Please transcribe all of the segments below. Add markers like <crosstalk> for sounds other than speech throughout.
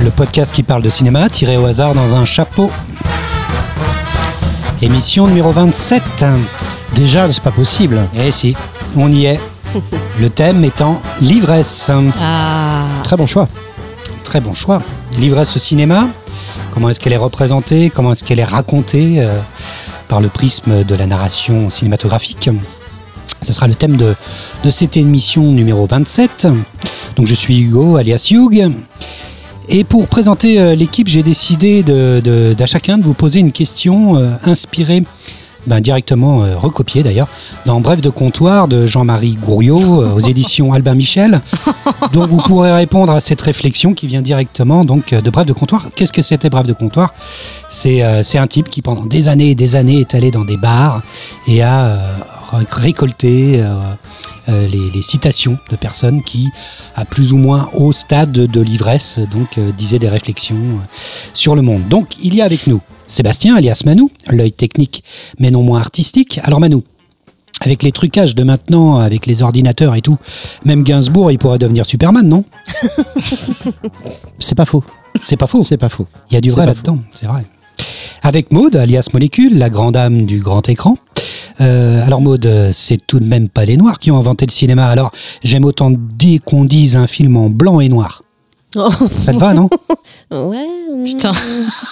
Le podcast qui parle de cinéma tiré au hasard dans un chapeau. Émission numéro 27. Déjà, c'est pas possible. Eh si, on y est. <laughs> Le thème étant l'ivresse. Ah. Très bon choix. Très bon choix. L'ivresse au cinéma. Comment est-ce qu'elle est représentée? Comment est-ce qu'elle est racontée euh, par le prisme de la narration cinématographique? Ce sera le thème de, de cette émission numéro 27. Donc je suis Hugo, alias Hugh. Et pour présenter euh, l'équipe, j'ai décidé de, de- d'à chacun de vous poser une question euh, inspirée, ben, directement euh, recopiée d'ailleurs, dans Bref de comptoir de Jean-Marie Gouriot euh, aux éditions Albin Michel. <laughs> Donc vous pourrez répondre à cette réflexion qui vient directement donc euh, de Bref de comptoir. Qu'est-ce que c'était Bref de comptoir? C'est euh, un type qui pendant des années et des années est allé dans des bars et a ré- récolté les, les citations de personnes qui, à plus ou moins haut stade de, de l'ivresse, donc disaient des réflexions sur le monde. Donc il y a avec nous Sébastien, alias Manou, l'œil technique mais non moins artistique. Alors Manou, avec les trucages de maintenant, avec les ordinateurs et tout, même Gainsbourg, il pourrait devenir Superman, non? <laughs> C'est pas faux. C'est pas faux. C'est pas faux. Il y a du vrai là-dedans, c'est vrai. Avec Maude, alias Molécule, la grande âme du grand écran. Euh, alors Maude, c'est tout de même pas les Noirs qui ont inventé le cinéma. Alors j'aime autant dire qu'on dise un film en blanc et noir. Oh. Ça te va, non <laughs> Ouais. Putain.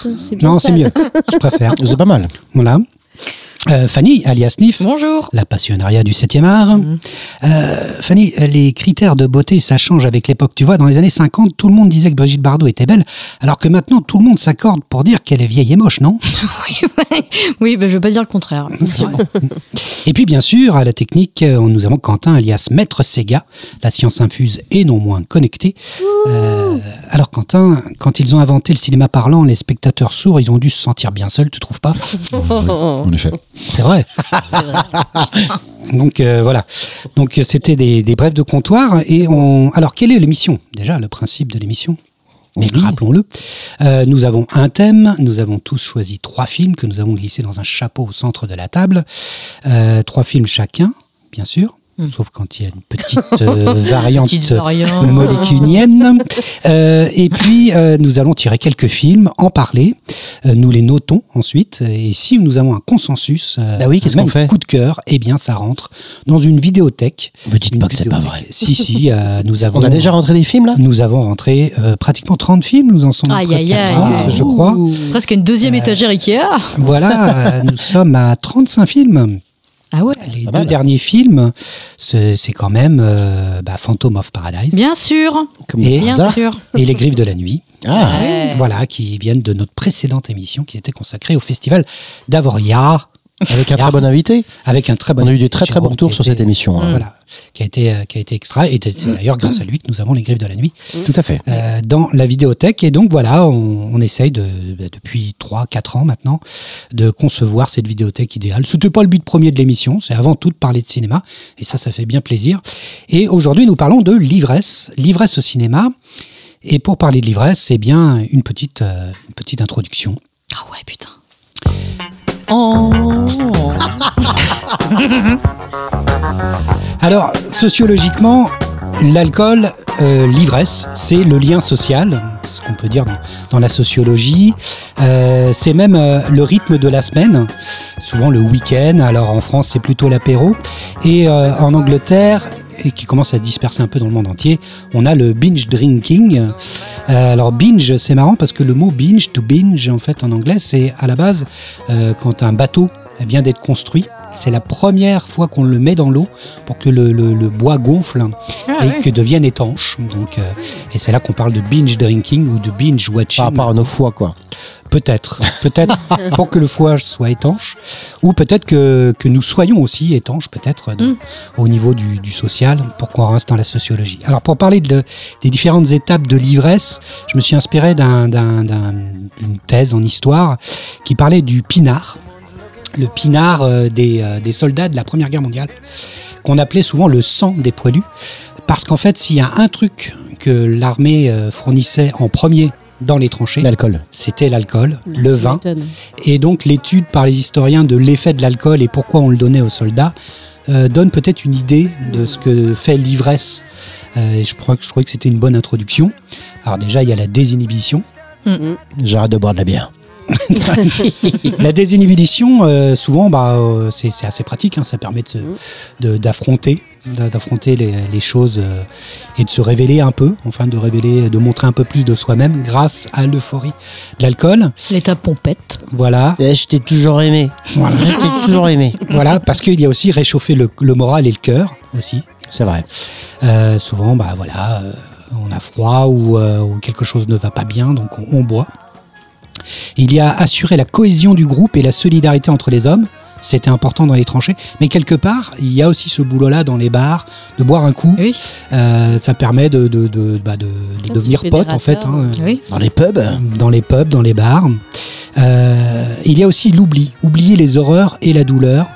C'est bien Non, c'est mieux. Je préfère. <laughs> C'est pas mal. Voilà. Euh, Fanny, alias Nif, Bonjour. la passionnariat du 7e art. Euh, Fanny, les critères de beauté, ça change avec l'époque. Tu vois, dans les années 50, tout le monde disait que Brigitte Bardot était belle, alors que maintenant, tout le monde s'accorde pour dire qu'elle est vieille et moche, non? <laughs> Oui, ben, je veux pas dire le contraire. Et puis bien sûr, à la technique, euh, nous avons Quentin alias Maître Sega, la science infuse et non moins connectée. Euh, alors Quentin, quand ils ont inventé le cinéma parlant, les spectateurs sourds, ils ont dû se sentir bien seuls, tu trouves pas? En effet. C'est vrai. <laughs> Donc euh, voilà. Donc c'était des, des brefs de comptoir. Et on. Alors quelle est l'émission? Déjà le principe de l'émission. Mais rappelons-le, Euh, nous avons un thème, nous avons tous choisi trois films que nous avons glissés dans un chapeau au centre de la table. Euh, trois films chacun, bien sûr, sauf quand il y a une petite <laughs> euh, variante Petite variante. moléculienne. Euh, et puis, euh, nous allons tirer quelques films, en parler. Euh, nous les notons ensuite. Et si nous avons un consensus, euh, Bah oui, qu'est-ce un qu'on fait coup de cœur, eh bien, ça rentre dans une vidéothèque. Me dites pas que c'est pas vrai. Si, si, euh, nous avons. <laughs> On a déjà rentré des films là Nous avons rentré euh, pratiquement 30 films, nous en sommes Aïe, presque aïe, à aïe. 30, je crois. Presque une deuxième étagère Ikea. Voilà, euh, nous sommes à 35 films. Ah ouais. Les deux mal. derniers films, c'est quand même euh, bah, Phantom of Paradise Bien sûr. Comme Et- par Bien hasard. sûr. et Les Griffes de la Nuit. Ah, Ouais. Voilà, qui viennent de notre précédente émission qui était consacrée au festival d'Avoria, avec un très bon invité. avec un très bon. On a eu des très très bons retours sur cette émission. hein. Voilà, qui a été, euh, qui a été extra. Et c'est d'ailleurs grâce à lui que nous avons Les Griffes de la Nuit Tout à fait. euh, dans la vidéothèque. Et donc voilà, on, on essaye de, bah, depuis 3-4 ans maintenant de concevoir cette vidéothèque idéale. C'était pas le but premier de l'émission, c'est avant tout de parler de cinéma. Et ça, ça fait bien plaisir. Et aujourd'hui, nous parlons de l'ivresse, l'ivresse au cinéma. Et pour parler de l'ivresse, c'est bien une petite, euh, une petite introduction. Ah ouais, putain. Oh. <laughs> Alors, sociologiquement, l'alcool, euh, l'ivresse, c'est le lien social, ce qu'on peut dire dans, la sociologie. Euh, c'est même euh, le rythme de la semaine, souvent le week-end. Alors en France, c'est plutôt l'apéro. Et en Angleterre, et qui commence à se disperser un peu dans le monde entier, on a le binge drinking. Euh, alors binge, c'est marrant parce que le mot binge, to binge, en fait, en anglais, c'est à la base euh, quand un bateau vient d'être construit. C'est la première fois qu'on le met dans l'eau pour que le, le- le bois gonfle Ah et ouais. que devienne étanche. Donc, euh, et c'est là qu'on parle de binge drinking ou de binge watching. Par rapport à nos foies, quoi. Peut-être, peut-être <laughs> pour que le foie soit étanche, ou peut-être que, que nous soyons aussi étanches, peut-être dans- au niveau du, du social, pour qu'on reste dans la sociologie. Alors pour parler de, des différentes étapes de l'ivresse, je me suis inspiré d'un- d'un- d'un- d'une thèse en histoire qui parlait du pinard, le pinard euh, des, euh, des soldats de la Première Guerre mondiale, qu'on appelait souvent le sang des poilus, parce qu'en fait s'il y a un truc que l'armée euh, fournissait en premier dans les tranchées, L'alcool. c'était l'alcool, le vin. Et donc l'étude par les historiens de l'effet de l'alcool et pourquoi on le donnait aux soldats euh, donne peut-être une idée de ce que fait l'ivresse. Euh, et je crois que je trouvais que c'était une bonne introduction. Alors déjà il y a la désinhibition. J'arrête de boire de la bière. <laughs> La désinhibition, euh, souvent, bah, euh, c'est c'est assez pratique. hein, ça permet de se- de- d'affronter, d'a- d'affronter les, les choses euh, et de se révéler un peu, enfin de révéler, de montrer un peu plus de soi-même grâce à l'euphorie de l'alcool. L'état pompette. Voilà, Eh, je t'ai toujours aimé. Voilà. Je t'ai toujours aimé. voilà, parce qu'il y a aussi réchauffer le, le moral et le cœur aussi. C'est vrai. Euh, souvent, bah voilà, euh, on a froid ou, euh, ou quelque chose ne va pas bien, donc on, on boit. Il y a assurer la cohésion du groupe et la solidarité entre les hommes. C'était important dans les tranchées, mais quelque part, il y a aussi ce boulot-là dans les bars, de boire un coup. Oui. Euh, ça permet de, de, de, bah, de- de c'est devenir pote en fait, hein, Oui. Dans les pubs, dans les pubs, dans les bars. Euh, il y a aussi l'oubli, oublier les horreurs et la douleur.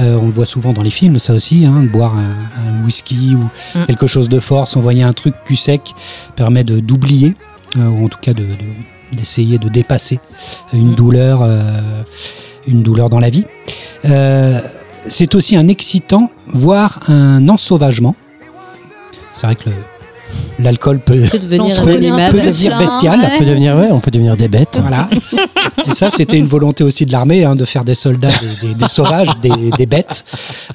Euh, on le voit souvent dans les films, ça aussi, hein, de boire un, un whisky ou Mm. quelque chose de fort, s'envoyer un truc cul sec permet de d'oublier, euh, ou en tout cas de- de- d'essayer de, dépasser une douleur, euh, dans la vie. Euh, c'est aussi un excitant, voire un ensauvagement. C'est vrai que l'alcool peut, peut devenir animal. peut bestial. on peut devenir, ouais, on peut devenir des bêtes. Voilà. Et ça, c'était une volonté aussi de l'armée, hein, de faire des soldats des, des- des sauvages, des, des bêtes.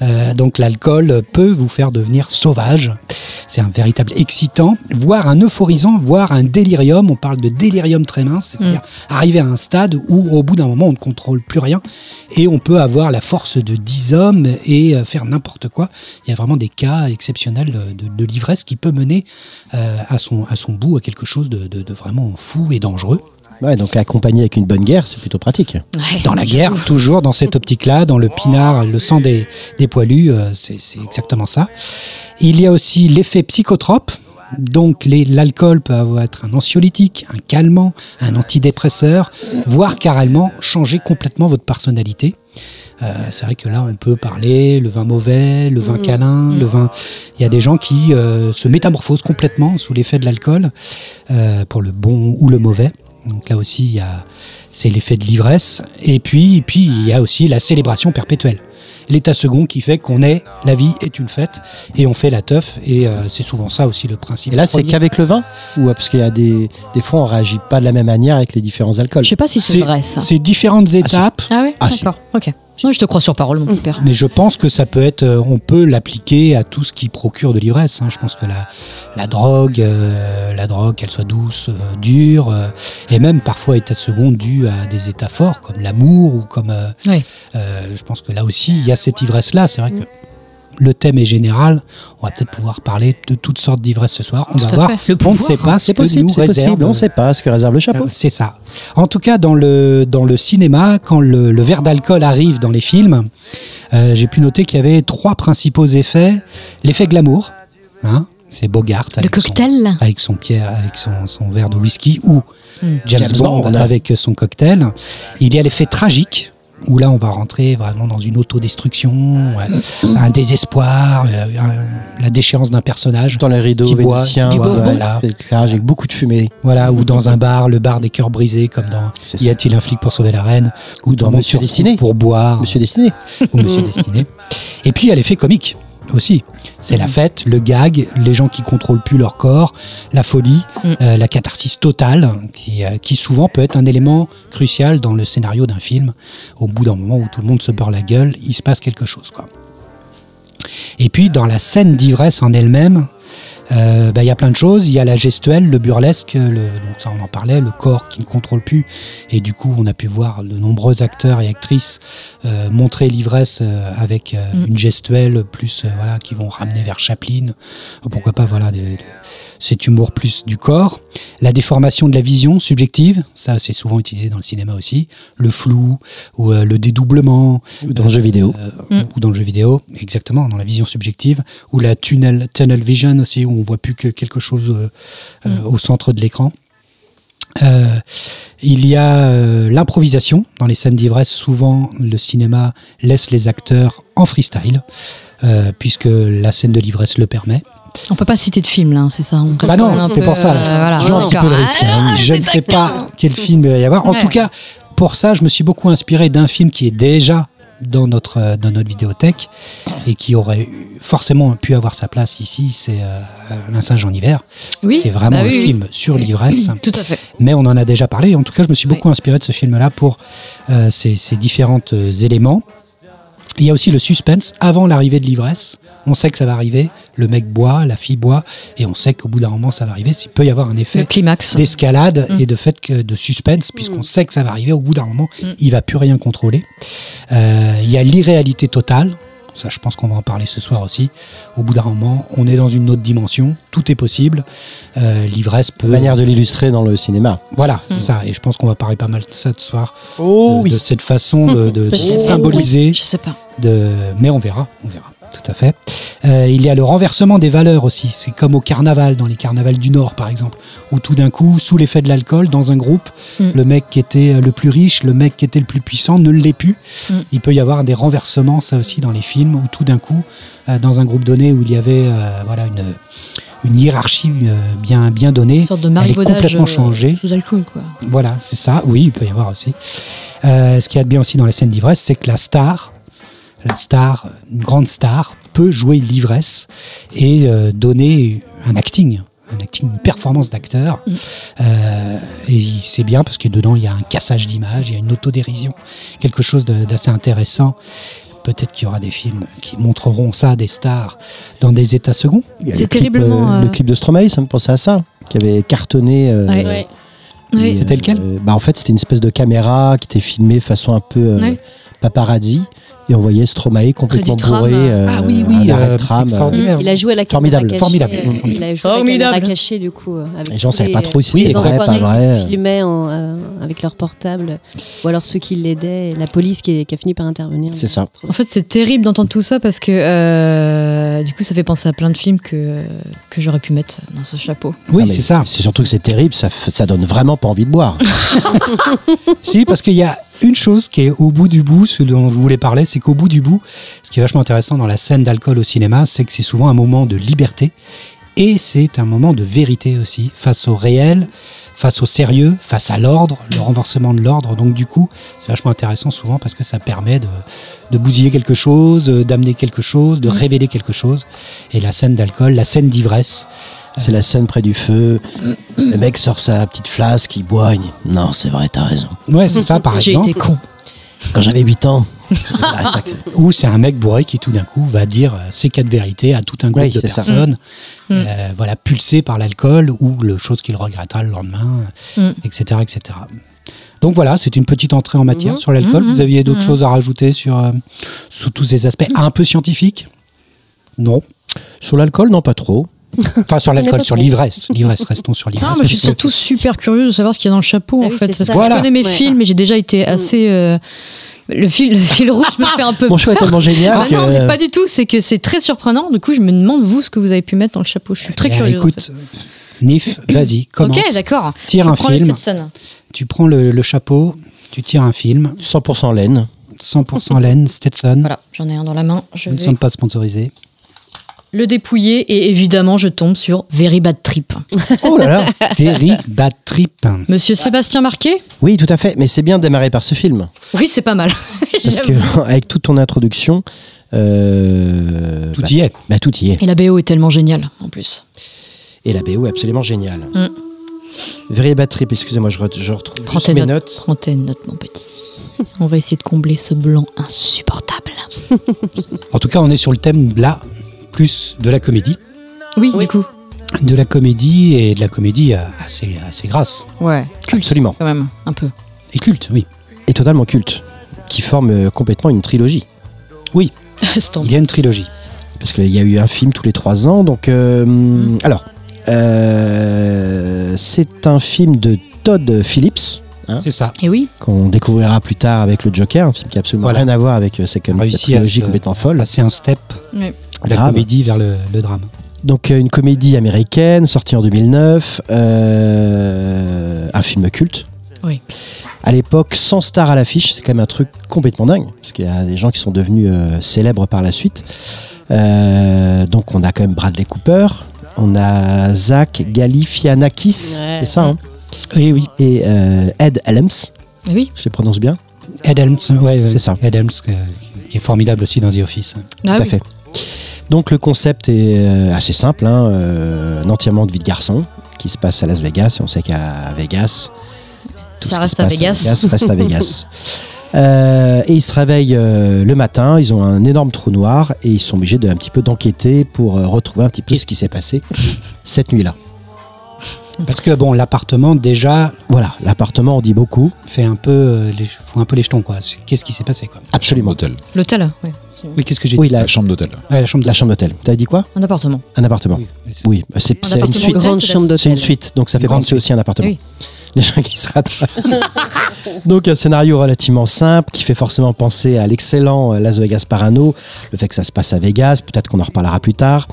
Euh, donc l'alcool peut vous faire devenir sauvage. C'est un véritable excitant, voire un euphorisant, voire un délirium. On parle de délirium très mince, c'est-à-dire arriver à un stade où au bout d'un moment on ne contrôle plus rien et on peut avoir la force de 10 hommes et euh, faire n'importe quoi. Il y a vraiment des cas exceptionnels de, de l'ivresse qui peut mener euh, à, son, à son bout à quelque chose de- de- de vraiment fou et dangereux. Ouais, donc accompagné avec une bonne guerre, c'est plutôt pratique. Ouais. dans la guerre, toujours dans cette optique-là, dans le pinard, le sang des, des poilus, euh, c'est c'est exactement ça. Il y a aussi l'effet psychotrope. Donc l'alcool peut avoir être un anxiolytique, un calmant, un antidépresseur, voire carrément changer complètement votre personnalité. Euh, c'est vrai que là, on peut parler le vin mauvais, le vin câlin, le vin. Il y a des gens qui euh, se métamorphosent complètement sous l'effet de l'alcool, euh, pour le bon ou le mauvais. Donc là aussi, il y a, c'est l'effet de l'ivresse. Et puis, et puis, il y a aussi la célébration perpétuelle. L'état second qui fait qu'on est, la vie est une fête et on fait la teuf. Et euh, c'est souvent ça aussi le principe. Et là, c'est qu'avec le vin Ou parce qu'il y a des, des fois, on réagit pas de la même manière avec les différents alcools? Je sais pas si c'est vrai ça. C'est différentes étapes. Ah oui Ah. D'accord. Ok. Non, je te crois sur parole, mon petit père. Mais je pense que ça peut être, euh, on peut l'appliquer à tout ce qui procure de l'ivresse. hein. Je pense que la, la drogue, euh, la drogue, qu'elle soit douce, euh, dure, euh, et même parfois état second dû à des états forts comme l'amour ou comme. euh, Oui. euh, je pense que là aussi, il y a cette ivresse-là. C'est vrai que le thème est général. On va peut-être pouvoir parler de toutes sortes d'ivresse ce soir. On Tout va voir. Le on ne sait pas ce C'est que possible, nous c'est réserve. possible. On ne sait pas ce que réserve le chapeau. Euh, C'est ça. En tout cas, dans le, dans le cinéma, quand le, le verre d'alcool arrive dans les films, euh, j'ai pu noter qu'il y avait trois principaux effets. L'effet glamour, hein, c'est Bogart Le avec son, cocktail avec son pierre, avec son, son verre de whisky, ou Hmm. James, James Bond, Bond. avec son cocktail. Il y a l'effet tragique. Où là, on va rentrer vraiment dans une autodestruction, un désespoir, euh, un- la déchéance d'un personnage. Dans les rideaux Qui vénitiens, boit, voilà. avec beaucoup de fumée. Voilà, ou dans un bar, le bar des cœurs brisés, comme dans Y a-t-il un flic pour sauver la reine Ou dans Monsieur Destiné. Pour boire. Monsieur Destiné. ou Monsieur Destiné. Et puis il y a l'effet comique aussi. C'est la fête, le gag, les gens qui contrôlent plus leur corps, la folie, Mm. euh, la catharsis totale, qui, euh, qui souvent peut être un élément crucial dans le scénario d'un film. Au bout d'un moment où tout le monde se beurre la gueule, il se passe quelque chose. Quoi. Et puis dans la scène d'ivresse en elle-même, euh, bah, il y a plein de choses. Il y a la gestuelle, le burlesque, le, donc ça on en parlait, le corps qui ne contrôle plus. Et du coup, on a pu voir de nombreux acteurs et actrices euh, montrer l'ivresse euh, avec euh, Mm. une gestuelle plus euh, voilà qui vont ramener vers Chaplin. Ou Pourquoi pas voilà des- des- cet humour plus du corps. La déformation de la vision subjective, ça c'est souvent utilisé dans le cinéma aussi. Le flou ou euh, le dédoublement Ou dans le jeu vidéo. euh, ou dans le jeu vidéo, exactement, dans la vision subjective, ou la tunnel, tunnel vision aussi, où on voit plus que quelque chose euh, euh, au centre de l'écran. Euh, il y a euh, l'improvisation dans les scènes d'ivresse. Souvent, le cinéma laisse les acteurs en freestyle, euh, puisque la scène de l'ivresse le permet. On peut pas citer de film là, c'est ça. on Bah non, c'est peu, pour ça. euh, voilà. Toujours un petit peu le risque. hein. je ne sais pas quel film il va y avoir. En Ouais. tout cas, pour ça, je me suis beaucoup inspiré d'un film qui est déjà dans notre, euh, dans notre vidéothèque et qui aurait forcément pu avoir sa place ici, c'est euh, Un singe en hiver, Oui, qui est vraiment bah un oui, film sur l'ivresse. <clears throat> Tout à fait. Mais on en a déjà parlé. En tout cas, je me suis beaucoup inspiré de ce film-là pour euh, ces, ces différents éléments. Il y a aussi le suspense avant l'arrivée de l'ivresse. On sait que ça va arriver. Le mec boit, la fille boit, et on sait qu'au bout d'un moment, ça va arriver. Il peut y avoir un effet climax. d'escalade et de fait que de suspense, puisqu'on sait que ça va arriver. Au bout d'un moment, il va plus rien contrôler. Euh, Il y a l'irréalité totale. Ça, je pense qu'on va en parler ce soir aussi. Au bout d'un moment, on est dans une autre dimension. Tout est possible. Euh, L'ivresse peut. Manière de l'illustrer dans le cinéma. Voilà, c'est ça. Et je pense qu'on va parler pas mal de ça ce soir. Oh de, de cette façon de, <laughs> symboliser. Je sais pas. De... Mais on verra, on verra. Tout à fait. Euh, il y a le renversement des valeurs aussi. C'est comme au carnaval, dans les carnavals du Nord par exemple, où tout d'un coup, sous l'effet de l'alcool, dans un groupe, Mm. le mec qui était le plus riche, le mec qui était le plus puissant ne l'est plus. Mm. Il peut y avoir des renversements, ça aussi, dans les films, où tout d'un coup, euh, dans un groupe donné où il y avait euh, voilà, une, une hiérarchie euh, bien, bien donnée, Une sorte de elle est complètement euh, changée. Sous alcool, quoi. Voilà, c'est ça. Oui, il peut y avoir aussi. Euh, ce qu'il y a de bien aussi dans les scènes d'ivresse, c'est que la star, la star, une grande star, peut jouer l'ivresse et euh, donner un acting, un acting, une performance d'acteur. Euh, et c'est bien parce que dedans il y a un cassage d'image, il y a une autodérision, quelque chose de- d'assez intéressant. Peut-être qu'il y aura des films qui montreront ça des stars dans des états seconds. C'est le clip, terriblement, euh, euh, Le clip de Stromae, ça me pensait à ça, qui avait cartonné. euh, Ouais. Ouais. Oui. et, C'était lequel? euh, bah En fait, c'était une espèce de caméra qui était filmée façon un peu euh, Ouais. paparazzi. Et on voyait Stromae complètement tram, bourré. euh. Ah oui, oui, euh, tram, euh, extraordinaire. Il a joué à la caméra Formidable, cachée. formidable. euh, Il a joué à la cachée du coup. euh, Avec Les gens tous savaient pas trop si c'était vrai, pas vrai. qui filmaient en, euh, avec leur portable, ou alors ceux qui l'aidaient, la police qui, qui a fini par intervenir. C'est ça. En fait, c'est terrible d'entendre tout ça parce que euh, du coup, ça fait penser à plein de films que, que j'aurais pu mettre dans ce chapeau. Oui, c'est ça. C'est surtout que c'est terrible, ça, ça donne vraiment pas envie de boire. <laughs> Si, parce qu'il y a une chose qui est au bout du bout, ce dont je voulais parler, c'est qu'au bout du bout, ce qui est vachement intéressant dans la scène d'alcool au cinéma, c'est que c'est souvent un moment de liberté et c'est un moment de vérité aussi, face au réel, face au sérieux, face à l'ordre, le renversement de l'ordre. Donc du coup, c'est vachement intéressant souvent parce que ça permet de, de bousiller quelque chose, euh, d'amener quelque chose, de révéler quelque chose. Et la scène d'alcool, la scène d'ivresse, C'est la scène près du feu. Le mec sort sa petite flasque, il boit. il dit, Non, c'est vrai, t'as raison. ouais, c'est ça par <laughs> J'ai exemple. été con. Quand j'avais 8 ans. <laughs> Ou c'est un mec bourré qui tout d'un coup va dire euh, ses quatre vérités à tout un groupe Oui, de c'est ça. personnes, Mm. euh, voilà, pulsé par l'alcool ou le chose qu'il regrettera le lendemain, Mm. etc., etc. Donc voilà, c'est une petite entrée en matière Mhm. sur l'alcool. Vous aviez d'autres Mhm. choses à rajouter sur, euh, sur tous ces aspects un peu scientifiques? Non. Sur l'alcool, non, pas trop. Enfin, sur l'alcool, sur l'ivresse. L'ivresse, restons sur l'ivresse. Non, mais je suis surtout super curieuse de savoir ce qu'il y a dans le chapeau Ah en oui, fait. Parce que Voilà. je connais mes Ouais. films, mais j'ai déjà été assez. euh, le, fil, le fil rouge me fait un peu. Mon choix est tellement génial Ah que. non, mais pas du tout. C'est que c'est très surprenant. Du coup, je me demande vous ce que vous avez pu mettre dans le chapeau. Je suis très Eh, curieuse. en Écoute, Nif, vas-y, commence. Ok, d'accord. Tire un film, tu prends le, le chapeau, tu tires un film, 100% laine. 100% laine, Stetson. Voilà, j'en ai un dans la main. Je Nous ne vais sommes pas sponsorisés. Le dépouiller et évidemment, je tombe sur Very Bad Trip. <laughs> Oh là là Very Bad Trip. Monsieur Sébastien Marquet Oui, tout à fait. Mais c'est bien de démarrer par ce film. Oui, c'est pas mal. <laughs> Parce que, avec toute ton introduction. euh, Tout bah, y est. bah, tout y est. Et la BO est tellement géniale en plus. Et la BO est absolument géniale. Mm. Very Bad Trip, excusez-moi, je, re- je retrouve Prends mes notes. notes. Prends tes notes, mon petit. On va essayer de combler ce blanc insupportable. <laughs> En tout cas, on est sur le thème là, plus de la comédie. Oui, Oui. du coup. De la comédie et de la comédie assez, assez grasse. Ouais, culte Absolument. quand même, un peu. Et culte, oui. Et totalement culte. Qui forme euh, complètement une trilogie. Oui, <laughs> Instant. il y a une trilogie. Parce qu'il y a eu un film tous les trois ans. Donc, euh, Mm. alors, euh, c'est un film de Todd Phillips. Hein C'est ça. Et oui, qu'on découvrira plus tard avec le Joker, un film qui a absolument Voilà. rien à voir avec euh, cette, trilogie complètement folle. Passer un step Ouais. La comédie vers le, le drame. Donc euh, une comédie américaine sortie en 2009, euh, un film culte. Oui. À l'époque, sans star à l'affiche, c'est quand même un truc complètement dingue, parce qu'il y a des gens qui sont devenus euh, célèbres par la suite. Euh, donc on a quand même Bradley Cooper, on a Zach Galifianakis, Ouais. c'est ça, hein? Oui, oui. et euh, Ed Helms, Oui. je les prononce bien? Ed Helms, ouais. C'est ça. Ed Helms, qui est formidable aussi dans The Office. Ah Tout à oui. fait. Donc le concept est euh, assez simple, hein, euh, un entièrement de vie de garçon qui se passe à Las Vegas, et on sait qu'à Vegas, tout Ça ce qui reste se à passe Vegas. reste à <laughs> Vegas. Euh, et ils se réveillent euh, le matin, ils ont un énorme trou noir et ils sont obligés de un petit peu d'enquêter pour euh, retrouver un petit peu ce qui s'est passé cette nuit-là. Parce que bon, l'appartement déjà Voilà, l'appartement en dit beaucoup, fait un peu, euh, les, fout un peu les jetons quoi. C'est- Qu'est-ce qui s'est passé quoi? Absolument. Hôtel. L'hôtel, Oui, qu'est-ce que j'ai Oui, dit la, La chambre d'hôtel. Ouais, la chambre la chambre d'hôtel. T'as dit quoi Un appartement. Un appartement. Oui, c'est- Oui, une suite. grand. Grande chambre C'est une d'hôtel. suite, donc ça fait penser aussi un appartement. Oui. <laughs> Les gens qui se rattrapent. <laughs> donc un scénario relativement simple qui fait forcément penser à l'excellent euh, Las Vegas Parano, le fait que ça se passe à Vegas, peut-être qu'on en reparlera plus tard,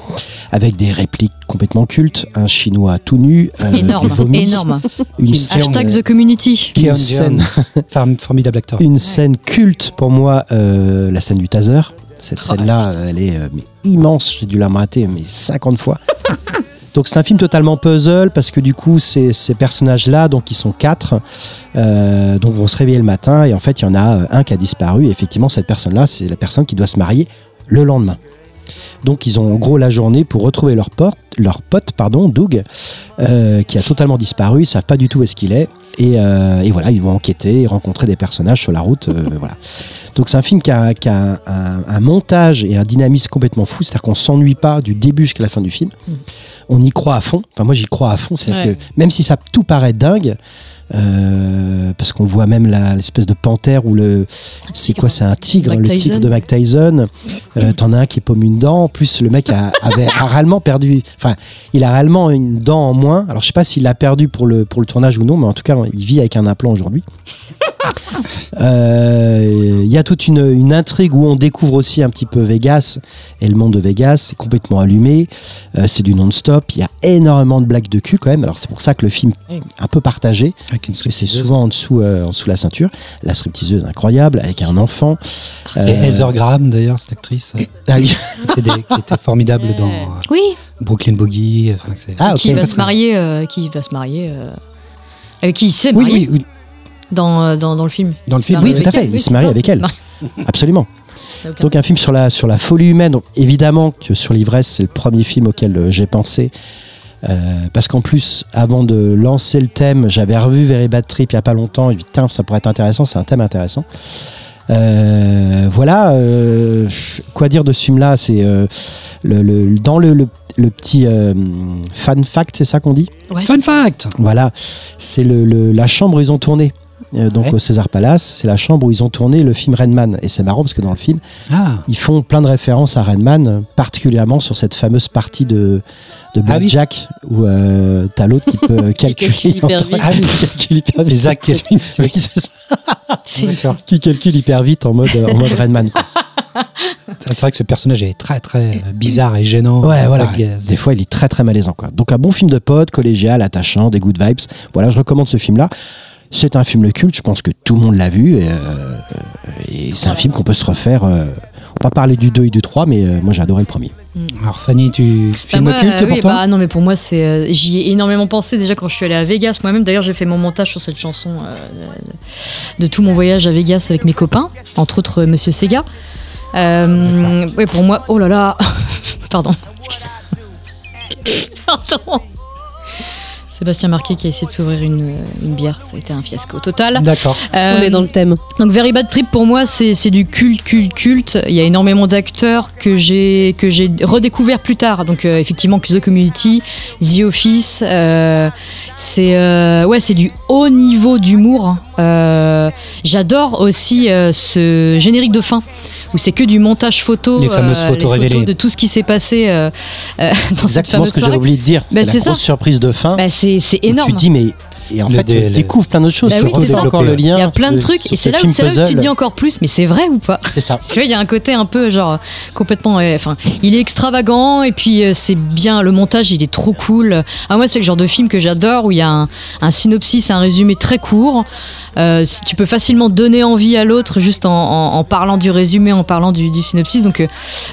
avec des répliques complètement cultes, un chinois tout nu, euh, <laughs> Énorme, qui vomit, énorme. une scène, Hashtag euh, The Community. Une scène, formidable acteur. une scène culte pour moi, euh, la scène du taser. Cette Oh, scène-là, elle est euh, mais immense. J'ai dû la mater mais 50 fois. Donc c'est un film totalement puzzle parce que du coup, ces, ces personnages-là, donc ils sont quatre, euh, donc vont se réveiller le matin et en fait, il y en a euh, un qui a disparu. Et effectivement, cette personne-là, c'est la personne qui doit se marier le lendemain. Donc ils ont en gros la journée pour retrouver leur, pote, leur pote, Doug, euh, qui a totalement disparu. Ils savent pas du tout où est-ce qu'il est. Et, euh, et voilà, ils vont enquêter, rencontrer des personnages sur la route. euh, <laughs> voilà. Donc c'est un film qui a, qui a un, un- un montage et un dynamisme complètement fou. C'est-à-dire qu'on s'ennuie pas du début jusqu'à la fin du film. Mm. On y croit à fond. Enfin moi j'y crois à fond. C'est-à-dire Ouais. que même si ça tout paraît dingue, euh, parce qu'on voit même l'espèce de panthère ou le c'est quoi c'est un tigre le tigre de Mike Tyson euh, t'en as un qui paume une dent en plus le mec a, avait a réellement perdu enfin il a réellement une dent en moins alors je sais pas s'il l'a perdu pour le pour le tournage ou non mais en tout cas il vit avec un implant aujourd'hui <laughs> Euh, il y a toute une, une intrigue où on découvre aussi un petit peu Vegas et le monde de Vegas c'est complètement allumé Euh, c'est du non-stop il y a énormément de blagues de cul quand même alors c'est pour ça que le film est un peu partagé Avec une parce que c'est souvent en dessous, euh, en dessous la ceinture. La stripteaseuse incroyable avec un enfant. C'est Euh, Heather Graham d'ailleurs, cette actrice, Ah oui. qui, était formidable <laughs> dans euh, Oui. Brooklyn Boogie. Enfin, c'est- Ah, ok. Qui va se marier, euh, qui va se marier, euh, avec qui il s'est marié oui, oui, dans, euh, dans, dans le film. Dans le Il film, oui, tout à fait, il se marie avec elle. <laughs> Absolument. Donc un film sur la, sur la folie humaine. Donc, évidemment que sur l'ivresse, c'est le premier film auquel euh, j'ai pensé. Euh, parce qu'en plus, avant de lancer le thème, j'avais revu Very Bad Trip il n'y a pas longtemps. Et Tiens, ça pourrait être intéressant, c'est un thème intéressant. Euh, voilà, euh, quoi dire de ce film-là? C'est euh, le, le- dans le, le- le petit euh, fan fact, c'est ça qu'on dit Ouais, Fun fact Voilà, c'est le, le- la chambre où ils ont tourné. euh, donc Ouais. au César Palace, c'est la chambre où ils ont tourné le film Rainman. Et c'est marrant parce que dans le film, Ah, ils font plein de références à Rainman, euh, particulièrement sur cette fameuse partie de, de Ah oui. Blackjack où euh, t'as l'autre qui peut <laughs> calculer. calcule hyper entre- vite. Ah oui. Calcule hyper vite. les <laughs> actes. Oui, c'est ça. Qui calcule hyper vite en mode, en mode Rainman. <laughs> <laughs> C'est vrai que ce personnage est très très euh, bizarre et gênant. Ouais, voilà. Des fois, il est très très malaisant. Quoi. Donc, un bon film de potes, collégial, attachant, des good vibes. Voilà, je recommande ce film-là. C'est un film culte, je pense que tout le monde l'a vu. Et, euh, et c'est un film qu'on peut se refaire. euh, on va pas parler du 2 et du 3, mais euh, moi j'ai adoré le premier. Alors Fanny, tu Bah, film moi, culte euh, pour oui, toi? bah, non mais pour moi c'est euh, j'y ai énormément pensé déjà quand je suis allée à Vegas moi-même d'ailleurs j'ai fait mon montage sur cette chanson euh, de, de tout mon voyage à Vegas avec mes copains entre autres euh, Monsieur Sega euh, ouais pour moi oh là là <laughs> pardon <laughs> pardon Sébastien Marquet qui a essayé de s'ouvrir une, une bière ça a été un fiasco total D'accord. On Euh, est dans le thème. donc Very Bad Trip pour moi c'est c'est du culte culte culte. Il y a énormément d'acteurs que j'ai que j'ai redécouvert plus tard. Donc euh, effectivement The Community, The Office, euh, c'est euh, ouais c'est du haut niveau d'humour. Euh, J'adore aussi euh, ce générique de fin où c'est que du montage photo, Les fameuses photos révélées. de tout ce qui s'est passé euh, euh, dans cette Exactement fameuse ce que j'ai oublié de dire. Bah, c'est la grosse ça. surprise de fin. Bah, c'est énorme. Tu dis, mais Et en Le fait, tu le- découvres plein d'autres choses. Bah tu oui, encore le lien. Il y a plein de trucs et ce c'est là, où- là tu te dis encore plus, mais c'est vrai ou pas? C'est ça. Tu vois, il y a un côté un peu genre complètement. Enfin, il est extravagant et puis euh, c'est bien. Le montage, il est trop cool. Ah, moi, c'est le genre de film que j'adore où il y a un, un synopsis, un résumé très court. Euh, tu peux facilement donner envie à l'autre juste en, en- en parlant du résumé, en parlant du, du synopsis. Donc, euh,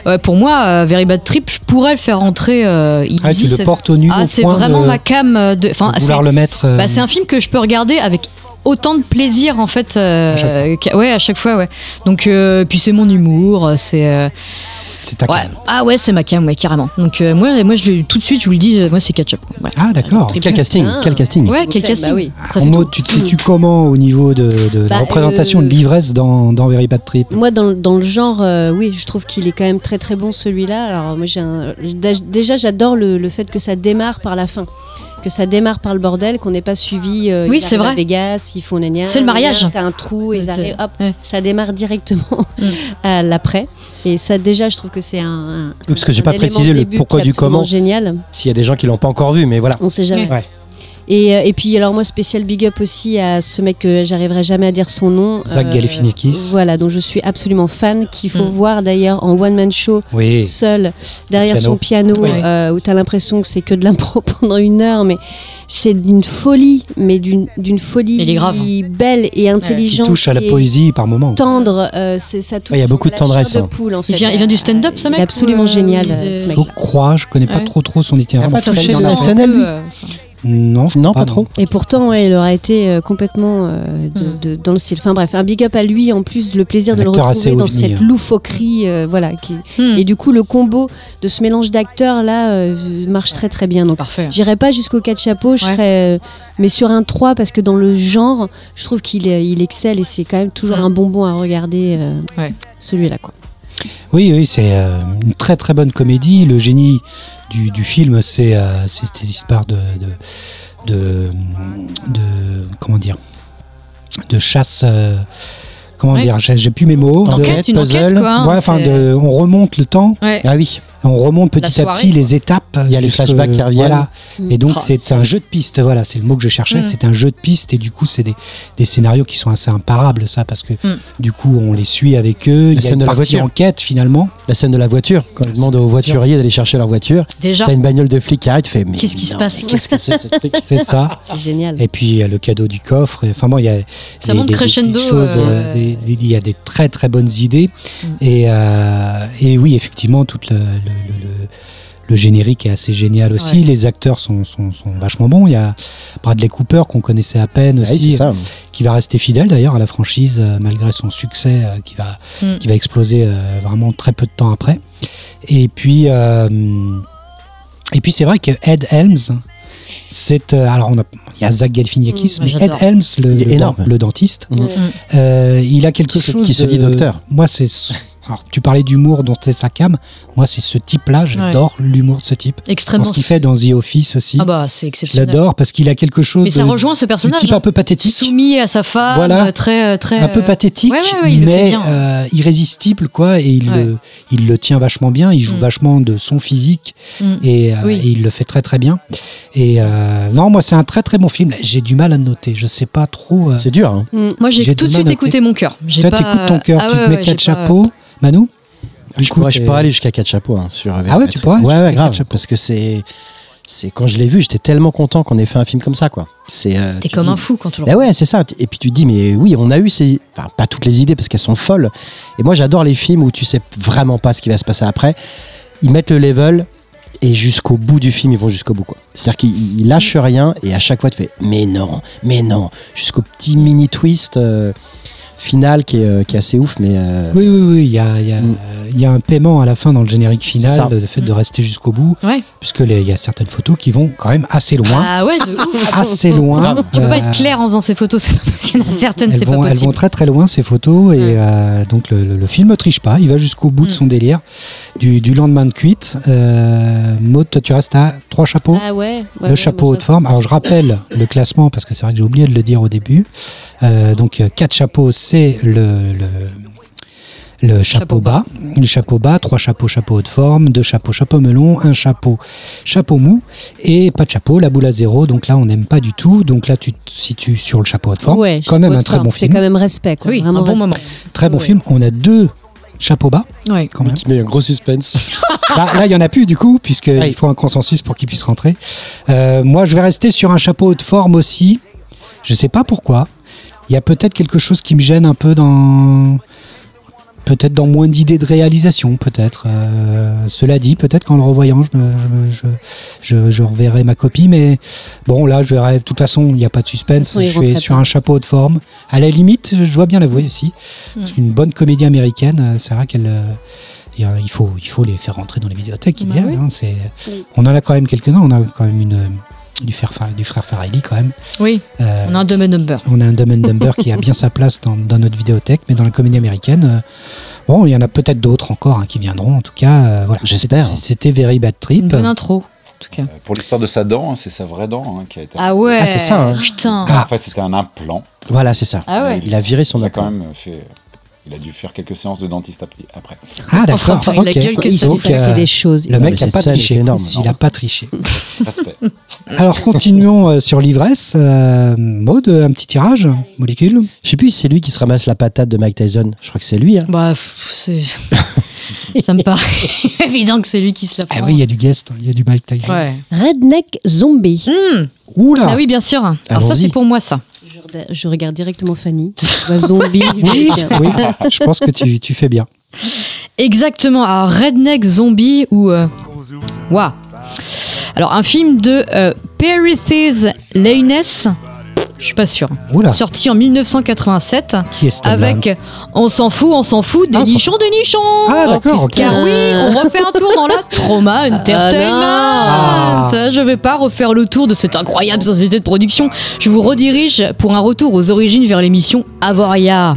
ouais, pour moi, euh, Very Bad Trip, je pourrais le faire rentrer euh, easy. Ah, tu le portes au nu Ah, c'est vraiment de, ma cam. enfin, de c'est- vouloir le mettre. euh, bah, c'est un film que je peux regarder avec autant de plaisir en fait euh, À ouais à chaque fois ouais donc euh, puis c'est mon humour c'est euh, c'est ta ouais. cam. ah ouais c'est ma cam ouais carrément donc euh, moi moi je tout de suite je vous le dis euh, moi c'est ketchup voilà. Ah, d'accord. Quel casting Ah. Quel casting ouais quel Bah casting oui. Très En mode, tu te situes comment au niveau de, de la Bah, représentation euh, de l'ivresse dans, dans Very Bad Trip? Moi, dans, dans le genre, euh, oui, je trouve qu'il est quand même très très bon celui-là. Alors, moi, j'ai un- déjà, j'adore le, le fait que ça démarre par la fin. Que ça démarre par le bordel, qu'on n'ait pas suivi. euh, Oui, ils c'est arrivent à vrai. Vegas, ils font C'est le mariage. T'as un trou, et arrivent, hop, ouais. ça démarre directement <laughs> Mm. à l'après. Et ça, déjà, je trouve que c'est un. un- parce que j'ai pas précisé le pourquoi du comment. absolument Génial. S'il y a des gens qui l'ont pas encore vu, mais voilà. On sait jamais. Ouais. Et, euh, et puis alors moi spécial big up aussi à ce mec que j'arriverai jamais à dire son nom. Zach Galifianakis. Voilà, dont je suis absolument fan, qu'il faut Mm. voir d'ailleurs en one man show Oui. seul derrière piano. son piano euh, où tu as l'impression que c'est que de l'impro <laughs> pendant une heure mais c'est d'une folie mais d'une d'une folie Il est grave. belle et Qui intelligente touche à la poésie par moment. tendre euh, c'est ça touche Ouais, il y a beaucoup de la chair tendresse, de hein. poule, en fait. il vient il vient du stand-up ce Il mec est absolument euh, génial il euh, est- ce mec. Je crois, je connais pas Ouais. trop trop son itinéraire. Il a pas touché Il la scène, euh, Non, je Non, pas trop. Et pourtant, ouais, il aurait été euh, complètement euh, de- Mm. de- dans le style. Enfin bref, un big up à lui. En plus, le plaisir Un de le retrouver dans ovni, cette hein. loufoquerie, euh, voilà. Qui... hmm, Et du coup, le combo de ce mélange d'acteurs là euh, marche très très bien. Donc, parfait j'irai pas jusqu'au 4 chapeaux, je Ouais. serais, mais sur un 3 parce que dans le genre, je trouve qu'il il excelle et c'est quand même toujours Mm. un bonbon à regarder. euh, Ouais. Celui-là, quoi. Oui, oui, c'est euh, une très très bonne comédie. Le génie du, du film, c'est euh, c'est cette histoire de, de, de, de- comment dire, de chasse. euh, comment Ouais. dire, j'ai plus mes mots. De- une puzzle. enquête quoi hein, Ouais, de- on remonte le temps, ouais. Ah oui. On remonte La petit à petit quoi. les étapes. Il y a les flashbacks qui reviennent. Voilà. Mm. Et donc Oh, c'est un jeu de piste, voilà, c'est le mot que je cherchais, Mm. c'est un jeu de piste et du coup c'est des, des scénarios qui sont assez imparables ça parce que Mm. du coup on les suit avec eux, il y a scène une de la partie voiture. enquête finalement. La scène de la voiture, quand il demande aux voituriers d'aller chercher leur voiture, déjà t'as une bagnole de flic qui arrête, tu fais mais Qu'est-ce qui se passe Qu'est-ce que c'est <laughs> C'est ça. C'est génial. Et puis il y a le cadeau du coffre. Enfin bon, il y a Ça des- monte crescendo, euh, euh, il y a des très très bonnes idées. Et, euh, et oui, effectivement, tout le, le, le- le- le générique est assez génial aussi. Ouais. Les acteurs sont, sont, sont vachement bons. Il y a Bradley Cooper qu'on connaissait à peine Ah aussi, qui va rester fidèle d'ailleurs à la franchise euh, malgré son succès euh, qui va Mm. qui va exploser euh, vraiment très peu de temps après. Et puis euh, et puis c'est vrai que Ed Helms c'est euh, alors on a il y a Zach Galifianakis Mm, mais. Ed Helms le, le, dentiste euh, il a quelque chose qui se dit docteur. moi c'est alors tu parlais d'humour dont c'est sa cam moi c'est ce type là j'adore l'humour de ce type dans extrêmement ce qu'il fait dans The Office aussi ah bah c'est je exceptionnel l'adore parce qu'il a quelque chose mais ça de, rejoint ce personnage type hein. un peu pathétique soumis à sa femme Voilà. très euh, très un peu euh, pathétique, ouais, ouais, il mais euh, irrésistible, quoi. Et il, Ouais. le, il le tient vachement bien. Il joue Mm. vachement de son physique Mm. et, euh, Oui. et il le fait très très bien. Et euh, non, moi, c'est un très très bon film. J'ai du mal à noter. Je sais pas trop. euh, C'est dur. Hein. Mm. moi j'ai tout de suite écouté mon cœur Toi, pas- t'écoutes ton cœur. Ah tu ouais, te mets ouais, quatre chapeaux, Manu. Je pourrais, je euh, pourrais aller jusqu'à 4 chapeaux hein, sur Ah ouais, tu pourrais Ouais, jusqu'à ouais, quatre grave. chapeaux. Parce que c'est. C'est quand je l'ai vu, j'étais tellement content qu'on ait fait un film comme ça, quoi. C'est. euh, t'es comme dis- un fou quand tu le Bah ouais, c'est ça. Et puis tu te dis, mais oui, on a eu ces. Enfin, pas toutes les idées parce qu'elles sont folles. Et moi, j'adore les films où tu sais vraiment pas ce qui va se passer après. Ils mettent le level et jusqu'au bout du film, ils vont jusqu'au bout, quoi. C'est-à-dire qu'ils ils lâchent rien et à chaque fois, tu fais, mais non, mais non. Jusqu'au petit mini twist euh, final qui est, euh, qui est assez ouf, mais. euh, Oui, oui, oui. Il y a, il y, a, Mm. y a un paiement à la fin dans le générique final, le fait de rester jusqu'au bout, ouais puisque les- il y a certaines photos qui vont quand même assez loin. ah ouais de ouf <laughs> Assez loin. Tu peux pas Euh, être clair en faisant ces photos <laughs> c'est- il y en a certaines elles c'est pas vont, elles possible vont très très loin ces photos et euh, donc le, le- le film ne triche pas, il va jusqu'au bout de Mm. son délire du, du lendemain de cuite. Euh, Maud, tu restes à trois chapeaux. Ah ouais. ouais, le ouais, chapeau haute forme. Alors je rappelle le classement parce que c'est vrai que j'ai oublié de le dire au début. Euh, donc quatre chapeaux, c'est le, le, le chapeau, Chapeau bas, le chapeau bas, trois chapeaux chapeau haute forme, deux chapeaux chapeau melon, un chapeau chapeau mou et pas de chapeau, la boule à zéro. Donc là, on n'aime pas du tout. Donc là, tu te situes sur le chapeau haute forme. Ouais, quand même chapeau un de très forme. bon C'est film. quand même respect. Quoi. Oui, Vraiment un bon respect. moment. Très bon Ouais. film. On a deux chapeaux bas Ouais. quand même. Qui met un gros suspense. Bah, là, il y en a plus du coup, puisqu'il Oui. faut un consensus pour qu'il puisse rentrer. Euh, moi, je vais rester sur un chapeau haute forme aussi. Je sais pas pourquoi. Il y a peut-être quelque chose qui me gêne un peu dans. Peut-être dans moins d'idées de réalisation, peut-être. Euh, cela dit, peut-être qu'en le revoyant, je, reverrai ma copie. Mais bon, là, je verrai. De toute façon, il n'y a pas de suspense. De façon, je rentrait sur pas. un chapeau haute forme. À la limite, je dois bien l'avouer aussi. C'est une bonne comédie américaine. euh, C'est vrai qu'elle. euh, il faut, il faut les faire rentrer dans les vidéothèques. Ils Bah oui. hein, Oui. On en a quand même quelques-uns. On a quand même une, du, frère, du frère Farelli quand même. Oui, Euh, on a un Dumb and Dumber. on a un Dumb and Dumber qui a bien sa place dans, dans notre vidéothèque, mais dans la comédie américaine, euh, bon, il y en a peut-être d'autres encore hein, qui viendront. En tout cas, euh, voilà. J'espère. C'était- Very Bad Une Trip. bonne intro, en tout cas. Pour l'histoire de sa dent, hein, c'est sa vraie dent hein, qui a été. Ah ouais. Ah, c'est ça, hein. Putain. Ah. En fait, c'était un implant. Voilà, c'est ça. Ah ouais. Il a viré son Il a quand implant. même fait. Il a dû faire quelques séances de dentiste ap- après. Ah, d'accord. Enfin, ok. gueule que Il s'est passé des choses. le Non, mec n'a pas triché. énorme. Il n'a pas triché. Alors, continuons euh, sur l'ivresse. Euh, Maud, un petit tirage, molécule. Je sais plus si c'est lui qui se ramasse la patate de Mike Tyson. Je crois que c'est lui. Hein. Bah, <laughs> ça me paraît <laughs> évident que c'est lui qui se la prend. Ah oui, il y a du guest, il y a du Mike Tyson. Ouais. Redneck Zombie. Hmm. Oula Ah oui, bien sûr. Alors ça, c'est pour moi, ça. Je, regarde- je regarde directement Fanny. Zombie. <laughs> Oui, oui, je pense que tu, tu fais bien. Exactement. Alors, Redneck Zombie ou. Euh... Ouah. Alors, un film de euh, Perithys Lanes. Je suis pas sûre. Oula, Sorti en 1987 qui est avec On s'en fout, on s'en fout, des Ah, on s'en nichons, des nichons. Ah, d'accord, ok. Car oui, on refait un tour dans la Trauma Entertainment. Ah. Je vais pas refaire le tour de cette incroyable société de production. Je vous redirige pour un retour aux origines vers l'émission Avoria.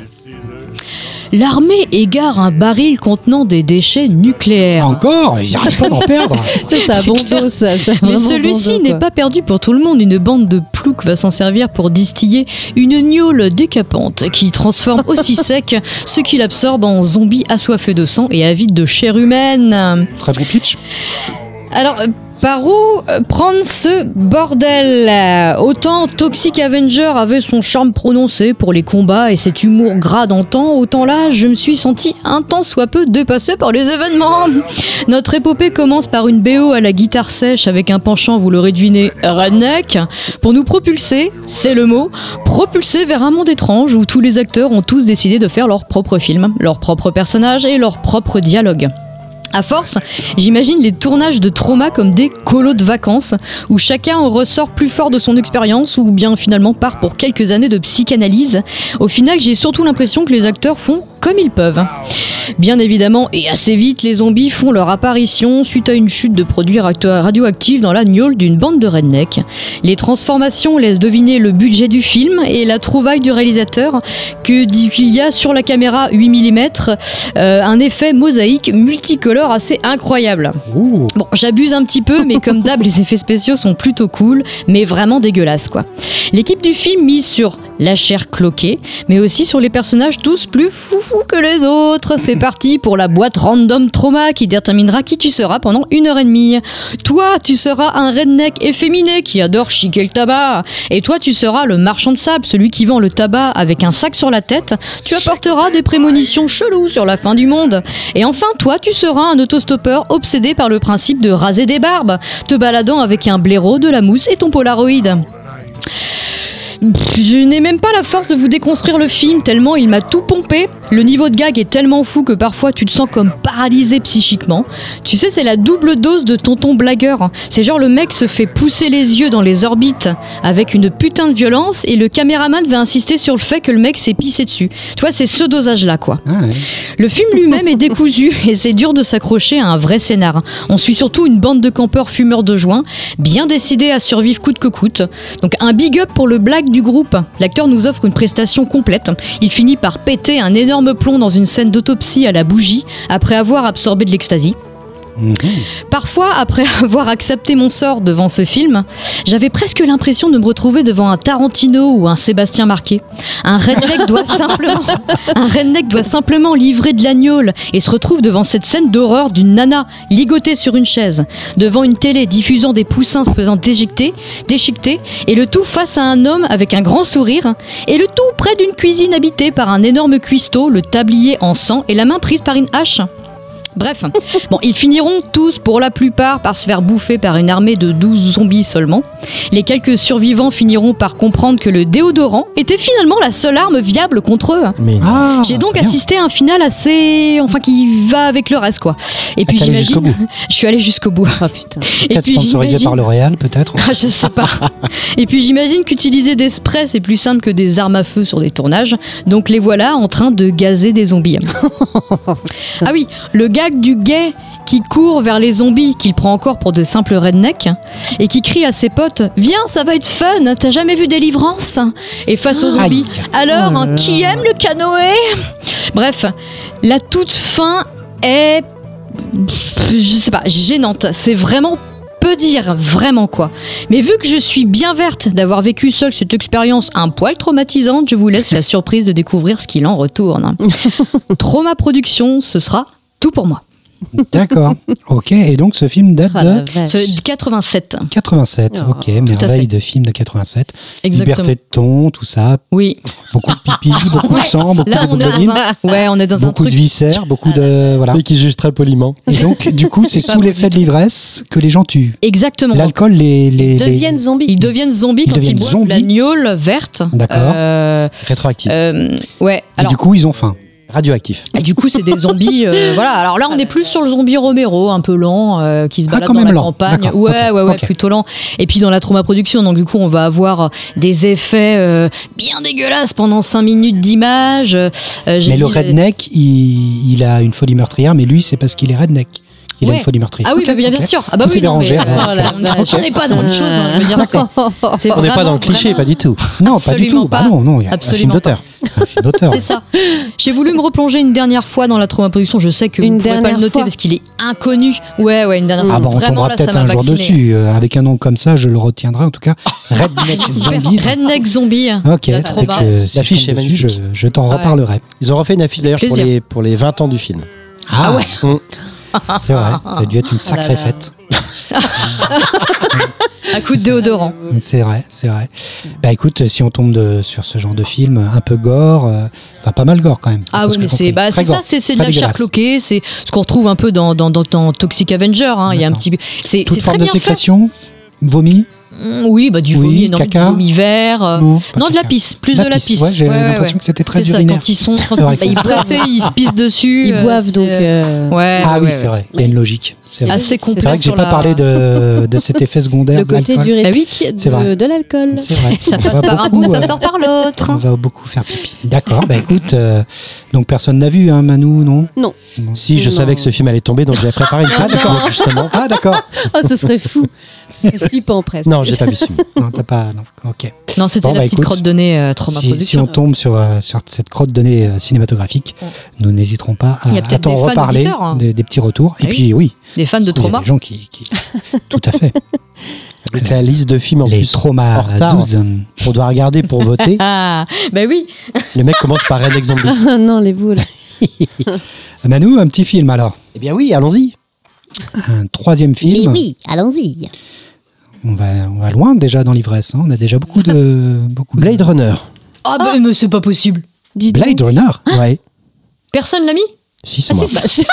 L'armée égare un baril contenant des déchets nucléaires. Encore Ils n'arrêtent pas d'en perdre. <laughs> Ça, c'est un C'est bon dos, ça. Mais celui-ci n'est pas perdu pour tout le monde. Une bande de ploucs va s'en servir pour distiller une gnôle décapante qui transforme aussi <laughs> sec ce qu'il absorbe en zombie assoiffé de sang et avide de chair humaine. Très bon pitch. Alors, euh, par où euh, prendre ce bordel? Euh, Autant Toxic Avenger avait son charme prononcé pour les combats et cet humour gras d'antan, autant là, je me suis senti un tant soit peu dépassé par les événements. Notre épopée commence par une BO à la guitare sèche avec un penchant, vous l'aurez deviné, redneck, pour nous propulser, c'est le mot, propulser vers un monde étrange où tous les acteurs ont tous décidé de faire leur propre film, leur propre personnage et leur propre dialogue. À force, j'imagine les tournages de trauma comme des colos de vacances, où chacun ressort plus fort de son expérience, ou bien finalement part pour quelques années de psychanalyse. Au final, j'ai surtout l'impression que les acteurs font comme ils peuvent. Bien évidemment, et assez vite, les zombies font leur apparition suite à une chute de produits radioactifs dans la gnôle d'une bande de rednecks. Les transformations laissent deviner le budget du film et la trouvaille du réalisateur que qu'il y a sur la caméra 8 mm euh, un effet mosaïque multicolore assez incroyable. Ouh. Bon, j'abuse un petit peu, mais comme d'hab, les effets spéciaux sont plutôt cool, mais vraiment dégueulasses, quoi. L'équipe du film mise sur la chair cloquée, mais aussi sur les personnages tous plus foufous que les autres. C'est <laughs> parti pour la boîte random trauma qui déterminera qui tu seras pendant une heure et demie. Toi, tu seras un redneck efféminé qui adore chiquer le tabac. Et toi, tu seras le marchand de sable, celui qui vend le tabac avec un sac sur la tête. Tu apporteras des prémonitions cheloues sur la fin du monde. Et enfin, toi, tu seras un autostoppeur obsédé par le principe de raser des barbes, te baladant avec un blaireau, de la mousse et ton Polaroid. Je n'ai même pas la force de vous déconstruire le film tellement il m'a tout pompé. Le niveau de gag est tellement fou que parfois tu te sens comme paralysé psychiquement. Tu sais, c'est la double dose de tonton blagueur. C'est genre le mec se fait pousser les yeux dans les orbites avec une putain de violence et le caméraman va insister sur le fait que le mec s'est pissé dessus. Tu vois, c'est ce dosage-là quoi. Ah, ouais. Le film lui-même est décousu <laughs> et c'est dur de s'accrocher à un vrai scénar. On suit surtout une bande de campeurs fumeurs de joint, bien décidés à survivre coûte que coûte. Donc un big up pour le blague du groupe. L'acteur nous offre une prestation complète. Il finit par péter un énorme plomb dans une scène d'autopsie à la bougie après avoir absorbé de l'ecstasy. Mhm. Parfois, après <laughs> avoir accepté mon sort devant ce film, j'avais presque l'impression de me retrouver devant un Tarantino ou un Sébastien Marquet. Un redneck doit <laughs> simplement, un redneck doit simplement livrer de l'agnole et se retrouve devant cette scène d'horreur d'une nana ligotée sur une chaise, devant une télé diffusant des poussins se faisant déchiqueter, déchiqueter, et le tout face à un homme avec un grand sourire, et le tout près d'une cuisine habitée par un énorme cuistot, le tablier en sang et la main prise par une hache. Bref, bon, ils finiront tous, pour la plupart, par se faire bouffer par une armée de 12 zombies seulement. Les quelques survivants finiront par comprendre que le déodorant était finalement la seule arme viable contre eux. Mais non. Ah, J'ai donc assisté à un final assez. Enfin, qui va avec le reste, quoi. Et puis j'imagine. <laughs> Je suis allée jusqu'au bout. Oh putain. Peut-être sponsorisé par L'Oréal, peut-être. ah, je sais pas. Et puis j'imagine qu'utiliser des sprays c'est plus simple que des armes à feu sur des tournages. Donc les voilà en train de gazer des zombies. <laughs> ah oui, le gag du gay qui court vers les zombies qu'il prend encore pour de simples rednecks et qui crie à ses potes Viens, ça va être fun, t'as jamais vu Délivrance Et face aux zombies, alors, hein, qui aime le canoë? Bref, la toute fin est. Je sais pas, gênante. C'est vraiment peu dire, vraiment quoi. Mais vu que je suis bien verte d'avoir vécu seule cette expérience un poil traumatisante, je vous laisse la surprise de découvrir ce qu'il en retourne. <laughs> Trauma Production, ce sera tout pour moi. D'accord. Ok. Et donc, ce film date Ah, la de vache. Ce 87. 87. Oh, ok. Merveille de film de 87. Exactement. Liberté de ton, tout ça. Oui. Beaucoup de pipi, <laughs> beaucoup de sang, beaucoup Là, de un, ouais, on est dans un beaucoup de truc. viscères, beaucoup de. Voilà. Mais qui juge très poliment. Et donc, du coup, c'est <laughs> sous l'effet de l'ivresse que les gens tuent. Exactement. L'alcool, les, les, Ils les- deviennent zombies. Ils deviennent zombies Ils quand deviennent ils boivent zombies. la gnôle verte. D'accord. Euh, Rétroactif. euh, ouais. Et Alors, du coup, ils ont faim. Radioactif. Et du coup, c'est des zombies. euh, <laughs> voilà. Alors là, on est plus sur le zombie Romero, un peu lent, euh, qui se Ah, balade quand dans même la lent. campagne. D'accord. Ouais, Ok. ouais, ouais, Ok. plutôt lent. Et puis dans la trauma production, donc du coup, on va avoir des effets euh, bien dégueulasses pendant 5 minutes d'image. Euh, j'ai Mais le redneck, il, il a une folie meurtrière, mais lui, c'est parce qu'il est redneck. Il a Ouais. une folie meurtrière. Ah oui, bien, sûr. Ah bah Tout oui, est bien non, rangé, mais, alors. voilà, on est- <laughs> on n'est pas dans une chose. hein, je veux dire, c'est- <laughs> c'est On n'est pas dans le cliché, vraiment- pas du tout. Non, pas du tout. Bah pas. non, non, il y a Un Absolument film d'auteur. un film d'auteur. <laughs> C'est ça. J'ai voulu me replonger une dernière fois dans la trauma production. Je sais que Une vous pouvez pas le noter fois. parce qu'il est inconnu. Ouais, ouais, une dernière Ah fois. bah on Vraiment, tombera peut-être un jour dessus. Euh, avec un nom comme ça, je le retiendrai en tout cas. Redneck Zombies. Redneck Zombie. Ok, L'affiche est magnifique. je t'en Ouais. reparlerai. Ils ont refait une affiche d'ailleurs pour les, pour les 20 ans du film. Ah, Mm. C'est vrai, ça a dû être une sacrée là là. fête. <laughs> Un coup de déodorant. C'est vrai, c'est vrai. Bah écoute, si on tombe de- sur ce genre de film un peu gore, euh, enfin pas mal gore quand même. Ah oui, mais c'est bah, Très c'est ça, c'est de très la chair cloquée, c'est ce qu'on retrouve un peu dans, dans, dans, dans Toxic Avenger. hein. Il y a un petit, c'est Toute c'est forme très de sécrétion, vomi Oui, bah du Oui, vomi, non, caca. du vomi vert. euh, Non, de la pisse, plus La de la pisse, pisse. ouais, j'ai Ouais, l'impression ouais. que c'était très C'est ça, urinaire. quand ils sont, quand ils, ils pressés, ils se pissent dessus. Ils euh, boivent donc. euh, Ouais. Ah oui, c'est vrai, il y a une logique. C'est vrai. Assez complet. C'est vrai que j'ai sur pas la- parlé de, de cet <laughs> effet secondaire le de côté l'alcool. diurétique C'est vrai. de, de l'alcool. C'est vrai. Ça On passe va par un beaucoup, bout, ça sort par l'autre. On va beaucoup faire pipi. D'accord, bah écoute, donc personne n'a vu, hein, Manu, non Non. Si, je savais que ce film allait tomber, donc j'avais préparé une <laughs> Ah, justement. Ah d'accord. Oh, ce serait fou. Ce serait flippant presque. Non, j'ai pas vu ce film. <laughs> Non, t'as pas. non, ok. Non, c'était Bon, la bah, petite écoute, crotte de nez euh, trauma Si, on tombe sur, euh, sur cette crotte de nez euh, cinématographique, nous n'hésiterons pas à, à t'en reparler, hein. des, des petits retours. Ah Et oui. puis oui, Des fans de il y a trauma. des gens qui, qui- tout à fait. <laughs> Avec la liste de films en Les plus traumas en retard 12. qu'on doit regarder pour voter. <laughs> Ah, bah oui. Le mec commence par Zombie. Ah non, les boules. Manu, un petit film alors. Eh bien oui, allons-y. Un troisième film. allons-y. On va, on va loin déjà dans l'ivresse. hein. On a déjà beaucoup de. <laughs> Beaucoup de- Blade Runner. Ah, bah, mais c'est pas possible. Dis donc, Blade Runner Ouais. Personne l'a mis Si, c'est Ah, moi. si, bah, c'est-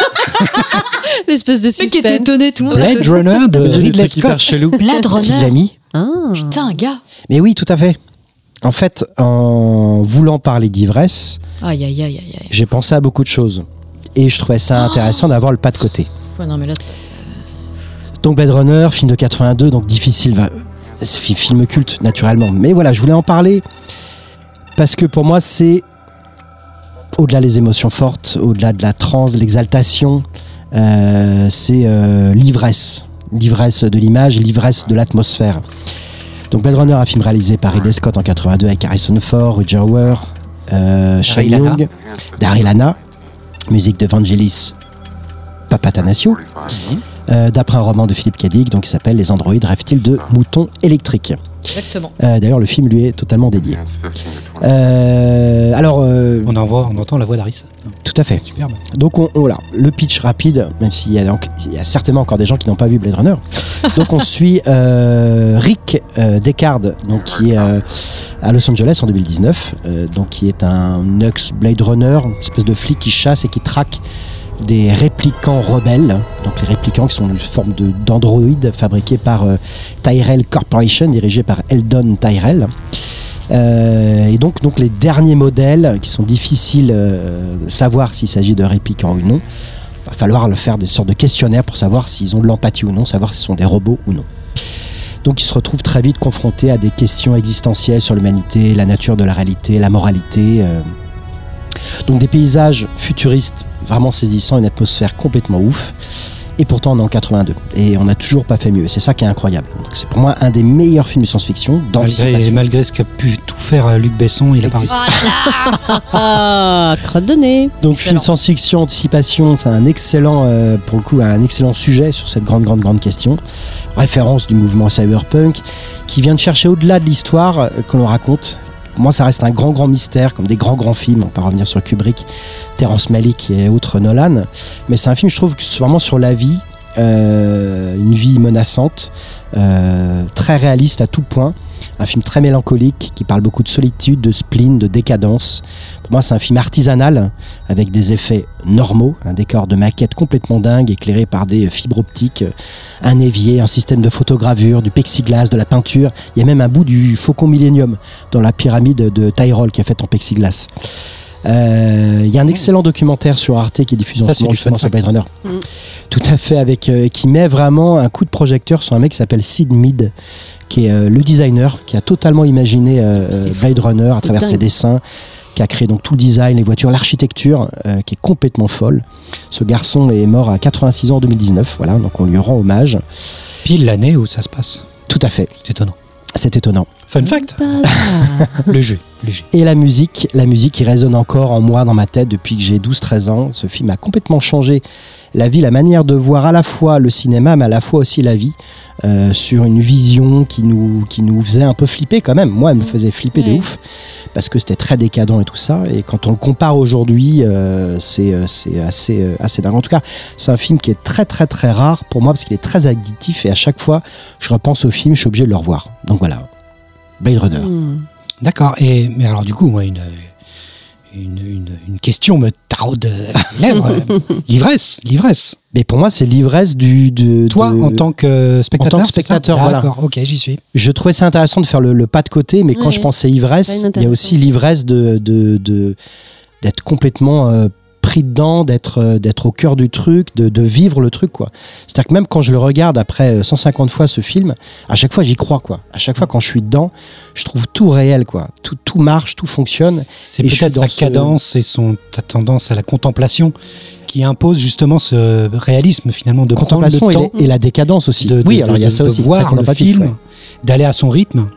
<laughs> l'espèce de Le mec était suspense. étonné, tout le monde. Blade Runner de <laughs> Ridley hyper Scott. chelous. Blade Qui Runner. l'a mis Ah. Putain, gars. Mais oui, tout à fait. En fait, en voulant parler d'ivresse, Aïe, aïe, aïe, aïe, aïe. j'ai pensé à beaucoup de choses. Et je trouvais ça intéressant d'avoir le pas de côté. Ouais, non, mais là, Donc Blade Runner, film de 82, donc difficile, film culte naturellement. Mais voilà, je voulais en parler parce que pour moi c'est au-delà des émotions fortes, au-delà de la transe, de l'exaltation, euh, c'est euh, l'ivresse, l'ivresse de l'image, l'ivresse de l'atmosphère. Donc Blade Runner, un film réalisé par Ridley Scott en 82 avec Harrison Ford, Roger Hauer, euh, Sean Daryl Hannah. Young, Daryl Hannah, musique de Vangelis Papatanasio, euh, d'après un roman de Philippe Cadic, donc qui s'appelle Les androïdes rêvent-ils de moutons électriques. Exactement. Euh, D'ailleurs, le film lui est totalement dédié. Euh, alors, euh, On, en voit, on entend la voix d'Aris. tout à fait. Superbe. Donc on, on- voilà, le pitch rapide, même s'il y, a donc- il y a certainement encore des gens qui n'ont pas vu Blade Runner. <laughs> Donc on suit euh, Rick euh, Deckard, donc qui est euh, à Los Angeles en 2019, euh, donc qui est un ex Blade Runner, une espèce de flic qui chasse et qui traque des réplicants rebelles, donc les réplicants qui sont une forme de- d'androïdes fabriqués par euh, Tyrell Corporation, dirigé par Eldon Tyrell. Euh, et donc, donc les derniers modèles qui sont difficiles euh, de savoir s'il s'agit de réplicants ou non, va falloir le faire des sortes de questionnaires pour savoir s'ils ont de l'empathie ou non, savoir si ce sont des robots ou non. Donc ils se retrouvent très vite confrontés à des questions existentielles sur l'humanité, la nature de la réalité, la moralité. Donc des paysages futuristes vraiment saisissants, une atmosphère complètement ouf. Et pourtant on est en 82 et on n'a toujours pas fait mieux. Et C'est ça qui est incroyable. C'est pour moi un des meilleurs films de science-fiction. Malgré, d'anticipation. malgré ce qu'a pu tout faire euh, Luc Besson, il a pas réussi. Ah, <laughs> crotte de nez. Donc Excellent. film science-fiction, anticipation, c'est un excellent, euh, pour le coup, un excellent sujet sur cette grande, grande, grande question. Référence du mouvement cyberpunk, qui vient de chercher au-delà de l'histoire euh, que l'on raconte. Moi, ça reste un grand, grand mystère, comme des grands, grands films. On peut revenir sur Kubrick, Terrence Malick et autres Nolan. Mais c'est un film, je trouve, que vraiment sur la vie, une vie menaçante, euh, très réaliste à tout point. Un film très mélancolique qui parle beaucoup de solitude, de spleen, de décadence. Pour moi, c'est un film artisanal avec des effets normaux, un décor de maquette complètement dingue éclairé par des fibres optiques, un évier, un système de photogravure, du plexiglas, de la peinture. Il y a même un bout du Faucon Millennium dans la pyramide de Tyrol qui est faite en plexiglas. Euh, Il y a un excellent documentaire sur Arte qui est diffusé en ce c'est moment du justement fun sur Blade fact. Runner. Mm. Tout à fait, avec euh, qui met vraiment un coup de projecteur sur un mec qui s'appelle Sid Mead, qui est euh, le designer, qui a totalement imaginé euh. Blade Runner à travers ses dessins, qui a créé donc tout le design, les voitures, l'architecture, euh, qui est complètement folle. Ce garçon est mort à 86 ans en 2019, voilà, donc on lui rend hommage. Pile l'année où ça se passe. Tout à fait, C'est étonnant. c'est étonnant. Fun fact, léger, léger. <laughs> Et la musique, la musique qui résonne encore en moi, dans ma tête depuis que j'ai 12-13 ans. Ce film a complètement changé la vie, la manière de voir à la fois le cinéma, mais à la fois aussi la vie, euh, sur une vision qui nous, qui nous faisait un peu flipper quand même. Moi, elle me faisait flipper de ouf, parce que c'était très décadent et tout ça. Et quand on le compare aujourd'hui, euh, c'est euh, c'est assez, euh, assez dingue. En tout cas, c'est un film qui est très très très rare pour moi, parce qu'il est très addictif, et à chaque fois, je repense au film, je suis obligé de le revoir. Donc voilà, Blade Runner. Hmm. D'accord. Et mais alors du coup, moi, une, une, une, une question me taraude les lèvres. <laughs> l'ivresse, l'ivresse. Mais pour moi, c'est l'ivresse du. De, Toi, de- en tant que spectateur, en tant que spectateur, voilà. D'accord. Ok, j'y suis. Je trouvais ça intéressant de faire le, le pas de côté, mais quand je pensais ivresse, il y a aussi l'ivresse de de- de- d'être complètement euh, pris dedans, d'être euh, d'être au cœur du truc, de, de vivre le truc, quoi. C'est-à-dire que même quand je le regarde après euh, 150 fois ce film, à chaque fois j'y crois, quoi. À chaque fois quand je suis dedans, je trouve tout réel, quoi. Tout, tout marche, tout fonctionne. C'est peut-être sa ce- cadence et son ta tendance à la contemplation qui impose justement ce réalisme finalement de prendre Contemplation le et, temps la- et la décadence aussi. de, oui, de- alors il y a ça de aussi. très voir le film, ouais. d'aller à son rythme.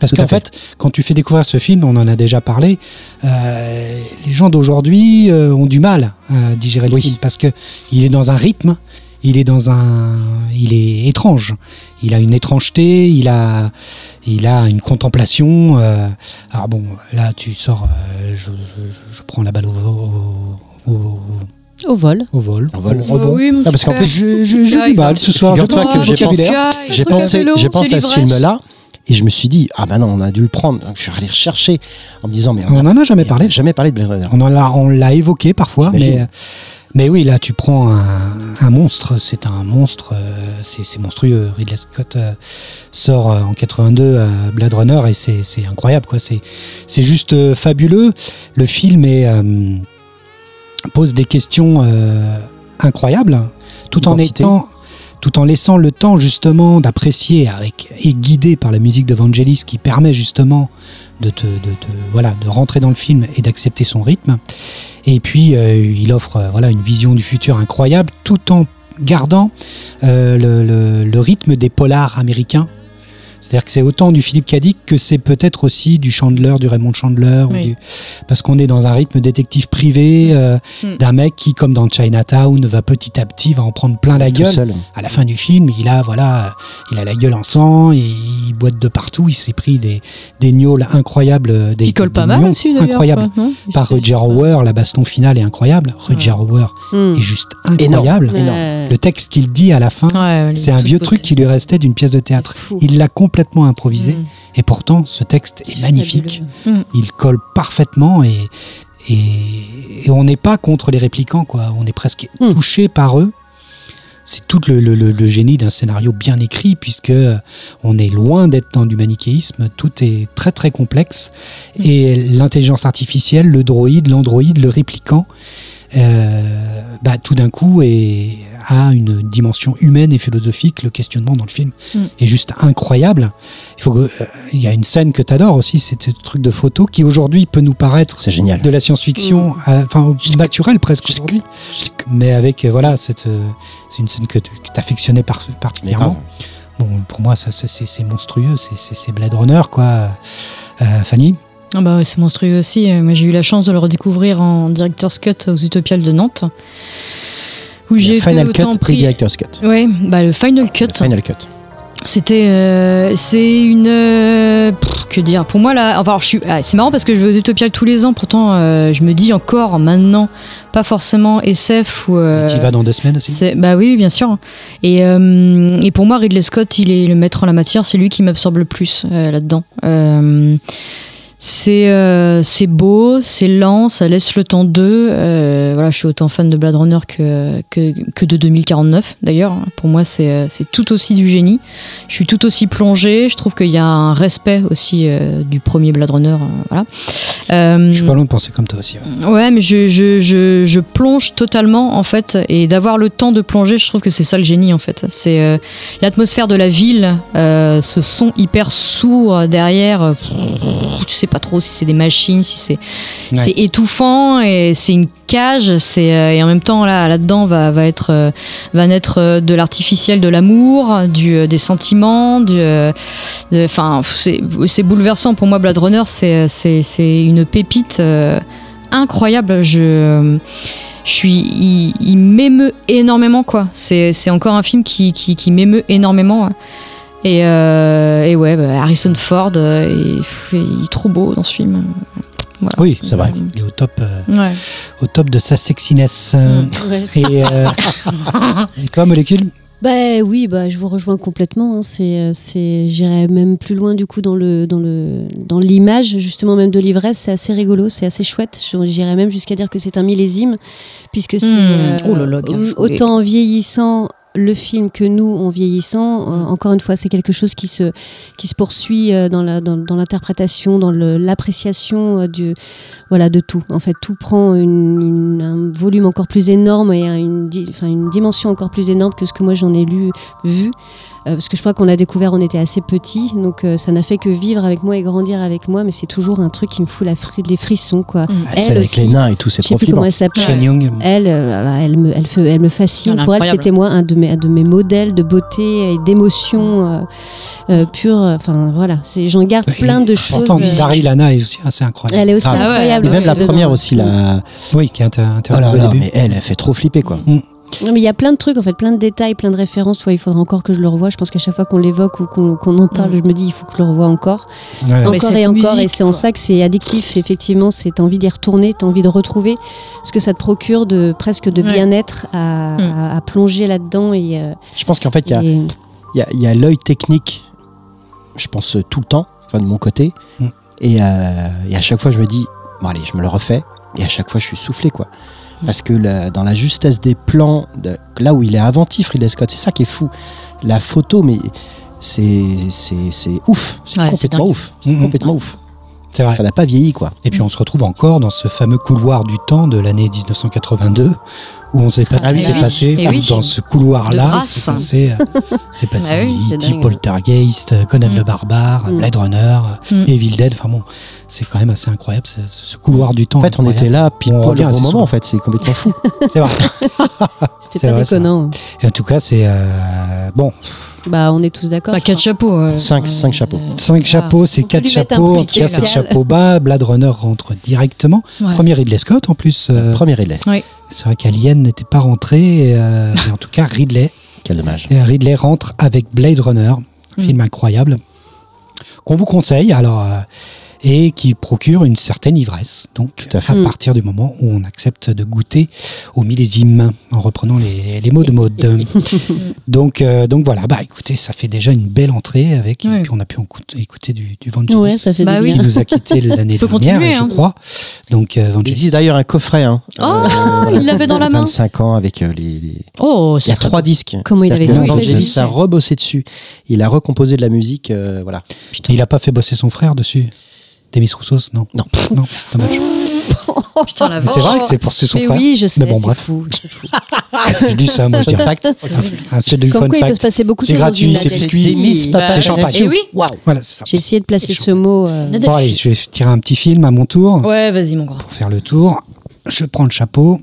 Parce qu'en fait, quand tu fais découvrir ce film, on en a déjà parlé, euh, les gens d'aujourd'hui euh, ont du mal à digérer le Oui. film parce que il est dans un rythme, il est dans un, il est étrange, il a une étrangeté, il a, il a une contemplation. euh, alors bon, là tu sors, euh, je, je- je prends la balle au, au, au- Au vol. au vol, Au vol. au rebond. oui, Ah, parce qu'en plus, Je, je, je Ah, du mal ce soir. j'ai J'ai pensé, j'ai pensé à ce film-là et je me suis dit, ah ben non, on a dû le prendre. Donc je suis allé rechercher en me disant, mais On en a jamais parlé. jamais parlé de Blade Runner. On l'a, on l'a évoqué parfois, mais, mais oui, là, tu prends un, un monstre. C'est un monstre. euh, c'est, monstrueux. Ridley Scott euh, sort euh, en 82 euh, Blade Runner et c'est, c'est incroyable, quoi. C'est, c'est juste fabuleux. Le film est, pose des questions incroyables, tout en étant tout en laissant le temps justement d'apprécier et guidé par la musique de Vangelis qui permet justement de rentrer dans le film et d'accepter son rythme. Et puis euh, il offre euh, voilà une vision du futur incroyable tout en gardant euh, le rythme des polars américains C'est-à-dire que c'est autant du Philippe Cadic que c'est peut-être aussi du Chandler, du Raymond Chandler, ou Oui. du- parce qu'on est dans un rythme détective privé euh, Mm. d'un mec qui, comme dans Chinatown, va petit à petit va en prendre plein la Tout gueule. seul. À la fin du film, il a voilà, il a la gueule en sang, et il boite de partout. Il s'est pris des des gnôles incroyables, des, Il colle des pas mal d'ailleurs. incroyables. quoi, Par Roger Hauer, la baston finale est incroyable. Roger Hauer est juste incroyable. Le texte qu'il dit à la fin, Ouais, c'est un vieux truc qui lui restait d'une pièce de théâtre. Il l'a complètement improvisé Mm. et pourtant ce texte est magnifique. Fabuleux. Il colle parfaitement et, et, et on n'est pas contre les répliquants, quoi. On est presque Mm. touché par eux. C'est tout le, le- le- génie d'un scénario bien écrit puisque on est loin d'être dans du manichéisme. Tout est très très complexe et l'intelligence artificielle, le droïde, l'androïde, le répliquant, euh, bah, tout d'un coup est, a une dimension humaine et philosophique. Le questionnement dans le film Mm. est juste incroyable. Il faut que, euh, il y a une scène que tu adores aussi, c'est ce truc de photo qui aujourd'hui peut nous paraître C'est génial. de la science-fiction, euh, enfin naturelle presque aujourd'hui, mais avec euh, voilà, cette, euh, c'est une scène que tu affectionnais par, particulièrement. Bon, pour moi, ça, ça, c'est monstrueux, c'est- Blade Runner, quoi. Euh, Fanny? Ah bah ouais, c'est monstrueux aussi. Euh, Moi, j'ai eu la chance de le redécouvrir en director's cut aux Utopiales de Nantes. Où j'ai été Final Cut pris. Director's Cut. Ouais, bah le Final Cut. Le Final Cut. C'était, euh, c'est une, euh, pff, que dire Pour moi là, enfin, alors, je suis, ah, c'est marrant parce que je vais aux Utopiales tous les ans. Pourtant, euh, je me dis encore maintenant, pas forcément SF ou. tu y vas dans deux semaines aussi bah oui, bien sûr. Et, et pour moi, Ridley Scott, il est le maître en la matière. C'est lui qui m'absorbe le plus là-dedans. Euh, c'est euh, c'est beau, c'est lent, ça laisse le temps d'eux. Euh, voilà, je suis autant fan de Blade Runner que, que, que de 2049 d'ailleurs. Pour moi, c'est euh, c'est tout aussi du génie. Je suis tout aussi plongée. Je trouve qu'il y a un respect aussi euh, du premier Blade Runner. voilà. Je suis pas loin de penser comme toi aussi. ouais. Ouais, mais je, je, je, je plonge totalement en fait, et d'avoir le temps de plonger, je trouve que c'est ça le génie en fait. C'est l'atmosphère de la ville, ce son hyper sourd derrière. tu sais pas trop si c'est des machines, si c'est Ouais. étouffant et c'est une cage. C'est euh, et en même temps là là-dedans va va être euh, va naître euh, de l'artificiel, de l'amour, du des sentiments, du enfin c'est bouleversant pour moi. Blade Runner, c'est une pépite euh, incroyable. Je je suis, il, il m'émeut énormément quoi. C'est encore un film qui qui, qui m'émeut énormément. Et, euh, et ouais, bah, Harrison Ford, euh, il, il est trop beau dans ce film. Voilà. Oui, C'est vrai. Il est au top, euh, Ouais. au top de sa sexiness. Mm. Et, euh, <laughs> et toi, Molécule? Bah oui, bah, je vous rejoins complètement. hein. C'est, euh, c'est, j'irais même plus loin du coup dans le dans le dans l'image justement même de l'ivresse. C'est assez rigolo, c'est assez chouette. Je- J'irais même jusqu'à dire que c'est un millésime, puisque c'est euh, Oh là là, autant en vieillissant le film que nous en vieillissant. euh, encore une fois, c'est quelque chose qui se qui se poursuit euh, dans la dans, dans l'interprétation, dans l'appréciation euh, du voilà de tout. En fait, tout prend une, une- un volume encore plus énorme et une, une dimension encore plus énorme que ce que moi j'en ai lu, vu. Euh, parce que je crois qu'on l'a découvert, on était assez petits, donc euh, ça n'a fait que vivre avec moi et grandir avec moi, mais c'est toujours un truc qui me fout la fri- les frissons, quoi. Mm. Ah, Elle celle avec aussi. les nains et tout, c'est Je sais trop plus comment elle s'appelle. Elle, euh, elle, me, elle, me fascine. Pour elle, c'était moi un de mes, un de mes modèles de beauté et d'émotion euh, euh, pure. Enfin, voilà, j'en garde plein de choses. Pourtant, euh, Daryl Lana est aussi assez incroyable. elle est aussi Ah ouais. incroyable. Et même la dedans. première aussi, la. Oui, qui est inter- Oh là là, mais elle, elle fait trop flipper quoi. Non, mais il y a plein de trucs, en fait, plein de détails, plein de références. Tu vois, il faudra encore que je le revoie. Je pense qu'à chaque fois qu'on l'évoque ou qu'on en parle, Mm. je me dis, il faut que je le revoie encore. Ouais. Encore et encore. et c'est en ça que c'est addictif, effectivement. C'est t'as envie d'y retourner, t'as envie de retrouver ce que ça te procure de presque de Ouais. bien-être à, Mm. à- à plonger là-dedans. Et, euh, Je pense qu'en fait, il y a, et- il y a, il y a l'œil technique, je pense euh, tout le temps, enfin de mon côté. Mm. Et, euh, et à chaque fois, je me dis, bon allez, je me le refais. Et à chaque fois, je suis soufflé quoi. Parce que la- dans la justesse des plans, de- là où il est inventif, Ridley Scott, c'est ça qui est fou. La photo, mais c'est ouf. C'est Ouais, c'est complètement ouf. C'est complètement ouf. C'est vrai. Ça n'a pas vieilli quoi. Et puis on se retrouve encore dans ce fameux couloir du temps de l'année 1982 où on ne sait pas ce Ah qui oui. s'est oui, passé eh oui. dans ce couloir-là. Grâce. C'est passé, euh, c'est passé Bah oui. Poltergeist, euh, Conan Mm. le Barbare, Mm. Blade Runner, Mm. Evil Dead. Enfin bon, c'est quand même assez incroyable ce, couloir du temps. En fait, on incroyable. était là, pile On poil revient au bon moment. souvent. En fait, c'est complètement fou. <laughs> C'est vrai. <laughs> C'était C'est pas vrai, déconnant. Et en tout cas, c'est euh, bon. Bah, on est tous d'accord. Bah, quatre chapeaux. ouais. Cinq, cinq chapeaux. Cinq chapeaux, c'est quatre chapeaux. En tout cas, c'est chapeau bas. Blade Runner rentre directement. Ouais. Premier Ridley Scott en plus. euh, Premier Ridley. c'est vrai qu'Alien n'était pas rentré. euh, mais en tout cas, Ridley. <laughs> Quel dommage. Et Ridley rentre avec Blade Runner, un Mm. film incroyable qu'on vous conseille. Alors. Euh, et qui procure une certaine ivresse. Donc, Tout à fait. Mm. partir du moment où on accepte de goûter au millésime, en reprenant les, les mots de mode. <laughs> donc, euh, donc voilà, bah écoutez, ça fait déjà une belle entrée avec. Et puis on a pu écouter, écouter du, du Vangelis, Ouais, ça fait Bah du oui. qui nous a quitté <laughs> l'année dernière, continuer, je hein. crois. Donc, euh, Il Vangelis. existe d'ailleurs un coffret. Hein, Oh, <laughs> il l'avait dans la main. 25 ans avec euh, les, les- Oh, Il y a trois disques. Comment il avait Vangelis a rebossé dessus. Il a recomposé de la musique. euh, voilà. Il a pas fait bosser son frère dessus Demis Roussos, non Non. <laughs> Non, dommage. Putain, la Mais c'est vrai que c'est pour c'est son Mais frère. oui, je sais, Mais bon, c'est bref. fou. c'est fou. Je dis ça, moi je dis Fun fact. C'est du Comme fun quoi, il peut se fact. passer beaucoup de C'est choses dans gratuit, une c'est biscuit. Demis, Bah, papa, c'est champagne. Et oui. Waouh. Voilà, c'est ça. J'ai essayé de placer ce mot. euh, Bon, allez, je vais tirer un petit film à mon tour Ouais, vas-y, mon gars. pour faire le tour. Je prends le chapeau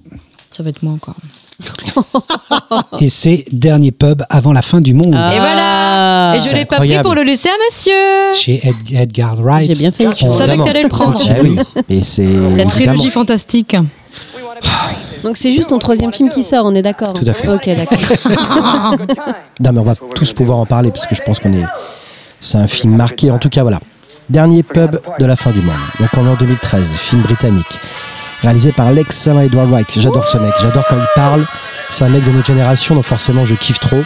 Ça va être moi encore. <laughs> et c'est Dernier pub avant la fin du monde Et voilà Et je l'ai pas pris pour le laisser à monsieur chez Ed- Edgar Wright. J'ai bien fait. Je savais que t'allais le prendre. Ah oui. <laughs> Et c'est. La trilogie fantastique. Donc c'est juste ton troisième film qui sort, on est d'accord Tout à fait. Ok, d'accord. <laughs> Non, mais on va tous pouvoir en parler parce que je pense qu'on est. C'est un film marqué. En tout cas, voilà. Dernier pub de la fin du monde. Donc on est en 2013, film britannique. Réalisé par l'excellent Edward Wright. J'adore ce mec. J'adore quand il parle. C'est un mec de notre génération, donc forcément je kiffe trop.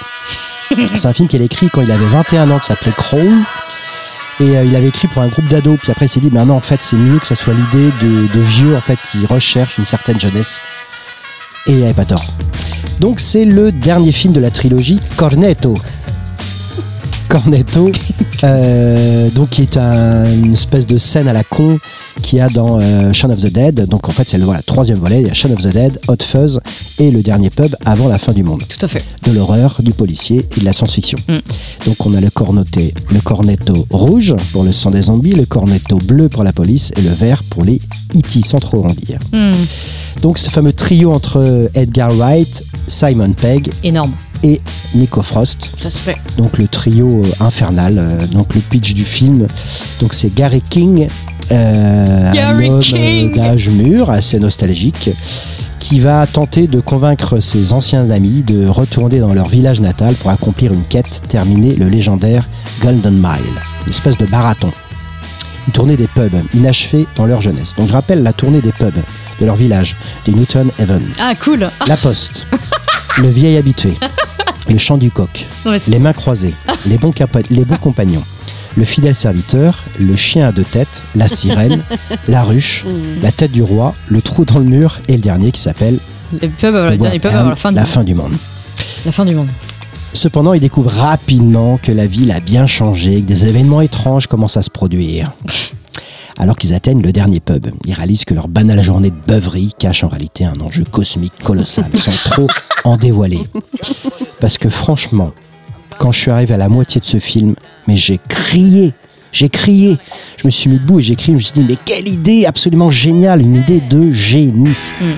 <laughs> C'est un film qu'il a écrit quand il avait 21 ans, qui s'appelait Crawl. Et euh, il avait écrit pour un groupe d'ados. Puis après, il s'est dit, mais non, en fait, c'est mieux que ça soit l'idée de, de vieux, en fait, qui recherchent une certaine jeunesse. Et il avait pas tort. Donc, c'est le dernier film de la trilogie Cornetto. <laughs> Cornetto, <laughs> euh, donc qui est un- une espèce de scène à la con qu'il y a dans euh, Shaun of the Dead. Donc en fait c'est le voilà, troisième volet, il y a Shaun of the Dead, Hot Fuzz et le dernier pub avant la fin du monde. Tout à fait. De l'horreur, du policier et de la science-fiction. Mm. Donc on a le cornoté, le cornetto rouge pour le sang des zombies, le cornetto bleu pour la police et le vert pour les E.T. sans trop en dire. Hmm, Donc ce fameux trio entre Edgar Wright, Simon Pegg Énorme. Et Nico Frost Respect. donc le trio euh, infernal. euh, donc le pitch du film, donc c'est Gary King, euh, Gary un homme d'âge mûr, assez nostalgique, qui va tenter de convaincre ses anciens amis de retourner dans leur village natal pour accomplir une quête, terminer le légendaire Golden Mile, une espèce de marathon. Une tournée des pubs, inachevée dans leur jeunesse. Donc je rappelle la tournée des pubs de leur village, des Newton Haven. Ah, cool. La Poste, <laughs> le vieil habitué, le chant du coq, les mains croisées, <laughs> les bons, capa- les bons compagnons, le fidèle serviteur, le chien à deux têtes, la sirène, <laughs> la ruche, Mm. la tête du roi, le trou dans le mur et le dernier qui s'appelle la fin, du la monde. fin du monde. La fin du monde. Cependant, ils découvrent rapidement que la ville a bien changé, que des événements étranges commencent à se produire. <laughs> Alors qu'ils atteignent le dernier pub, ils réalisent que leur banale journée de beuverie cache en réalité un enjeu cosmique colossal, sans trop en dévoiler. Parce que franchement, quand je suis arrivé à la moitié de ce film, mais j'ai crié, j'ai crié. Je me suis mis debout et j'ai crié, je me suis dit, mais quelle idée absolument géniale, une idée de génie. Mm.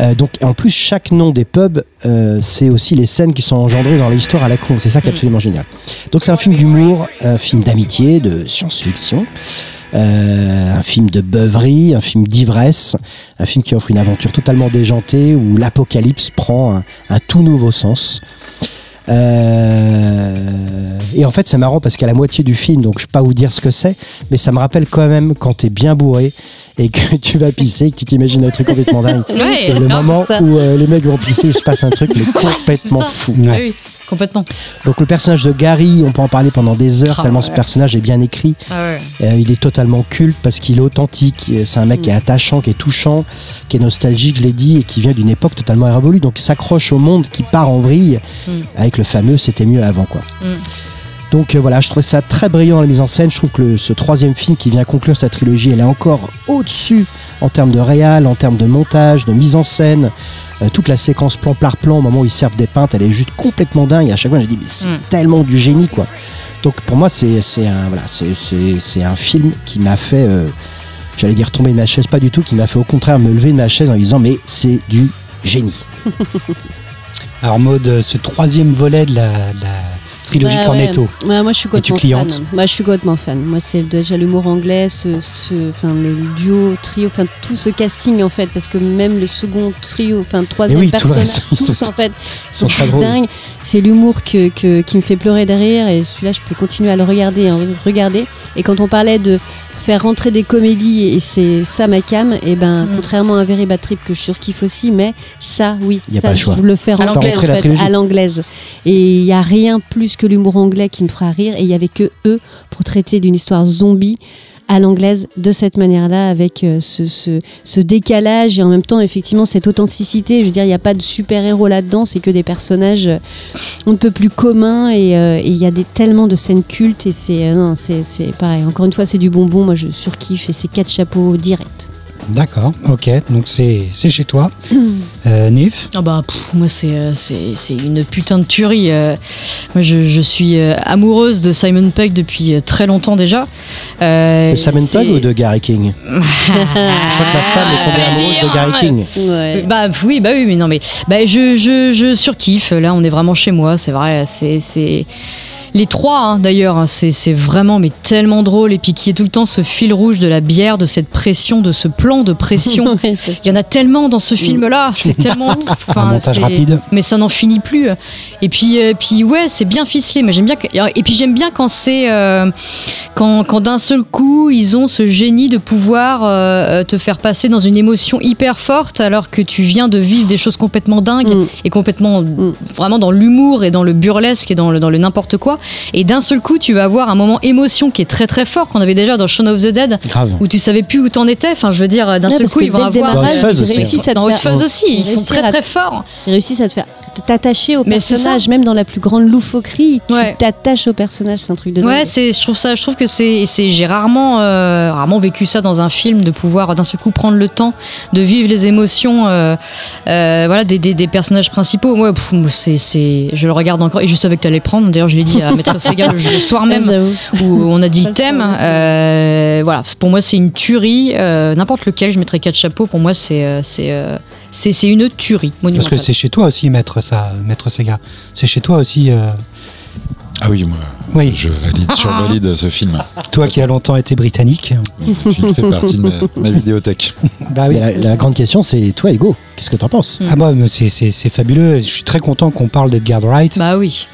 Euh, donc en plus chaque nom des pubs euh, c'est aussi les scènes qui sont engendrées dans l'histoire à la con. C'est ça qui est Mm. absolument génial. Donc c'est un film d'humour un film d'amitié de science-fiction euh, un film de beuverie un film d'ivresse un film qui offre une aventure totalement déjantée où l'apocalypse prend un, un tout nouveau sens. Euh, et en fait, c'est marrant parce qu'à la moitié du film, donc je vais pas vous dire ce que c'est, mais ça me rappelle quand même quand t'es bien bourré et que <laughs> tu vas pisser, que tu t'imagines un truc complètement dingue. Ouais, Et le moment ça. où euh, les mecs vont pisser, il se passe un truc mais <laughs> complètement fou. Ah oui, complètement. Donc le personnage de Gary, on peut en parler pendant des heures Ah, tellement ouais. ce personnage est bien écrit. Ah. Euh, il est totalement culte parce qu'il est authentique. C'est un mec qui est attachant, qui est touchant, qui est nostalgique, je l'ai dit, et qui vient d'une époque totalement révolue. Donc il s'accroche au monde qui part en vrille Mm. avec le fameux c'était mieux avant quoi. Mm. Donc euh, voilà, je trouve ça très brillant la mise en scène. Je trouve que le- ce troisième film qui vient conclure sa trilogie, elle est encore au-dessus en termes de réal, en termes de montage, de mise en scène. Euh, toute la séquence plan par plan au moment où ils servent des pintes, elle est juste complètement dingue. Et à chaque fois, j'ai dit, mais c'est Mm. tellement du génie quoi. Donc pour moi, c'est c'est un, voilà, c'est- c'est- c'est un film qui m'a fait, euh, j'allais dire tomber de ma chaise, pas du tout, qui m'a fait au contraire me lever de ma chaise en disant, mais c'est du génie. <laughs> Alors, mode, ce troisième volet de la, de la trilogie Ouais, Cornetto. ouais. Ouais, moi, je suis complètement cliente fan. Moi, je suis complètement fan. Moi, c'est déjà l'humour anglais, ce, ce- enfin, le duo, trio, enfin, tout ce casting, en fait, parce que même le second trio, enfin, troisième oui, personnage, tous, sont- en fait, sont tous dingues. C'est l'humour que, que- qui me fait pleurer derrière, et celui-là, je peux continuer à le regarder, et en regarder. Et quand on parlait de faire rentrer des comédies, et c'est ça ma cam, et ben, Mm. contrairement à un Very Bad Trip que je surkiffe aussi, mais ça, oui, Y a ça, pas le choix. je le rentrer l'anglaise, en fait, à l'anglaise. Et il n'y a rien plus que l'humour anglais qui me fera rire. Et il n'y avait que eux pour traiter d'une histoire zombie à l'anglaise de cette manière-là, avec euh, ce, ce- décalage et en même temps, effectivement, cette authenticité. Je veux dire, il n'y a pas de super-héros là-dedans, c'est que des personnages euh, on ne peut plus communs et euh, et il y a des, tellement de scènes cultes et c'est euh, pareil. Encore une fois, c'est du bonbon. Moi, je surkiffe et c'est quatre chapeaux direct. D'accord, ok, donc c'est c'est chez toi. Euh, Nif? Ah bah pff, moi c'est euh, c'est c'est une putain de tuerie. euh. moi je, je suis euh, amoureuse de Simon Pegg depuis très longtemps déjà. Euh, De Simon Pegg ou de Gary King? <laughs> Je crois que ma femme est tombée amoureuse de Gary King. Ouais. Bah oui, bah oui, mais non, mais bah, je, je, je surkiffe. Là, on est vraiment chez moi, c'est vrai. C'est, c'est... Les trois, hein, d'ailleurs, hein, c'est, c'est vraiment mais tellement drôle. Et puis qui est tout le temps ce fil rouge de la bière, de cette pression, de ce plan de pression. <laughs> Il y en a tellement dans ce film-là, <laughs> c'est tellement ouf. Un montage c'est- rapide. mais ça n'en finit plus. Et puis, euh, puis ouais, c'est bien ficelé. Mais j'aime bien. que- Et puis j'aime bien quand c'est euh, quand, quand d'un seul coup ils ont ce génie de pouvoir euh, te faire passer dans une émotion hyper forte alors que tu viens de vivre des choses complètement dingues Mm. et complètement vraiment dans l'humour et dans le burlesque et dans le dans le n'importe quoi. Et d'un seul coup, tu vas avoir un moment émotion qui est très très fort qu'on avait déjà dans Shaun of the Dead Grave. où tu savais plus où t'en étais. Enfin, je veux dire, d'un Ouais, seul coup, ils vont avoir démarrage, Dans Hot Fuzz ils aussi, ils sont très très forts. Ils réussissent à te faire t'attacher au Mais personnage, même dans la plus grande loufoquerie, tu Ouais. t'attaches au personnage, c'est un truc de Ouais, c'est, je trouve ça, je trouve que c'est, c'est j'ai rarement, euh, rarement vécu ça dans un film de pouvoir d'un seul coup prendre le temps de vivre les émotions, euh, euh, voilà, des, des, des personnages principaux. Ouais, pff, c'est, c'est, je le regarde encore et je savais que tu allais prendre. D'ailleurs, je l'ai dit à Maître <laughs> Segal le, le soir même où on a dit thème. voilà, pour moi c'est une tuerie. n'importe lequel, je mettrais quatre chapeaux. Pour moi, c'est, c'est, c'est, c'est une tuerie Parce monumentale. que c'est chez toi aussi, maître, ça, maître Sega. C'est chez toi aussi. euh, Ah oui, moi, Oui, je valide, <laughs> survalide ce film. toi qui as longtemps été britannique. Le film fait partie de ma, ma vidéothèque. <laughs> Bah oui. La, la grande question, c'est toi, Ego, qu'est-ce que t'en penses? Ah bah, mais c'est- c'est c'est fabuleux. Je suis très content qu'on parle d'Edgar Wright Bah oui.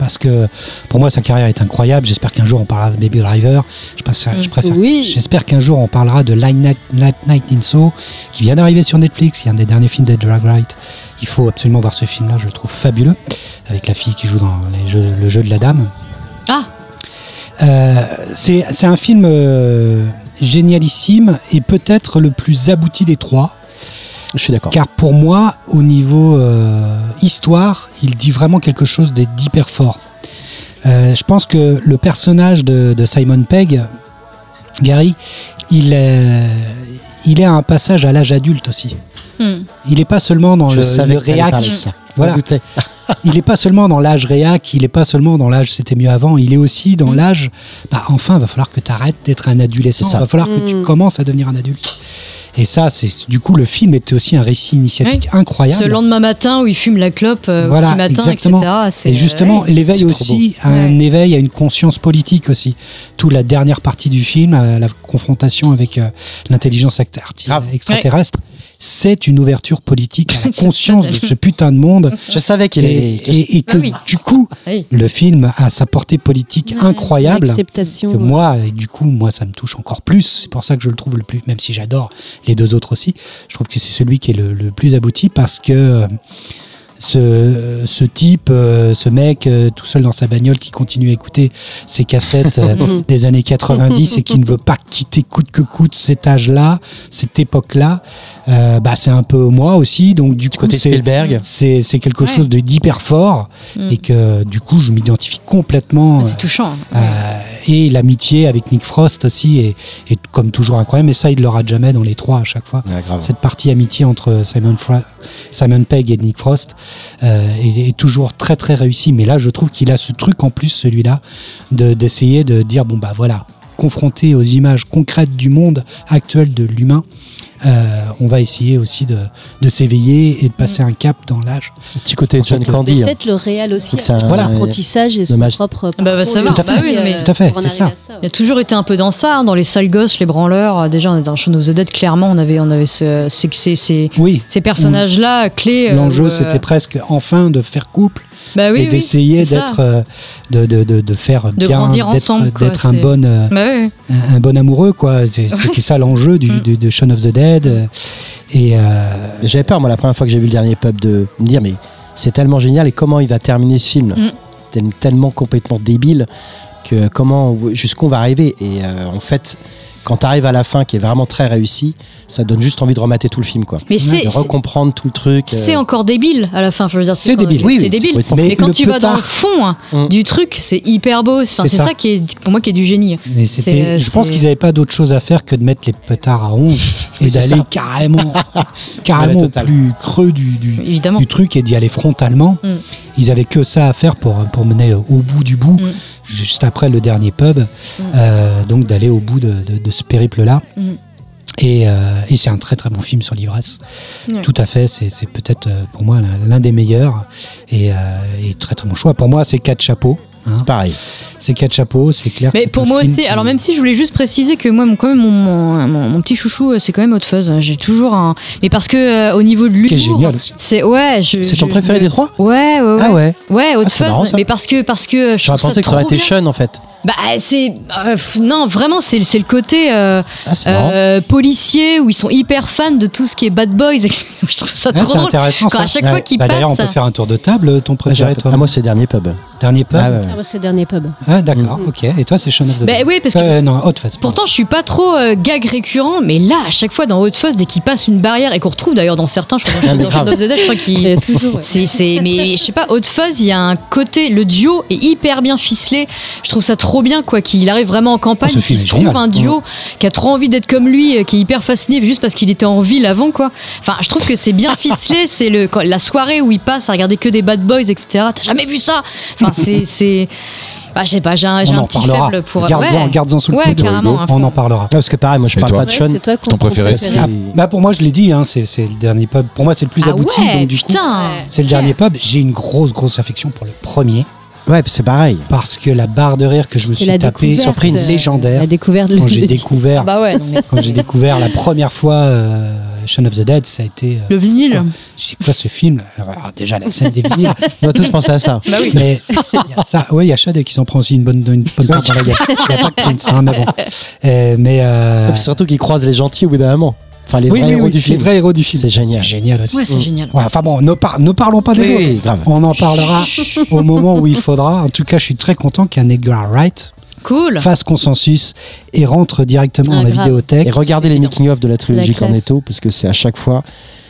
Parce que pour moi sa carrière est incroyable. J'espère qu'un jour on parlera de Baby Driver. Je, passe- je préfère. Oui. J'espère qu'un jour on parlera de Light Night, Night, Night in Soho qui vient d'arriver sur Netflix. Il y a un des derniers films d'Edgar Wright. Il faut absolument voir ce film-là. Je le trouve fabuleux avec la fille qui joue dans les jeux- le jeu de la dame. Ah, Euh, c'est c'est un film euh, génialissime et peut-être le plus abouti des trois. Je suis d'accord. Car pour moi, au niveau euh, histoire, il dit vraiment quelque chose d'hyper fort. Euh, je pense que le personnage de, de Simon Pegg, Gary, il est, il est à un passage à l'âge adulte aussi. hmm. Il n'est pas seulement dans Je le, réac. ça. Voilà. <laughs> Il n'est pas seulement dans l'âge réac, il n'est pas seulement dans l'âge c'était mieux avant, il est aussi dans Mm. l'âge, bah, enfin, il va falloir que tu arrêtes d'être un adolescent, C'est ça. il va falloir que tu Mm. commences à devenir un adulte. Et ça, c'est du coup, le film était aussi un récit initiatique incroyable. Ce lendemain matin où il fume la clope euh, au Voilà, petit matin, exactement. etc. c'est- Et justement, ouais. l'éveil aussi, un Ouais. éveil à une conscience politique aussi. Toute la dernière partie du film, euh, la confrontation avec euh, l'intelligence extraterrestre, c'est une ouverture politique à la <laughs> conscience de ce putain de monde. Je savais qu'il Et, est. et- et que Ah oui. du coup, Oui. le film a sa portée politique incroyable. Que moi, et du coup, moi, ça me touche encore plus. C'est pour ça que je le trouve le plus, même si j'adore les deux autres aussi. Je trouve que c'est celui qui est le, le plus abouti parce que euh, ce, ce type, euh, ce mec, euh, tout seul dans sa bagnole, qui continue à écouter ses cassettes euh, <laughs> <laughs> des années 90 et qui ne veut pas quitter coûte que coûte cet âge-là, cette époque-là, euh, bah, c'est un peu moi aussi. Donc, du coup, Côté c'est Spielberg. c'est c'est quelque Ouais. chose de d'hyper fort Mm. et que du coup, je m'identifie complètement. C'est touchant. euh, et l'amitié avec Nick Frost aussi est, est comme toujours incroyable, mais ça il rate jamais dans les trois à chaque fois. Ouais. Cette partie amitié entre Simon, Fra- Simon Pegg et Nick Frost euh, est, toujours très très réussi. Mais là, je trouve qu'il a ce truc en plus, celui-là, de- d'essayer de dire bon bah voilà, confronté aux images concrètes du monde actuel de l'humain, euh, on va essayer aussi de, de s'éveiller et de passer un cap dans l'âge. Petit côté de John Candy. hein. Peut-être le réel aussi, un- son apprentissage et son dommage. propre. Bah, va aussi, Bah oui, non, mais- euh, Tout à fait, c'est ça. Il a toujours été un peu dans ça, hein, dans les sales gosses, les branleurs. euh, Déjà, on est dans Shaun of the Dead, clairement, on avait, on avait ce, ces, ces, ces, Oui, ces personnages-là clés. euh, l'enjeu euh, c'était presque enfin de faire couple bah oui, et oui, d'essayer ça. d'être, de, de, de, de faire De bien, grandir d'être, ensemble, quoi, d'être un bon, euh, Bah un, un bon amoureux quoi. C'est- <laughs> C'était ça l'enjeu du, Mm. de, de Shaun of the Dead. Euh, Et euh, J'avais peur, moi, la première fois que j'ai vu le dernier pub, de me dire, mais c'est tellement génial et comment il va terminer ce film? Mm. C'est tellement complètement débile que comment, jusqu'où on va arriver? Et euh, en fait, quand tu arrives à la fin qui est vraiment très réussi, ça donne juste envie de remater tout le film, quoi. Mais c'est, De recomprendre tout le truc. euh, c'est encore débile à la fin. Je veux dire, C'est débile. Oui, c'est oui, débile. Mais, Mais quand tu vas dans le fond hein, Mm. du truc, c'est hyper beau. Enfin, C'est ça. ça. qui est pour moi qui est du génie. mais C'est- je pense qu'ils n'avaient pas d'autre chose à faire que de mettre les petards à 11 <laughs> et d'aller carrément, <laughs> carrément au plus creux du, du, du truc et d'y aller frontalement. Mm. Ils avaient que ça à faire pour, pour mener au bout du bout, Mm. Juste après le dernier pub. Euh, donc d'aller au bout de, de- de ce périple-là. Mm. Et, euh, et c'est un très très bon film sur l'ivresse. Ouais. Tout à fait, c'est peut-être euh, pour moi l'un- l'un des meilleurs et, euh, et très très bon choix. Pour moi, c'est quatre chapeaux. Hein. Pareil. C'est quatre chapeaux, c'est clair. Mais pour moi film aussi, qui- alors même si je voulais juste préciser que moi, mon, quand même, mon, mon, mon- mon petit chouchou, euh, c'est quand même Hot Fuzz. J'ai toujours un. Mais parce que euh, au niveau de Qui est l'humour. génial aussi. C'est ouais. je- C'est ton je- préféré des trois Ouais, ouais, ouais. Ah ouais Ouais, Hot Ah, Fuzz. marrant, ça. mais parce que, parce que je J'aurais trouve pensé que ça aurait trop été. Sean, en fait. Bah, c'est. euh, non, vraiment, c'est c'est le côté euh, Ah, euh, policier où ils sont hyper fans de tout ce qui est bad boys. <laughs> je trouve ça Ouais, trop c'est drôle. intéressant Quand ça. à chaque Ouais. fois qu'ils Bah, D'ailleurs, on peut faire un tour de table. Ton préféré, toi Ah, moi, c'est le dernier pub. Dernier pub Ah, ouais. Ah, bah, c'est le dernier pub. Ah, D'accord, ok. Et toi, c'est Shaun of the Bah Dead. oui, parce que Euh, non, Hot Fuzz. Pourtant, je suis pas trop euh, gag récurrent, mais là, à chaque fois dans Hot Fuzz, dès qu'il passe une barrière et qu'on retrouve d'ailleurs dans certains, je crois Ah, dans Shaun of the Dead, je crois Il y qu'il. a toujours. ouais. C'est, c'est, mais je sais pas, Hot Fuzz, il y a un côté, le duo est hyper bien ficelé. Je trouve ça trop bien, quoi, qu'il arrive vraiment en campagne, Oh, qu'il se trouve un duo qui a trop envie d'être comme lui, euh, qui est hyper fasciné juste parce qu'il était en ville avant, quoi. Enfin, je trouve que c'est bien ficelé, c'est le, quand- la soirée où il passe à regarder que des bad boys, etc. T'as jamais vu ça? Enfin, <laughs> c'est, c'est, bah, je sais pas, j'ai un, j'ai On un en petit parlera. faible pour. Garde-en ouais. garde-en sous le Ouais, coude. carrément, On en parlera. Parce que pareil, moi, je Et parle toi pas de Ouais, Sean. c'est toi Ton préféré. Ah, bah pour moi, je l'ai dit, hein, c'est c'est le dernier pub. Pour moi, c'est le plus Ah abouti. ouais, donc, du coup, c'est le dernier pub. J'ai une grosse, grosse affection pour le premier. Ouais, c'est pareil. Parce que la barre de rire que je me suis tapée découverte, sur Prince, euh, légendaire. La découverte, le Quand j'ai découvert, bah ouais, quand j'ai découvert la première fois euh, Shaun of the Dead, ça a été. euh, Le vinyle. J'ai quoi ce film? Alors, Déjà la scène des vinyles. On doit tous penser à ça. Bah oui. Mais il y a ça, oui, il y a Shade qui s'en prend aussi une bonne, une bonne part dans la gueule. Il n'y a pas que Prince, hein, mais bon. Euh, mais euh, Surtout qu'ils croisent les gentils au bout d'un moment. Enfin, les oui, vrais oui, héros oui, du les film. vrais héros du film. C'est génial. C'est génial aussi. Ouais, c'est génial. Ouais, enfin bon, ne, par- ne parlons pas des Oui, autres. On en parlera au moment où il faudra. En tout cas, je suis très content qu'un Edgar Wright Cool. fasse consensus et rentre directement Ah, dans la grave. vidéothèque. Et regardez les making-of de la trilogie la. Cornetto, parce que c'est à chaque fois,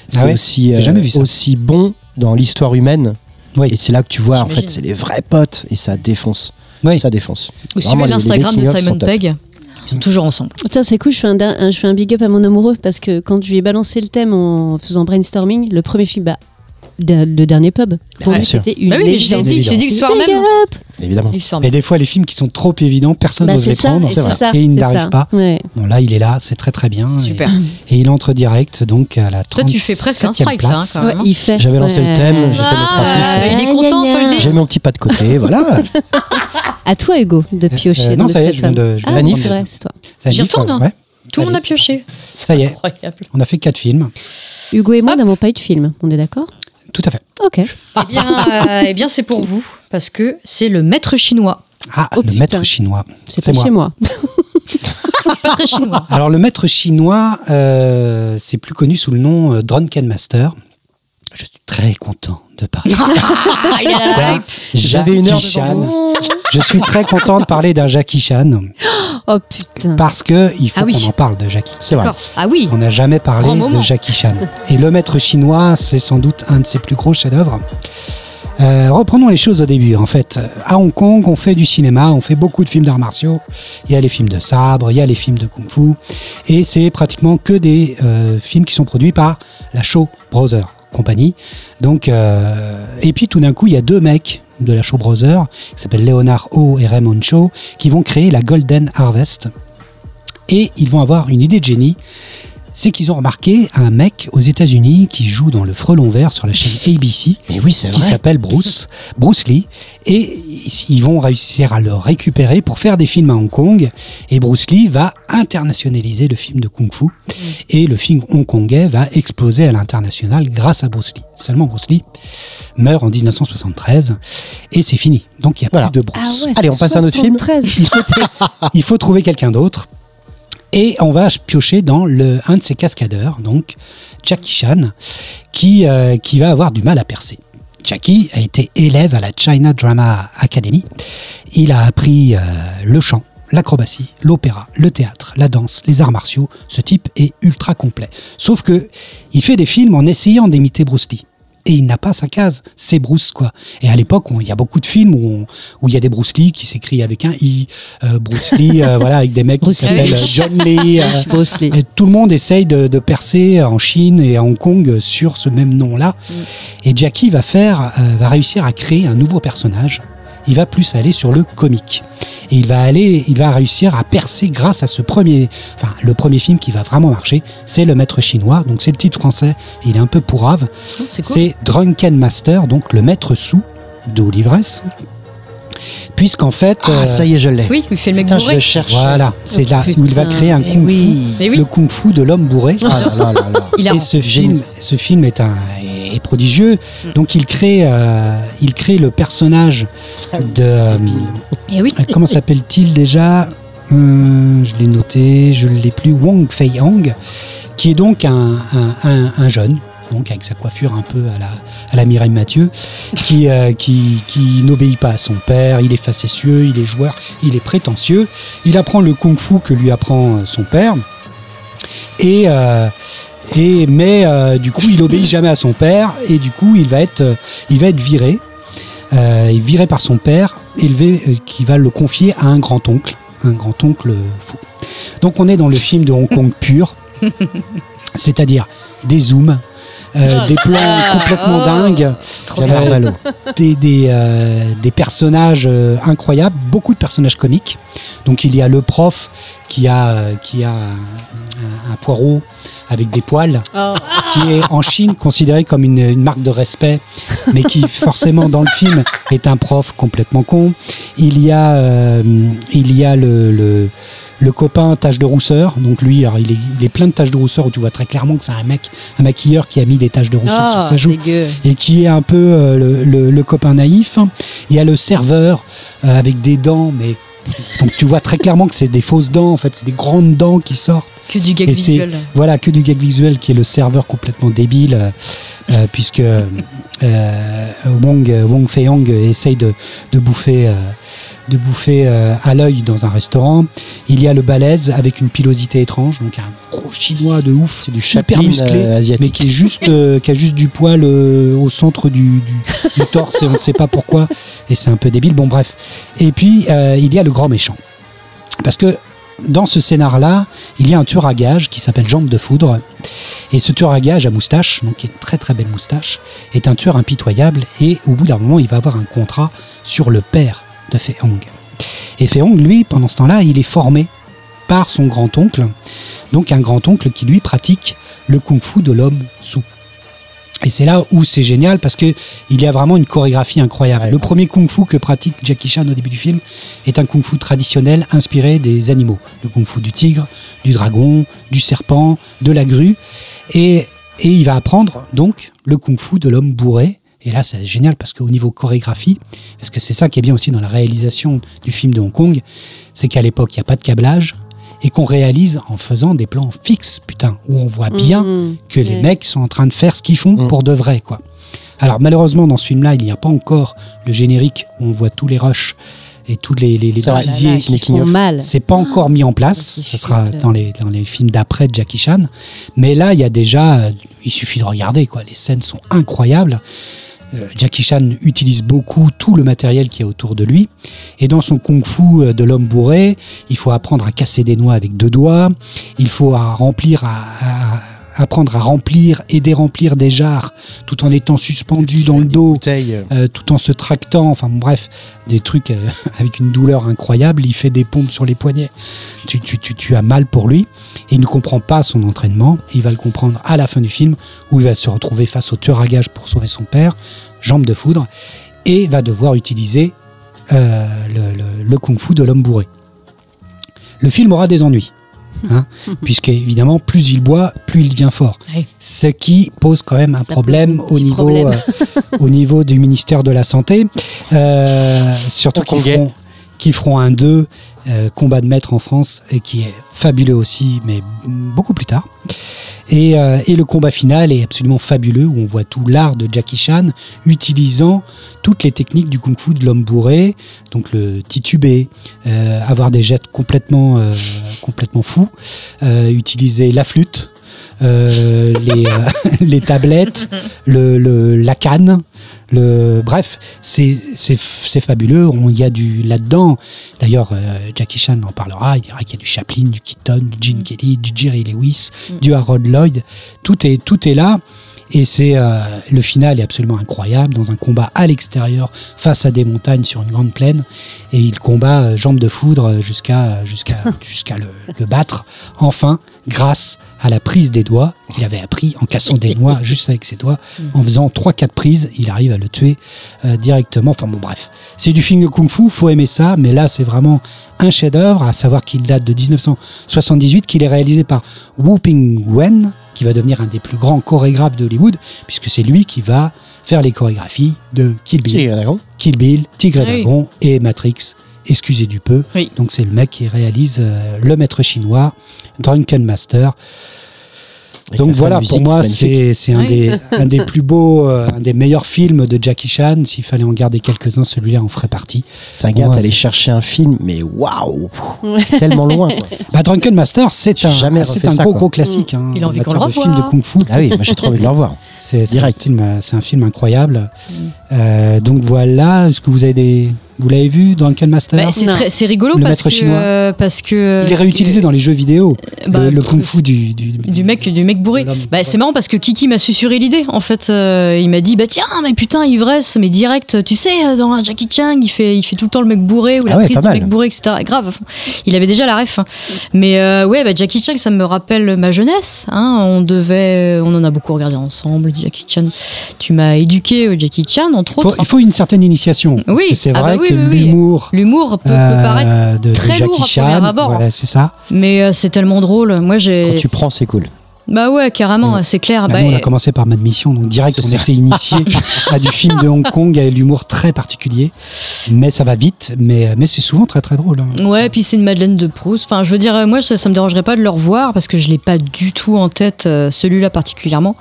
c'est Ah ouais aussi, jamais vu ça. aussi bon dans l'histoire humaine. Oui. Et c'est là que tu vois, en fait, c'est les vrais potes et ça défonce. Oui. Ça défonce. Vraiment, suivez les- l'Instagram de Simon. Pegg. Ils sont toujours ensemble. Putain, c'est cool, je fais, un, je fais un big up à mon amoureux parce que quand je lui ai balancé le thème en faisant brainstorming, le premier film, bah, le dernier pub, pour Ouais, lui, sûr. c'était une Bah oui, mais je l'ai dit, je l'ai dit le soir Big même. up Évidemment. Et des fois, les films qui sont trop évidents, personne Bah, n'ose c'est les ça, prendre. c'est ça, Et il c'est n'arrive ça. pas. Ouais. Bon, là, il est là, c'est très très bien. Et- Super. Et, il entre direct, donc à la 37e Toi, tu fais presque un strike, là, hein, place. Ouais, il fait. J'avais lancé le thème, j'ai fait mes trois Ah, fiches. il est content. J'ai mon petit pas de côté, <laughs> voilà. À toi, Hugo, de piocher. Euh, non, ça y est, je viens de. je Ah, J'y retourne, hein. Tout le monde a pioché. Ça y est, Incroyable. on a fait quatre films. Hugo et moi n'avons pas eu de film, on est d'accord? Tout à fait. Ok. Eh bien, euh, eh bien c'est pour vous, parce que c'est le maître chinois. Ah, Oh, le putain. maître chinois. C'est pas moi. chez moi. <laughs> Pas très chinois. Alors, le maître chinois, euh, c'est plus connu sous le nom euh, Drunken Master. Je suis très content de parler. <laughs> Hype. J'avais une heure Jackie Chan. Je suis très content de parler d'un Jackie Chan Oh putain. parce que il faut Ah oui. qu'on en parle de Jackie. C'est vrai. Ah oui. On n'a jamais parlé de. Jackie Chan. Et Le Maître chinois, c'est sans doute un de ses plus gros chefs-d'œuvre. Euh, reprenons les choses au début. En fait, à Hong Kong, on fait du cinéma, on fait beaucoup de films d'arts martiaux. Il y a les films de sabre, il y a les films de kung-fu, et c'est pratiquement que des euh, films qui sont produits par la Shaw Brothers Company. Donc, euh, et puis tout d'un coup, il y a deux mecs de la Shaw Brothers, qui s'appellent Leonard Ho et Raymond Shaw, qui vont créer la Golden Harvest. Et ils vont avoir une idée de génie, c'est qu'ils ont remarqué un mec aux États-Unis qui joue dans le frelon vert sur la chaîne ABC Mais oui, c'est qui s'appelle Bruce, Bruce Lee, et ils vont réussir à le récupérer pour faire des films à Hong Kong. Et Bruce Lee va internationaliser le film de Kung Fu, et le film hongkongais va exploser à l'international grâce à Bruce Lee. Seulement Bruce Lee meurt en 1973, et c'est fini. Donc il n'y a Voilà. plus de Bruce. Ah ouais, Allez, on passe à un autre film 73. Il faut, il faut trouver quelqu'un d'autre. Et on va piocher dans le, un de ses cascadeurs, donc Jackie Chan, qui, euh, qui va avoir du mal à percer. Jackie a été élève à la China Drama Academy. Il a appris euh, le chant, l'acrobatie, l'opéra, le théâtre, la danse, les arts martiaux. Ce type est ultra complet. Sauf que il fait des films en essayant d'imiter Bruce Lee. Et il n'a pas sa case, c'est Bruce quoi. Et à l'époque, il y a beaucoup de films où il y a des Bruce Lee qui s'écrit avec un i, euh, Bruce Lee, euh, <laughs> voilà, avec des mecs qui s'appellent euh, John Lee. <laughs> euh, Lee. et tout le monde essaye de, de percer en Chine et à Hong Kong sur ce même nom-là. Et Jackie va faire, va réussir à créer un nouveau personnage. Il va plus aller sur le comique. Et il va aller, il va réussir à percer grâce à ce premier, enfin, le premier film qui va vraiment marcher, c'est Le Maître Chinois. Donc c'est le titre français. Il est un peu pourrave. Oh, C'est cool. Drunken Master, donc le maître sous, d'où l'ivresse. Puisqu'en fait, Ah, euh, ça y est, je l'ai. Oui, il fait le mec Putain, je bourré. le cherche. voilà, c'est Oh, là où il va créer un Eh kung oui. fu, Eh oui. le kung fu de l'homme bourré. <laughs> Ah là là là là. Il a Et ce film, ce film est un est prodigieux. Donc il crée, euh, il crée le personnage de euh, Eh oui. comment s'appelle-t-il déjà? Hum, Je l'ai noté, je l'ai plus. Wong Fei Hong, qui est donc un, un, un- un jeune. Donc avec sa coiffure un peu à la, à la Mireille Mathieu, qui, euh, qui, qui n'obéit pas à son père, il est facétieux, il est joueur, il est prétentieux, il apprend le kung-fu que lui apprend euh, son père, et, euh, et mais euh, du coup il obéit jamais à son père et du coup il va être il va être viré. Viré par son père élevé qui va le confier à un grand oncle un grand oncle fou. Donc on est dans le film de Hong Kong pur <laughs> c'est-à-dire des zooms euh, des plans complètement oh. dingues. Euh, des, des, euh, des personnages euh, incroyables, beaucoup de personnages comiques. Donc il y a le prof qui a, euh, qui a un poireau avec des poils, Oh. qui est en Chine considéré comme une, une marque de respect, mais qui <laughs> forcément dans le film est un prof complètement con. Il y a, euh, il y a le, le, le copain tache de rousseur, donc lui, alors, il, est, il est plein de taches de rousseur où tu vois très clairement que c'est un mec, un maquilleur qui a mis des taches de rousseur sur Ah, sa joue dégueu. et qui est un peu euh, le copain naïf. Il y a le serveur euh, avec des dents, mais donc tu vois très clairement que c'est des fausses dents. En fait, c'est des grandes dents qui sortent. Que du gag Et c'est visuel. voilà que du gag visuel qui est le serveur complètement débile, euh, euh, puisque euh, Wong Wong Fei essaye de, de bouffer. De bouffer euh, à l'œil dans un restaurant. Il y a le balèze avec une pilosité étrange, donc un gros chinois de ouf, C'est du hyper musclé, euh, asiatique. mais qui est juste euh, qui a juste du poil euh, au centre du, du, du torse et on ne sait pas pourquoi. Et c'est un peu débile. Bon bref. Et puis il y a le grand méchant. Parce que dans ce scénar là il y a un tueur à gages qui s'appelle Jambe de foudre. Et ce tueur à gages à moustache donc qui est une très très belle moustache est un tueur impitoyable et au bout d'un moment il va avoir un contrat sur le père de Fei Hong et Fei Hong lui pendant ce temps là il est formé par son grand oncle donc un grand oncle qui lui pratique le kung-fu de l'homme sous. Et c'est là où c'est génial parce que il y a vraiment une chorégraphie incroyable. Ouais, le premier kung-fu que pratique Jackie Chan au début du film est un kung-fu traditionnel inspiré des animaux. Le kung-fu du tigre, du dragon, du serpent, de la grue. Et, et il va apprendre donc le kung-fu de l'homme bourré. Et là, c'est génial parce qu'au niveau chorégraphie, parce que c'est ça qui est bien aussi dans la réalisation du film de Hong Kong, c'est qu'à l'époque, il n'y a pas de câblage et qu'on réalise en faisant des plans fixes, putain, où on voit bien Mhm. que les Ouais. mecs sont en train de faire ce qu'ils font Mm. pour de vrai, quoi. Alors malheureusement dans ce film-là, il n'y a pas encore le générique où on voit tous les rushs et tous les, les, bêtisiers là, qui making font mal. c'est pas encore mis en place, c'est ça sera dans les, dans les films d'après de Jackie Chan. Mais là, il y a déjà, euh, il suffit de regarder, quoi. Les scènes sont incroyables. Euh, Jackie Chan utilise beaucoup tout le matériel qui est autour de lui. Et dans son kung-fu euh, de l'homme bourré, il faut apprendre à casser des noix avec deux doigts. Il faut à remplir, à, à- apprendre à remplir et déremplir des jarres tout en étant suspendu dans le dos, euh, euh, tout en se tractant, enfin bon, bref, des trucs euh, <laughs> avec une douleur incroyable. Il fait des pompes sur les poignets. Tu, tu, tu, tu as mal pour lui. Et il ne comprend pas son entraînement. Il va le comprendre à la fin du film où il va se retrouver face au tueur à gages pour sauver son père, jambe de foudre, et va devoir utiliser euh, le, le- le kung-fu de l'homme bourré. Le film aura des ennuis. Hein, <laughs> puisqu'évidemment, plus il boit, plus il devient fort. Oui. Ce qui pose quand même un Ça problème un au niveau, problème. euh, au niveau du ministère de la Santé. Euh, surtout qu'ils feront, qu'ils feront un 2, euh, combat de maître en France, et qui est fabuleux aussi, mais beaucoup plus tard. Et, euh, et le combat final est absolument fabuleux, où on voit tout l'art de Jackie Chan utilisant toutes les techniques du kung-fu de l'homme bourré, donc le titubé, euh, avoir des jets complètement, complètement fous, utiliser la flûte, les, <laughs> les tablettes, le, le- la canne. Le, bref, c'est fabuleux. On- Il y a du là-dedans. D'ailleurs, euh, Jackie Chan en parlera. Il dira qu'il y a du Chaplin, du Keaton, du Gene Kelly, du Jerry Lewis, du Harold Lloyd. Tout est, tout est là. Et c'est euh, le final est absolument incroyable dans un combat à l'extérieur face à des montagnes sur une grande plaine et il combat euh, jambe de foudre jusqu'à jusqu'à <laughs> jusqu'à le, le battre. Enfin grâce à la prise des doigts qu'il avait appris en cassant des noix <laughs> juste avec ses doigts en faisant trois quatre prises il arrive à le tuer euh, directement. Enfin bon bref. C'est du film de kung-fu faut aimer ça mais là c'est vraiment un chef-d'œuvre à savoir qu'il date de 1978 qu'il est réalisé par Wu Ping Wen qui va devenir un des plus grands chorégraphes de Hollywood puisque c'est lui qui va faire les chorégraphies de Kill Bill Kill Bill, Tigre et Ah oui. Dragon et Matrix. Excusez du peu. Oui. Donc c'est le mec qui réalise euh, Le Maître chinois, Drunken Master. Donc voilà, pour moi, c'est c'est un, Oui. des, un des plus beaux, euh, un des meilleurs films de Jackie Chan. S'il fallait en garder quelques-uns, celui-là en ferait partie. T'as gars, t'allais chercher un film, mais waouh C'est tellement loin. quoi. <laughs> Bah, Drunken Master, c'est un, jamais c'est refait un ça, gros quoi. gros classique. Hein, Il a en envie qu'on matière le de film de revoie. kung-fu. Ah oui, moi j'ai trop envie de le revoir. C'est Direct. film, euh, c'est un film incroyable. Euh, donc voilà, est-ce que vous avez des, vous l'avez vu, Drunken Master Bah, c'est Non. très- c'est rigolo Le parce que, chinois. euh, parce que Il est réutilisé dans les jeux vidéo. bah, le, le kung-fu du, du, du mec du mec bourré. Bah, c'est marrant parce que Kiki m'a susurré l'idée. En fait, euh, il m'a dit bah tiens mais putain ivresse mais direct tu sais euh, dans Jackie Chan il fait il fait tout le temps le mec bourré ou la Ah ouais, prise du mec bourré etc. Grave. Il avait déjà la ref. hein. Mais euh, ouais bah, Jackie Chan ça me rappelle ma jeunesse. hein. On devait on en a beaucoup regardé ensemble Jackie Chan. Tu m'as éduqué au Jackie Chan entre Il faut, autres. il faut une certaine initiation. Parce Oui. que c'est Ah vrai bah oui, que oui, oui. l'humour L'humour peut, peut euh, paraître de, de très lourd Jackie à premier Chan, abord. voilà, c'est ça. mais euh, c'est tellement drôle. Moi j'ai Quand tu prends, c'est cool. bah ouais carrément c'est clair. Bah, Bah, nous, on a commencé par Mad Mission, donc direct, on ça. était initié à du film de Hong Kong avec l'humour très particulier. Mais ça va vite, mais, mais c'est souvent très très drôle. hein. Ouais, puis c'est une Madeleine de Proust. Enfin, je veux dire, euh, moi, ça, ça me dérangerait pas de le revoir parce que je l'ai pas du tout en tête, euh, celui-là particulièrement.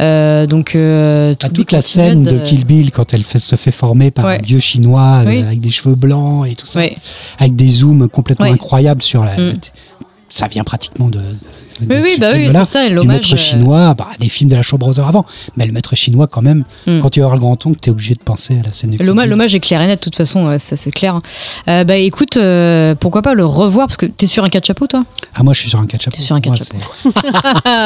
Euh, donc, euh, toute la scène de euh, Kill Bill quand elle fait- se fait former par Ouais. un vieux chinois euh, avec des cheveux blancs et tout ça, avec des zooms complètement incroyables sur la. Mm. Ça vient pratiquement de. de- de Oui, bah oui, c'est ça, et du l'hommage, maître euh, chinois, bah, des films de la Shaw Brothers avant, mais le maître chinois quand même. Mm. Quand tu vas voir le grand oncle, t'es obligé de penser à la scène L'hommage, l'hommage est clair et net, de toute façon, ouais, ça c'est clair. Euh, bah écoute, euh, pourquoi pas le revoir Parce que t'es sur un 4 chapeaux, toi? Ah moi je suis sur un catch-up. T'es sur un Moi, catch-up. c'est- <laughs> C'est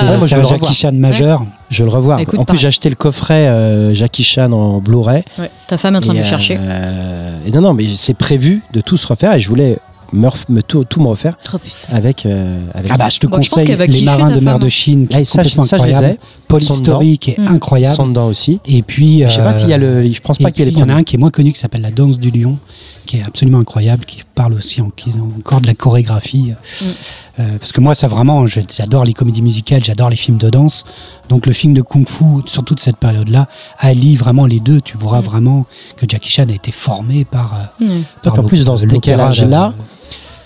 Ouais, moi, c'est je un Jackie. Chan majeur. Je vais le revoir. Bah, écoute, en plus, pareil. j'ai acheté le coffret euh, Jackie Chan en Blu-ray. Ouais, Ta femme est en train de le chercher. euh, et non, non, mais c'est prévu de tout se refaire et je voulais me, me tout, tout me refaire Oh, avec. euh, avec Ah bah je te Bon, conseille Les Marins de mer de Chine, qui est ça, complètement ça, je les ai. incroyable. Paul qui est Mm. Incroyable. sont dedans aussi. Et puis, Je sais pas euh, s'il y a le. Je pense pas qu'il y ait il y en a un qui est moins connu qui s'appelle La Danse du Lion, qui est absolument incroyable, qui parle aussi en- qui encore de la chorégraphie. Mm. Euh, parce que moi, ça vraiment, j'adore les comédies musicales, j'adore les films de danse. Donc le film de Kung Fu, surtout de cette période-là, allie vraiment les deux. Tu verras Mm. vraiment que Jackie Chan a été formé par. euh, par en plus, dans ce décalage-là,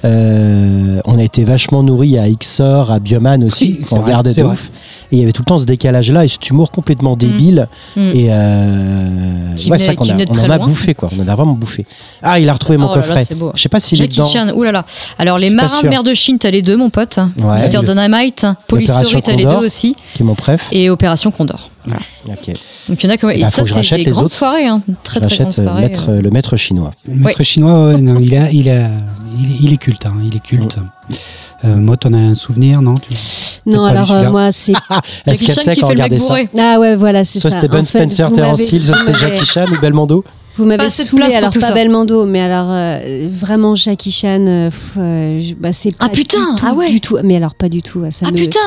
Euh, on a été vachement nourri à Xor, à Bioman aussi, Oui, vrai, regardait de ouf. Et il y avait tout le temps ce décalage-là et cet humour complètement débile. Mm. Et euh, Qui ouais, venait- c'est vrai qu'on a- on en a loin. bouffé, quoi. On en a vraiment bouffé. Ah, il a retrouvé mon Oh là là, coffret. Je sais pas s'il est dedans. Chan, oulala. Alors, les marins de mer de Chine, t'as les deux, mon pote. Ouais. Mister Dynamite, Police Opération Story, t'as les deux aussi. Qui est mon préf. Et Opération Condor. Voilà. Ok. Donc, il y en a que. et Bah, faut ça, que je c'est rachète des les grandes autres. soirées. Hein. Très, très grandes J'achète euh, soirées. maître, euh, le maître chinois. Le maître chinois, ouais, non, il, a, il, a, il, est- il est culte. hein, il est culte. Euh, moi, t'en as un souvenir, non? Tu- Non, alors euh, moi, c'est. <laughs> Jackie Chan qui fait le mec bourré. Ah ouais, voilà, c'est ça. Soit c'était En Ben Spencer, Terence Hill, soit c'était Jackie Chan ou Belmondo. Vous m'avez saoulé, alors tout pas ça. Belmondo, mais alors euh, vraiment Jackie Chan, euh, euh, bah, c'est Ah, putain, du tout, ah ouais. du tout. Mais alors pas du tout. Ça Ah me, putain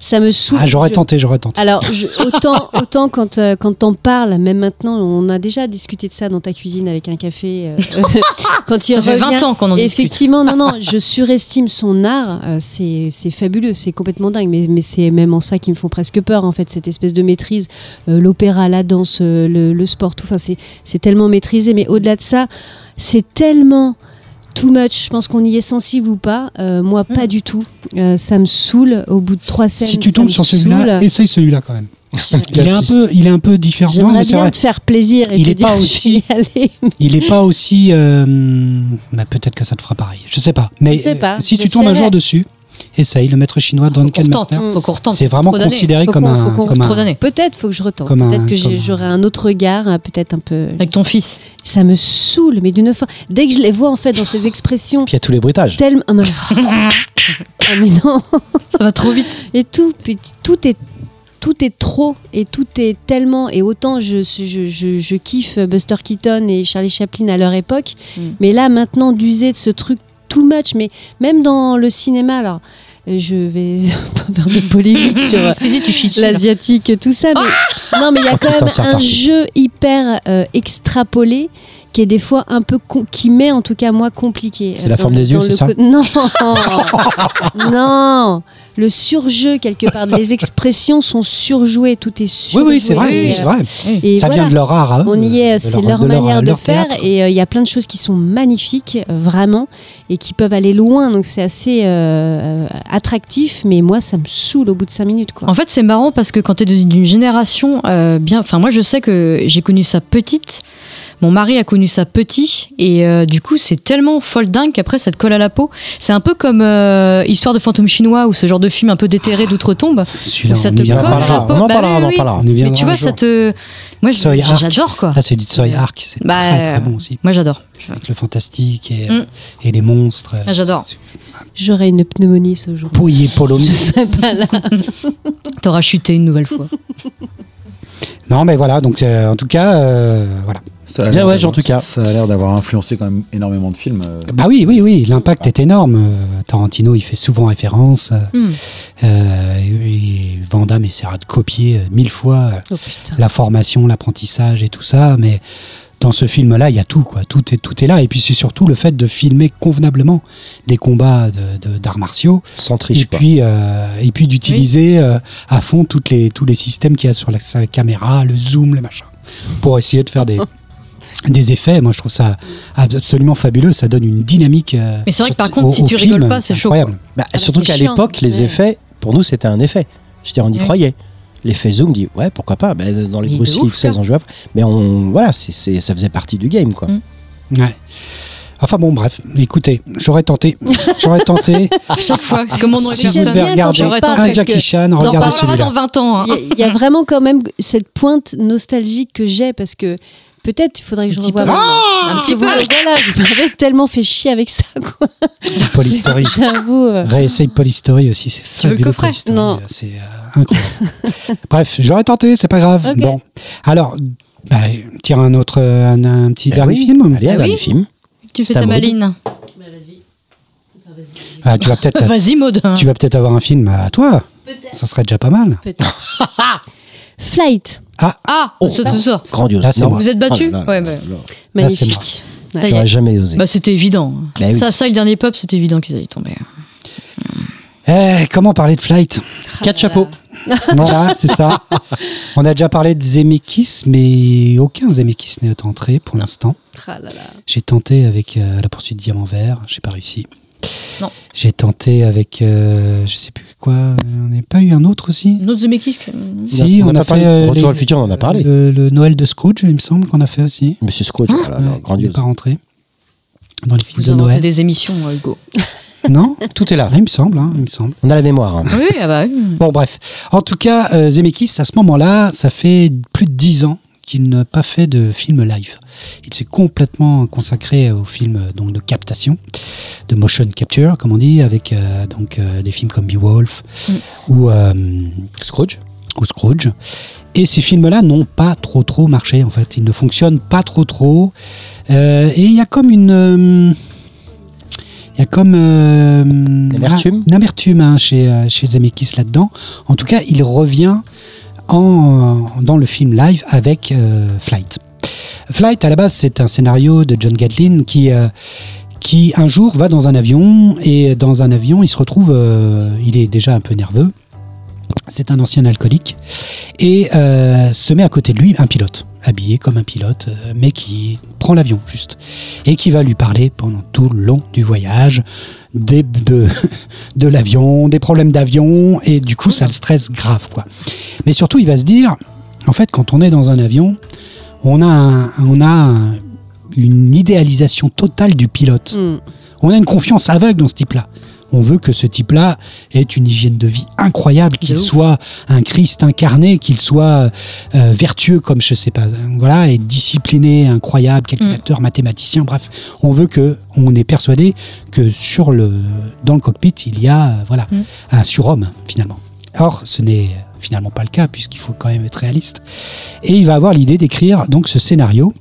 ça me saoule. Ah, j'aurais tenté, j'aurais tenté. Alors, je- autant, <laughs> autant quand, euh, quand t'en parles, même maintenant, on a déjà discuté de ça dans ta cuisine avec un café. euh, <laughs> quand il Ça fait revient. 20 ans qu'on en discute. Effectivement, non, non, <laughs> je surestime son art. euh, c'est c'est fabuleux, c'est complètement dingue. Mais, mais c'est même en ça qui me font presque peur, en fait, cette espèce de maîtrise. Euh, L'opéra, la danse, euh, le, le sport, tout. Enfin, c'est c'est tellement maîtrisé. Mais au-delà de ça, c'est tellement too much. Je pense qu'on y est sensible ou pas. Euh, moi, pas du tout. Euh, ça me saoule au bout de trois scènes. Si tu tombes sur celui-là, essaye celui-là quand même. Il est un peu, il est un peu différent. J'aimerais bien vrai. te faire plaisir et Il te est dire pas aussi- vais y aller. Il est pas aussi. euh, bah, Peut-être que ça te fera pareil. Je sais pas. Mais Je sais pas. euh, si tu tombes un jour dessus, essaye. Le maître chinois Faut qu'on Duncan retente, Master. faut qu'on retente. C'est vraiment considéré Faut comme un. faut qu'on comme un-. Peut-être, faut que je retente. Peut-être que j'aurai un autre regard, hein, peut-être un peu. Avec ton fils. Ça me saoule, mais d'une fois. Dès que je les vois en fait dans ces <laughs> expressions Puis il y a tous les bruitages. tellement. Ah, mais... Ah, mais non. <laughs> Ça va trop vite. Et tout, puis tout est. Tout est trop et tout est tellement et autant je, je, je, je kiffe Buster Keaton et Charlie Chaplin à leur époque Mm. mais là maintenant d'user de ce truc too much mais même dans le cinéma alors je vais pas <laughs> faire de polémique sur euh, l'asiatique, tout ça. Mais, non, mais il y a quand putain, même un jeu hyper euh, extrapolé qui est des fois un peu qui met en tout cas moi compliqué. C'est la forme des yeux, c'est ça Non, <laughs> non. Le surjeu quelque part, les expressions sont surjouées, tout est Oui, surjoué. oui, c'est vrai. C'est vrai. et Ça voilà. vient de leur art eux. On y est, c'est leur- leur, de leur- manière de leur faire théâtre. et euh, il y a plein de choses qui sont magnifiques, euh, vraiment, et qui peuvent aller loin, donc c'est assez euh, euh, attractif, mais moi ça me saoule au bout de cinq minutes. Quoi. En fait, c'est marrant parce que quand tu es d'une génération euh, bien. Enfin, moi, je sais que j'ai connu ça petite. Mon mari a connu ça petit. Et euh, du coup, c'est tellement folle dingue qu'après, ça te colle à la peau. C'est un peu comme euh, Histoire de fantôme chinois ou ce genre de film un peu déterré d'outre-tombe. Celui-là, ça on te y colle à la peau. on en Bah parlera, oui, on en oui. parlera. On Mais tu vois, ça te. Moi, j'adore quoi. Là, c'est du Tsoi Arc. C'est Bah, très, très bon aussi. Moi, j'adore. Avec le fantastique et, Mm. et les monstres. Ah, j'adore. J'aurais une pneumonie ce jour. Pouille et Polomi. Je serais pas là. <laughs> T'auras chuté une nouvelle fois. Non, mais voilà. Donc, euh, en tout cas, euh, voilà. Ça a Bien, l'air ouais, d'avoir- en tout cas. Ça a l'air d'avoir influencé quand même énormément de films. euh. Bah oui, oui, oui. L'impact est énorme. Euh, Tarantino, il fait souvent référence. euh, et, et Van Damme essaiera de copier mille fois Oh la formation, l'apprentissage et tout ça, mais dans ce film-là, il y a tout, quoi. Tout est, tout est là. Et puis c'est surtout le fait de filmer convenablement des combats de- de- d'arts martiaux, Sans et triche, quoi. puis euh, et puis d'utiliser euh, à fond toutes les tous les systèmes qu'il y a sur la, sur la caméra, le zoom, le machin, pour essayer de faire des <laughs> des effets. Moi, je trouve ça absolument fabuleux. Ça donne une dynamique. euh, Mais c'est vrai que par au- contre, si au tu film, rigoles pas, c'est chaud, incroyable. Bah, surtout qu'à l'époque, les Ouais. effets, pour nous, c'était un effet. Je veux dire, on y croyait. L'effet zoom dit ouais pourquoi pas Bah, dans les Bruce Lee ouf, tout ça, ils ça. ont joué à- mais on voilà c'est ça faisait partie du game quoi Mm. Ouais. Enfin bon, bref, écoutez, j'aurais tenté, <laughs> j'aurais tenté. À chaque fois, c'est comme on aurait si dit vous devez regarder un parce Jackie que Chan, On en regardez celui-là. dans 20 ans. hein. Y, il y a vraiment quand même cette pointe nostalgique que j'ai parce que peut-être il faudrait que je Un petit revoie. maintenant. Un petit peu. vous- Voilà, vous m'avez tellement fait chier avec ça, quoi. Polystory. <laughs> J'avoue. euh. Réessaye Polystory aussi, c'est veux le fabuleux. coffret Polystory, Non. C'est euh, incroyable. <laughs> Bref, j'aurais tenté, c'est pas grave. Bon, alors, bah, tire un autre, un, un petit Eh dernier oui. film. allez un Ah dernier oui film Tu fais C'est à ta mode. maline. Ah, tu vas peut-être, <laughs> Vas-y, Maud. tu vas peut-être avoir un film à toi. Ça serait déjà pas mal. Peut-être. Flight, Ah, c'est tout ça. grandiose Là, Non. Vous êtes battu oh Ouais, bah, magnifique. Ouais. Ça j'aurais jamais osé Bah, c'était évident. Bah oui. Ça, ça, le dernier pop, c'était évident qu'ils allaient tomber. Eh, comment parler de Flight quatre chapeaux <laughs> Voilà, c'est ça. On a déjà parlé de Zemeckis, mais aucun Zemeckis n'est entré pour l'instant. Ah. J'ai tenté avec euh, la poursuite Diamant Vert, j'ai pas réussi. Non. J'ai tenté avec, euh, je sais plus quoi, euh, on n'a pas eu un autre aussi? Notre Zemeckis. que- Si, on on, a fait euh, Retour à le futur, on en a parlé. Le, le Noël de Scrooge, il me semble qu'on a fait aussi. Monsieur Scrooge oh là là, Ouais, il n'est grandiose pas rentré dans les films Vous de Noël. des émissions, euh, Hugo. <laughs> Non tout est là Il me semble, hein, il me semble. on a la mémoire hein. Oui, ah bah oui. Bon, bref. En tout cas, euh, Zemeckis, à ce moment-là, ça fait plus de dix ans qu'il n'a pas fait de film live. Il s'est complètement consacré au film euh, donc, de captation. de motion capture, comme on dit, avec euh, donc euh, des films comme Beowulf Mm. ou euh, Scrooge ou Scrooge. Et ces films-là n'ont pas trop trop marché en fait. Ils ne fonctionnent pas trop trop. Euh, et il y a comme une, euh, il y a comme euh, L'amertume une amertume hein, chez chez Zemeckis là-dedans. En tout cas, il revient en, dans le film live avec euh, Flight. Flight à la base c'est un scénario de John Gatlin qui euh, qui un jour va dans un avion et dans un avion il se retrouve, euh, il est déjà un peu nerveux. C'est un ancien alcoolique et euh, se met à côté de lui un pilote, habillé comme un pilote, euh, mais qui prend l'avion juste et qui va lui parler pendant tout le long du voyage des, de, <laughs> de l'avion, des problèmes d'avion et du coup ça le stresse grave quoi. Mais surtout il va se dire, en fait quand on est dans un avion, on a, un- on a un- une idéalisation totale du pilote. Mm. On a une confiance aveugle dans ce type-là. On veut que ce type-là ait une hygiène de vie incroyable, qu'il soit un Christ incarné, qu'il soit euh, vertueux comme je sais pas, voilà, et discipliné, incroyable, calculateur, mathématicien, bref. On veut que, on est persuadé que sur le, dans le cockpit, il y a, euh, voilà, Mm. un surhomme finalement. Or, ce n'est finalement pas le cas puisqu'il faut quand même être réaliste. Et il va avoir l'idée d'écrire donc ce scénario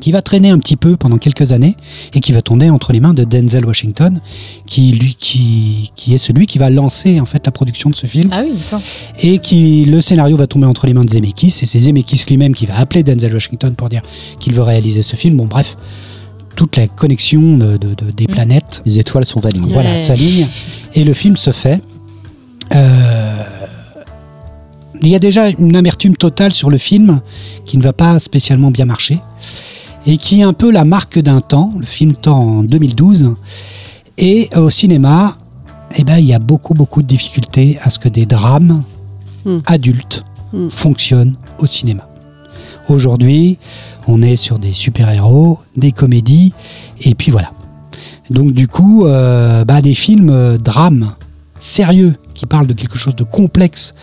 qui va traîner un petit peu pendant quelques années et qui va tomber entre les mains de Denzel Washington, qui lui qui, qui est celui qui va lancer en fait la production de ce film Ah oui, d'accord. et qui le scénario va tomber entre les mains de Zemeckis et c'est Zemeckis lui-même qui va appeler Denzel Washington pour dire qu'il veut réaliser ce film. Bon bref, toute la connexion de- de- de- des planètes Les étoiles sont alignées. voilà, Ouais. s'aligne et le film se fait. Euh, il y a déjà une amertume totale sur le film qui ne va pas spécialement bien marcher et qui est un peu la marque d'un temps. Le film tend en 2012 et au cinéma, eh ben, il y a beaucoup beaucoup de difficultés à ce que des drames Hmm. adultes Hmm. fonctionnent au cinéma. Aujourd'hui, on est sur des super-héros, des comédies et puis voilà. Donc du coup, euh, bah, des films euh, drames sérieux qui parlent de quelque chose de complexe,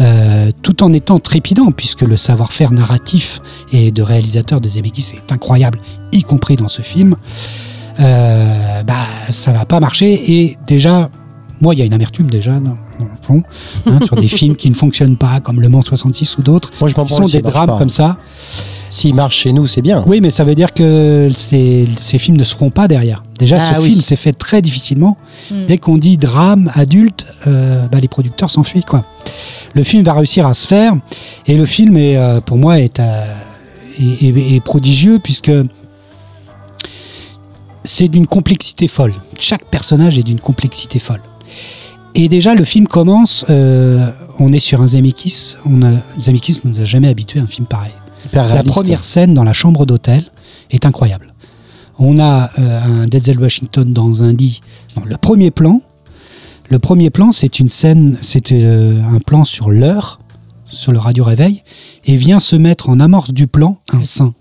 euh, tout en étant trépidant, puisque le savoir-faire narratif et de réalisateur de Zemeckis est incroyable, y compris dans ce film. Euh, bah, ça va pas marcher. Et déjà, moi, il y a une amertume déjà dans, dans le fond, hein, sur des <laughs> films qui ne fonctionnent pas, comme Le Mans 66 ou d'autres. Qui sont des drames pas. comme ça. S'il marche chez nous, c'est bien. Oui, mais ça veut dire que ces, ces films ne se feront pas derrière. Déjà, Ah ce oui. film s'est fait très difficilement. Mm. Dès qu'on dit drame adulte, euh, bah, les producteurs s'enfuient. quoi. Le film va réussir à se faire, et le film, est, euh, pour moi, est, euh, est- est- est prodigieux, puisque c'est d'une complexité folle. Chaque personnage est d'une complexité folle. Et déjà, le film commence, euh, on est sur un Zemeckis. On a, Zemeckis ne nous a jamais habitué à un film pareil. Hyper La première scène dans la chambre d'hôtel est incroyable. On a euh, un Denzel Washington dans un lit. Non, le premier plan, le premier plan, c'est une scène, c'est euh, un plan sur l'heure, sur le radio réveil, et vient se mettre en amorce du plan un sein,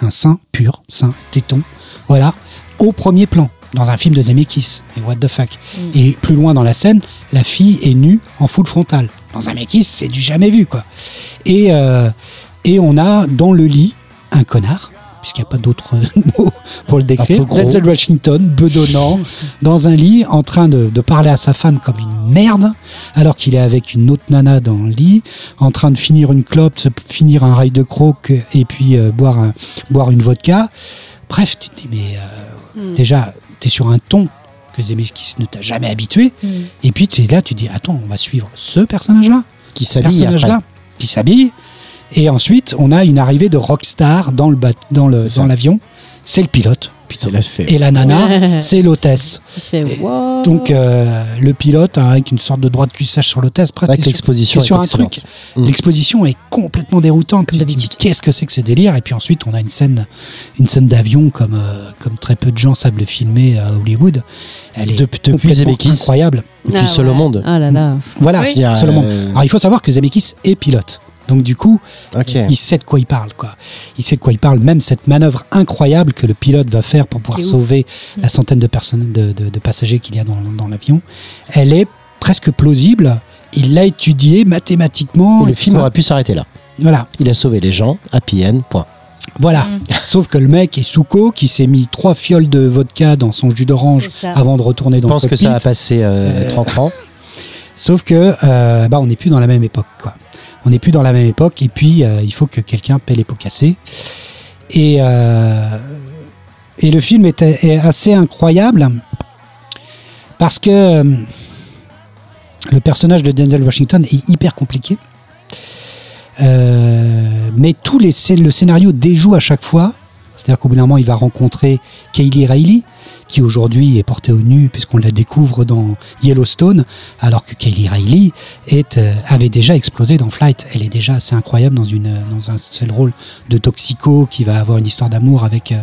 un sein pur, sein, téton, voilà, au premier plan dans un film de Zemeckis. Et what the fuck Et plus loin dans la scène, la fille est nue en full frontal. Dans un Zemeckis, c'est du jamais vu quoi. Et euh, et on a dans le lit un connard, puisqu'il n'y a pas d'autre <laughs> mot pour le décrire. Denzel Washington, bedonnant, <laughs> dans un lit, en train de, de parler à sa femme comme une merde, alors qu'il est avec une autre nana dans le lit, en train de finir une clope, se finir un rail de croque et puis euh, boire, un- boire une vodka. Bref, tu te dis, mais euh, déjà, tu es sur un ton que Zemeckis ne t'a jamais habitué. Mm. Et puis tu es là, tu dis, attends, on va suivre ce personnage-là qui s'habille personnage-là qui s'habille. Et ensuite, on a une arrivée de rockstar dans le dans le dans l'avion. C'est le pilote. Putain. C'est la. Et la nana, Ouais. c'est l'hôtesse. Tu fais, Et wow. Donc euh, le pilote hein, avec une sorte de droit de cuissage sur l'hôtesse. Presque que l'exposition sur est un truc. Mm. L'exposition est complètement déroutante. Qu'est-ce que c'est que ce délire? Et puis ensuite, on a une scène, une scène d'avion comme euh, comme très peu de gens savent le filmer à Hollywood. Elle est Depuis- depuis Zemeckis. incroyable. Depuis Ah Seul au ouais. monde. Ah là là. Voilà, Oui. Il euh, Alors il faut savoir que Zemeckis est pilote. Donc du coup, il sait de quoi il parle, quoi. Il sait de quoi il parle. Même cette manœuvre incroyable que le pilote va faire pour pouvoir ouf. sauver la centaine de personnes, de, de- de passagers qu'il y a dans, dans l'avion, elle est presque plausible. Il l'a étudiée mathématiquement. Et le film aurait pu s'arrêter là. Voilà, Il a sauvé les gens, happy end, point. Voilà. <laughs> Sauf que le mec est sous coke, qui s'est mis trois fioles de vodka dans son jus d'orange avant de retourner Je dans pense le que ça va cockpit. passer euh, 30 ans. <laughs> Sauf que euh, bah, on n'est plus dans la même époque. Quoi. On n'est plus dans la même époque et puis euh, il faut que quelqu'un paie les pots cassés. Et, euh, le film est, assez incroyable parce que euh, le personnage de Denzel Washington est hyper compliqué. Mais tous les, le scénario déjoue à chaque fois. C'est-à-dire qu'au bout d'un moment, il va rencontrer Kaylee Riley, qui aujourd'hui est portée au nu puisqu'on la découvre dans Yellowstone, alors que Kaylee Riley est, euh, avait déjà explosé dans Flight. Elle est déjà assez incroyable dans, une, dans un seul rôle de toxico qui va avoir une histoire d'amour avec euh,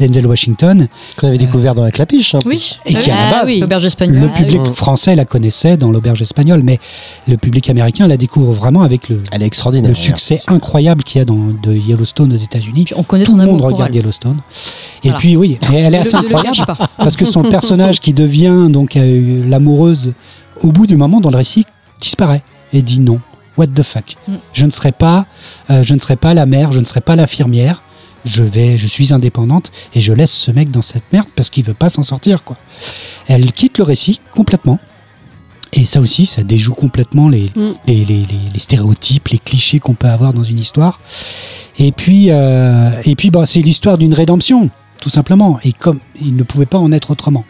Denzel Washington. Qu'on avait découvert dans la clapiche. peu. Oui. Et qui, à la Ah base, oui. Le Ah public oui. français la connaissait dans l'auberge espagnole, mais le public américain la découvre vraiment avec le, Elle est extraordinaire. le succès incroyable qu'il y a dans de Yellowstone aux États-Unis. On connaît Tout ton le monde regarde elle. Yellowstone. Et Voilà. puis oui, mais elle est assez le- ne le incroyable. Parce que son personnage qui devient donc euh, l'amoureuse au bout du moment dans le récit disparaît et dit non. What the fuck? Mm. Je ne serai pas, euh, je ne serai pas la mère, je ne serai pas l'infirmière. Je vais, je suis indépendante et je laisse ce mec dans cette merde parce qu'il veut pas s'en sortir quoi. Elle quitte le récit complètement. Et ça aussi, ça déjoue complètement les, Mm. les, les- les- stéréotypes, les clichés qu'on peut avoir dans une histoire. Et puis, euh, et puis bah, c'est l'histoire d'une rédemption, tout simplement. Et comme il ne pouvait pas en être autrement.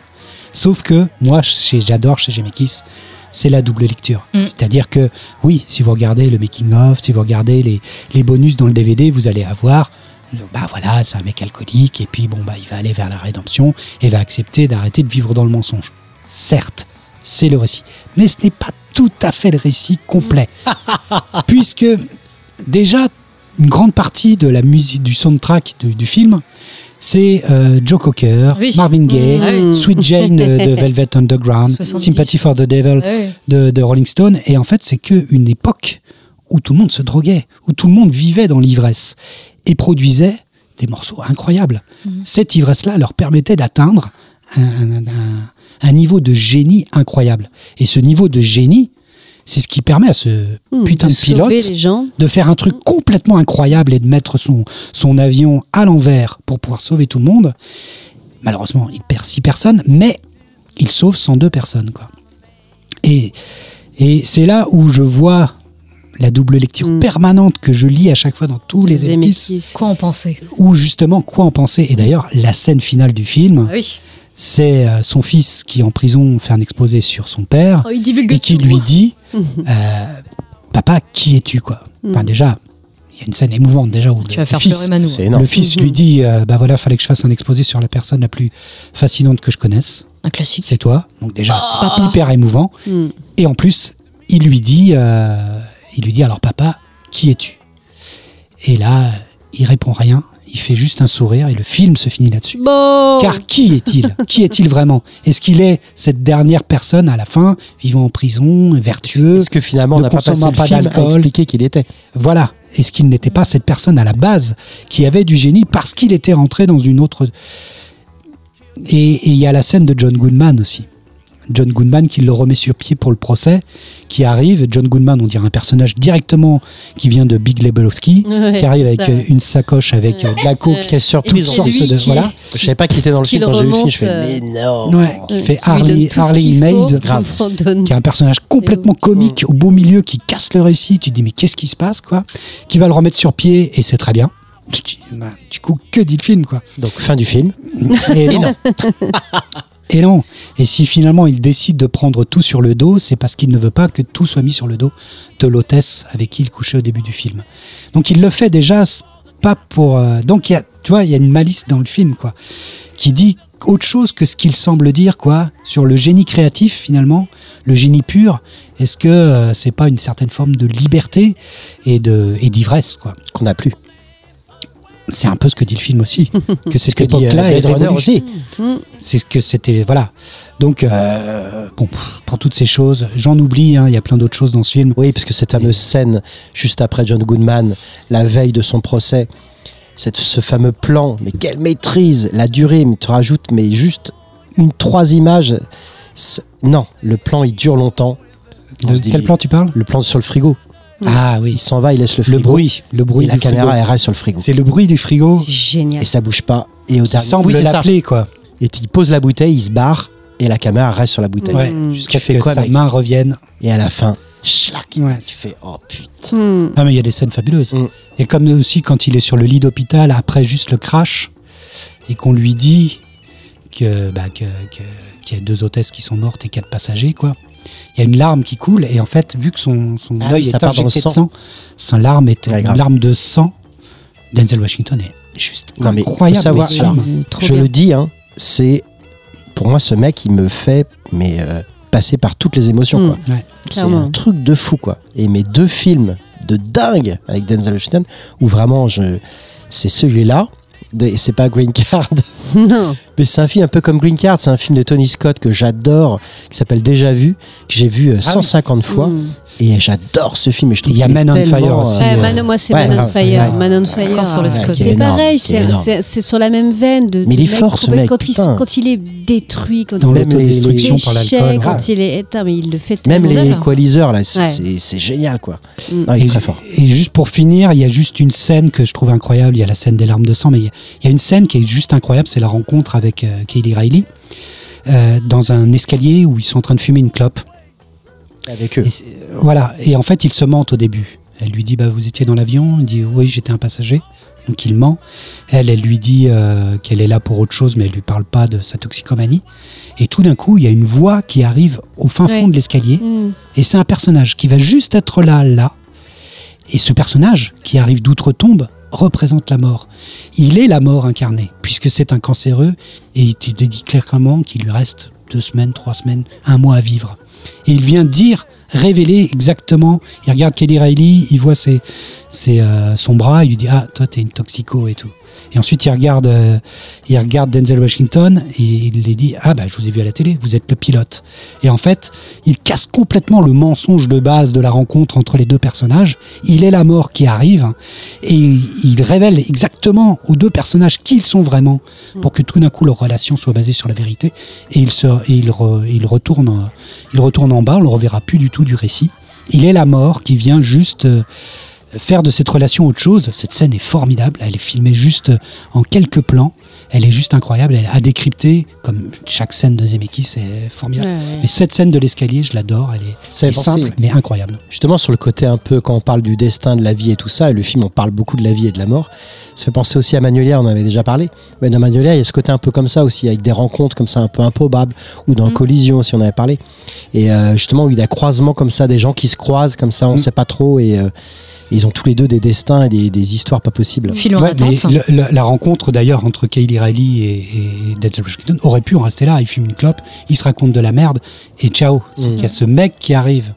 Sauf que moi, chez- j'adore chez Gemekis, c'est la double lecture. Mm. C'est-à-dire que, oui, si vous regardez le making-of, si vous regardez les, les bonus dans le DVD, vous allez avoir, bah voilà, c'est un mec alcoolique, et puis bon, bah il va aller vers la rédemption et va accepter d'arrêter de vivre dans le mensonge. Certes, c'est le récit. Mais ce n'est pas tout à fait le récit complet. <laughs> Puisque déjà, une grande partie de la musique, du soundtrack du film, c'est euh, Joe Cocker, Oui. Marvin Gaye, Ah oui. Sweet Jane de, de <laughs> Velvet Underground, 70. Sympathy for the Devil Ah oui. de, de Rolling Stone. Et en fait, c'est qu'une époque où tout le monde se droguait, où tout le monde vivait dans l'ivresse et produisait des morceaux incroyables. Cette ivresse-là leur permettait d'atteindre un, un- un- un niveau de génie incroyable. Et ce niveau de génie, c'est ce qui permet à ce Hmm, putain de, pilote les gens. de faire un truc complètement incroyable et de mettre son, son avion à l'envers pour pouvoir sauver tout le monde. Malheureusement, il perd six personnes, mais il sauve 102 personnes. Quoi. Et, et c'est là où je vois la double lecture Mm. permanente que je lis à chaque fois dans tous les épices, Zemeckis. Quoi en penser? Où justement quoi en penser. Et d'ailleurs, la scène finale du film, Ah oui. c'est euh, son fils qui en prison fait un exposé sur son père Oh, il et qui lui dit euh, Papa, qui es-tu quoi? Enfin, déjà, il y a une scène émouvante déjà où Tu le vas faire fils, le lui dit euh, Bah voilà, fallait que je fasse un exposé sur la personne la plus fascinante que je connaisse. Un classique. C'est toi. Donc, déjà, Ah. c'est hyper émouvant. Hmm. Et en plus, il lui dit euh, Il lui dit Alors, papa, qui es-tu? Et là, il répond rien. Il fait juste un sourire et le film se finit là-dessus. Bon. Car qui est-il? Qui est-il vraiment? Est-ce qu'il est cette dernière personne à la fin, vivant en prison, vertueux Est-ce que finalement on n'a pas passé le pas film à d'alcool. expliquer qui il était? Voilà. Est-ce qu'il n'était pas cette personne à la base qui avait du génie parce qu'il était rentré dans une autre. Et il y a la scène de John Goodman aussi. John Goodman qui le remet sur pied pour le procès, qui arrive. John Goodman, on dirait un personnage directement qui vient de Big Lebowski, <laughs> Ouais, qui arrive avec ça, euh, ouais. une sacoche avec euh, de la coke. Quelle surprise Et sortes c'est lui de- qui- voilà. Je savais pas qu'il était dans le Qui film le quand j'ai vu le film. Je fais, euh, mais non Ouais, qui fait Qui Harley, Harley Mays. <laughs> grave. qui est un personnage complètement comique au beau milieu qui casse le récit. Tu te dis mais qu'est-ce qui se passe quoi? Qui va le remettre sur pied et c'est très bien. Tu te dis, bah, du coup que dit le film quoi? Donc fin du film. Et non. <laughs> Et non. Et si finalement il décide de prendre tout sur le dos, c'est parce qu'il ne veut pas que tout soit mis sur le dos de l'hôtesse avec qui il couchait au début du film. Donc il le fait déjà pas pour. euh, donc il y a, tu vois, il y a une malice dans le film quoi, qui dit autre chose que ce qu'il semble dire quoi sur le génie créatif finalement, le génie pur. Est-ce que euh, c'est pas une certaine forme de liberté et de et d'ivresse quoi Qu'on n'a plus. C'est un peu ce que dit le film aussi, <laughs> que cette que dit, euh, époque-là est aussi. C'est ce que c'était, voilà. Donc, euh, bon, pour toutes ces choses, j'en oublie, hein, il y a plein d'autres choses dans ce film. Oui, parce que cette fameuse scène juste après John Goodman, la veille de son procès, cette, ce fameux plan, mais quelle maîtrise, la durée, mais tu rajoutes, mais juste une trois images. Non, le plan il dure longtemps. On De dit, quel plan tu parles? Le plan sur le frigo. Ah oui, Il s'en va, il laisse le le frigo. bruit, le bruit et la caméra, frigo. elle reste sur le frigo. C'est le bruit du frigo C'est génial. Et ça bouge pas. Et au dernier semble Oui, l'appeler, quoi. Et il pose la bouteille, il se barre, et la caméra reste sur la bouteille. Ouais, Mm. jusqu'à ce que quoi, sa mec main revienne. Et à la fin, schlac, Ouais, tu fais oh putain. Hmm. Ah mais il y a des scènes fabuleuses. Mm. Et comme aussi quand il est sur le lit d'hôpital après juste le crash et qu'on lui dit que bah, que- que- qu'il y a deux hôtesses qui sont mortes et quatre passagers quoi. Il y a une larme qui coule et en fait vu que son, son Ah œil est injecté de sang. sang, son larme est Ouais, une larme de sang. Denzel Washington est juste Non, incroyable. savoir- alors, Je bien. le dis, hein, c'est pour moi ce mec, il me fait mais euh, passer par toutes les émotions. Mm. Ouais. C'est un truc de fou quoi. Et mes deux films de dingue avec Denzel Washington où vraiment je c'est celui-là. Et c'est pas Green Card, <laughs> non. mais c'est un film un peu comme Green Card. C'est un film de Tony Scott que j'adore, qui s'appelle Déjà Vu, que j'ai vu euh, Ah oui. 150 fois. Hmm. Et j'adore ce film. Et je trouve Il y a Man on Fire aussi. Ouais, euh, Man- moi, c'est ouais, Man on ouais, Fire. ouais. Man on Fire. Encore sur le Scott. C'est pareil, c'est- sur la même veine. De, Mais il est fort, ce mec, quand, il, putain. quand il est détruit, quand dans il l'autodestruction est par l'alcool. quand il est. Attends, mais il le fait Même les equalizers, là, c'est génial, quoi. Mm. Non, il est Et, très fort. et juste pour finir, il y a juste une scène que je trouve incroyable. Il y a la scène des larmes de sang, mais il y a, il y a une scène qui est juste incroyable. C'est la rencontre avec euh, Kaylee Riley euh, dans un escalier où ils sont en train de fumer une clope. Avec eux. Et c'est- voilà. Et en fait, ils se mentent au début. Elle lui dit bah, Vous étiez dans l'avion Il dit Oui, j'étais un passager. Donc il ment. Elle, elle lui dit euh, qu'elle est là pour autre chose, mais elle lui parle pas de sa toxicomanie. Et tout d'un coup, il y a une voix qui arrive au fin fond Ouais. de l'escalier. Hmm. Et c'est un personnage qui va juste être là, là. Et ce personnage, qui arrive d'outre-tombe, représente la mort. Il est la mort incarnée, puisque c'est un cancéreux, et il te dit clairement qu'il lui reste deux semaines, trois semaines, un mois à vivre. Et il vient dire, révéler exactement, il regarde Kelly Riley, il voit euh, son bras, il lui dit, ah, toi, t'es une toxico et tout. Et ensuite, il regarde, euh, il regarde Denzel Washington et il lui dit Ah, bah, je vous ai vu à la télé, vous êtes le pilote. Et en fait, il casse complètement le mensonge de base de la rencontre entre les deux personnages. Il est la mort qui arrive et il révèle exactement aux deux personnages qui ils sont vraiment pour que tout d'un coup leur relation soit basée sur la vérité. Et il, se, et il, il, retourne, il retourne en bas, on le reverra plus du tout du récit. Il est la mort qui vient juste. euh, faire de cette relation autre chose. Cette scène est formidable. Elle est filmée juste en quelques plans. Elle est juste incroyable. Elle a décrypté, comme chaque scène de Zemeckis, c'est formidable. Ouais, ouais. Mais cette scène de l'escalier, je l'adore. Elle est, simple, mais incroyable. Justement, sur le côté un peu, quand on parle du destin, de la vie et tout ça, et le film, on parle beaucoup de la vie et de la mort. Ça fait penser aussi à Magnolia, on en avait déjà parlé. Mais dans Magnolia, il y a ce côté un peu comme ça aussi, avec des rencontres comme ça un peu improbables, ou dans Mm. Collision, si on avait parlé. Et euh, justement, où il y a des croisements comme ça, des gens qui se croisent comme ça, on ne Mm. sait pas trop, et, euh, et ils ont tous les deux des destins et des, des histoires pas possibles. Ouais, mais le- la rencontre d'ailleurs entre Kaylee Riley et, et Denzel Washington aurait pu en rester là. Ils fument une clope, ils se racontent de la merde et ciao. Mm. qu'il y a ce mec qui arrive,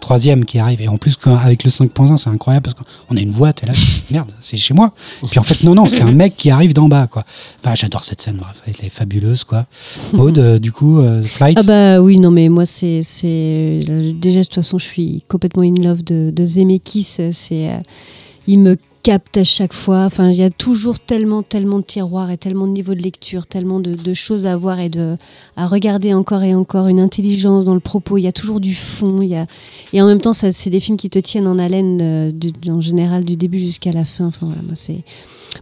troisième qui arrive. Et en plus, avec le 5.1, c'est incroyable parce qu'on a une voix, t'es là, <laughs> merde, c'est chez moi. Et puis en fait, non, non, c'est un mec qui arrive d'en bas, quoi. Bah, j'adore cette scène, bref, elle est fabuleuse, quoi. Aude, euh, du coup, euh, Flight. Ah bah oui, non mais moi c'est déjà de toute façon je suis complètement in love de, de Zemeckis. C'est euh, il me capte à chaque fois. Enfin il y a toujours tellement tellement de tiroirs et tellement de niveaux de lecture, tellement de, de choses à voir et de à regarder encore et encore. Une intelligence dans le propos. Il y a toujours du fond. Il y a et en même temps c'est des films qui te tiennent en haleine euh, en général du début jusqu'à la fin. Enfin voilà moi c'est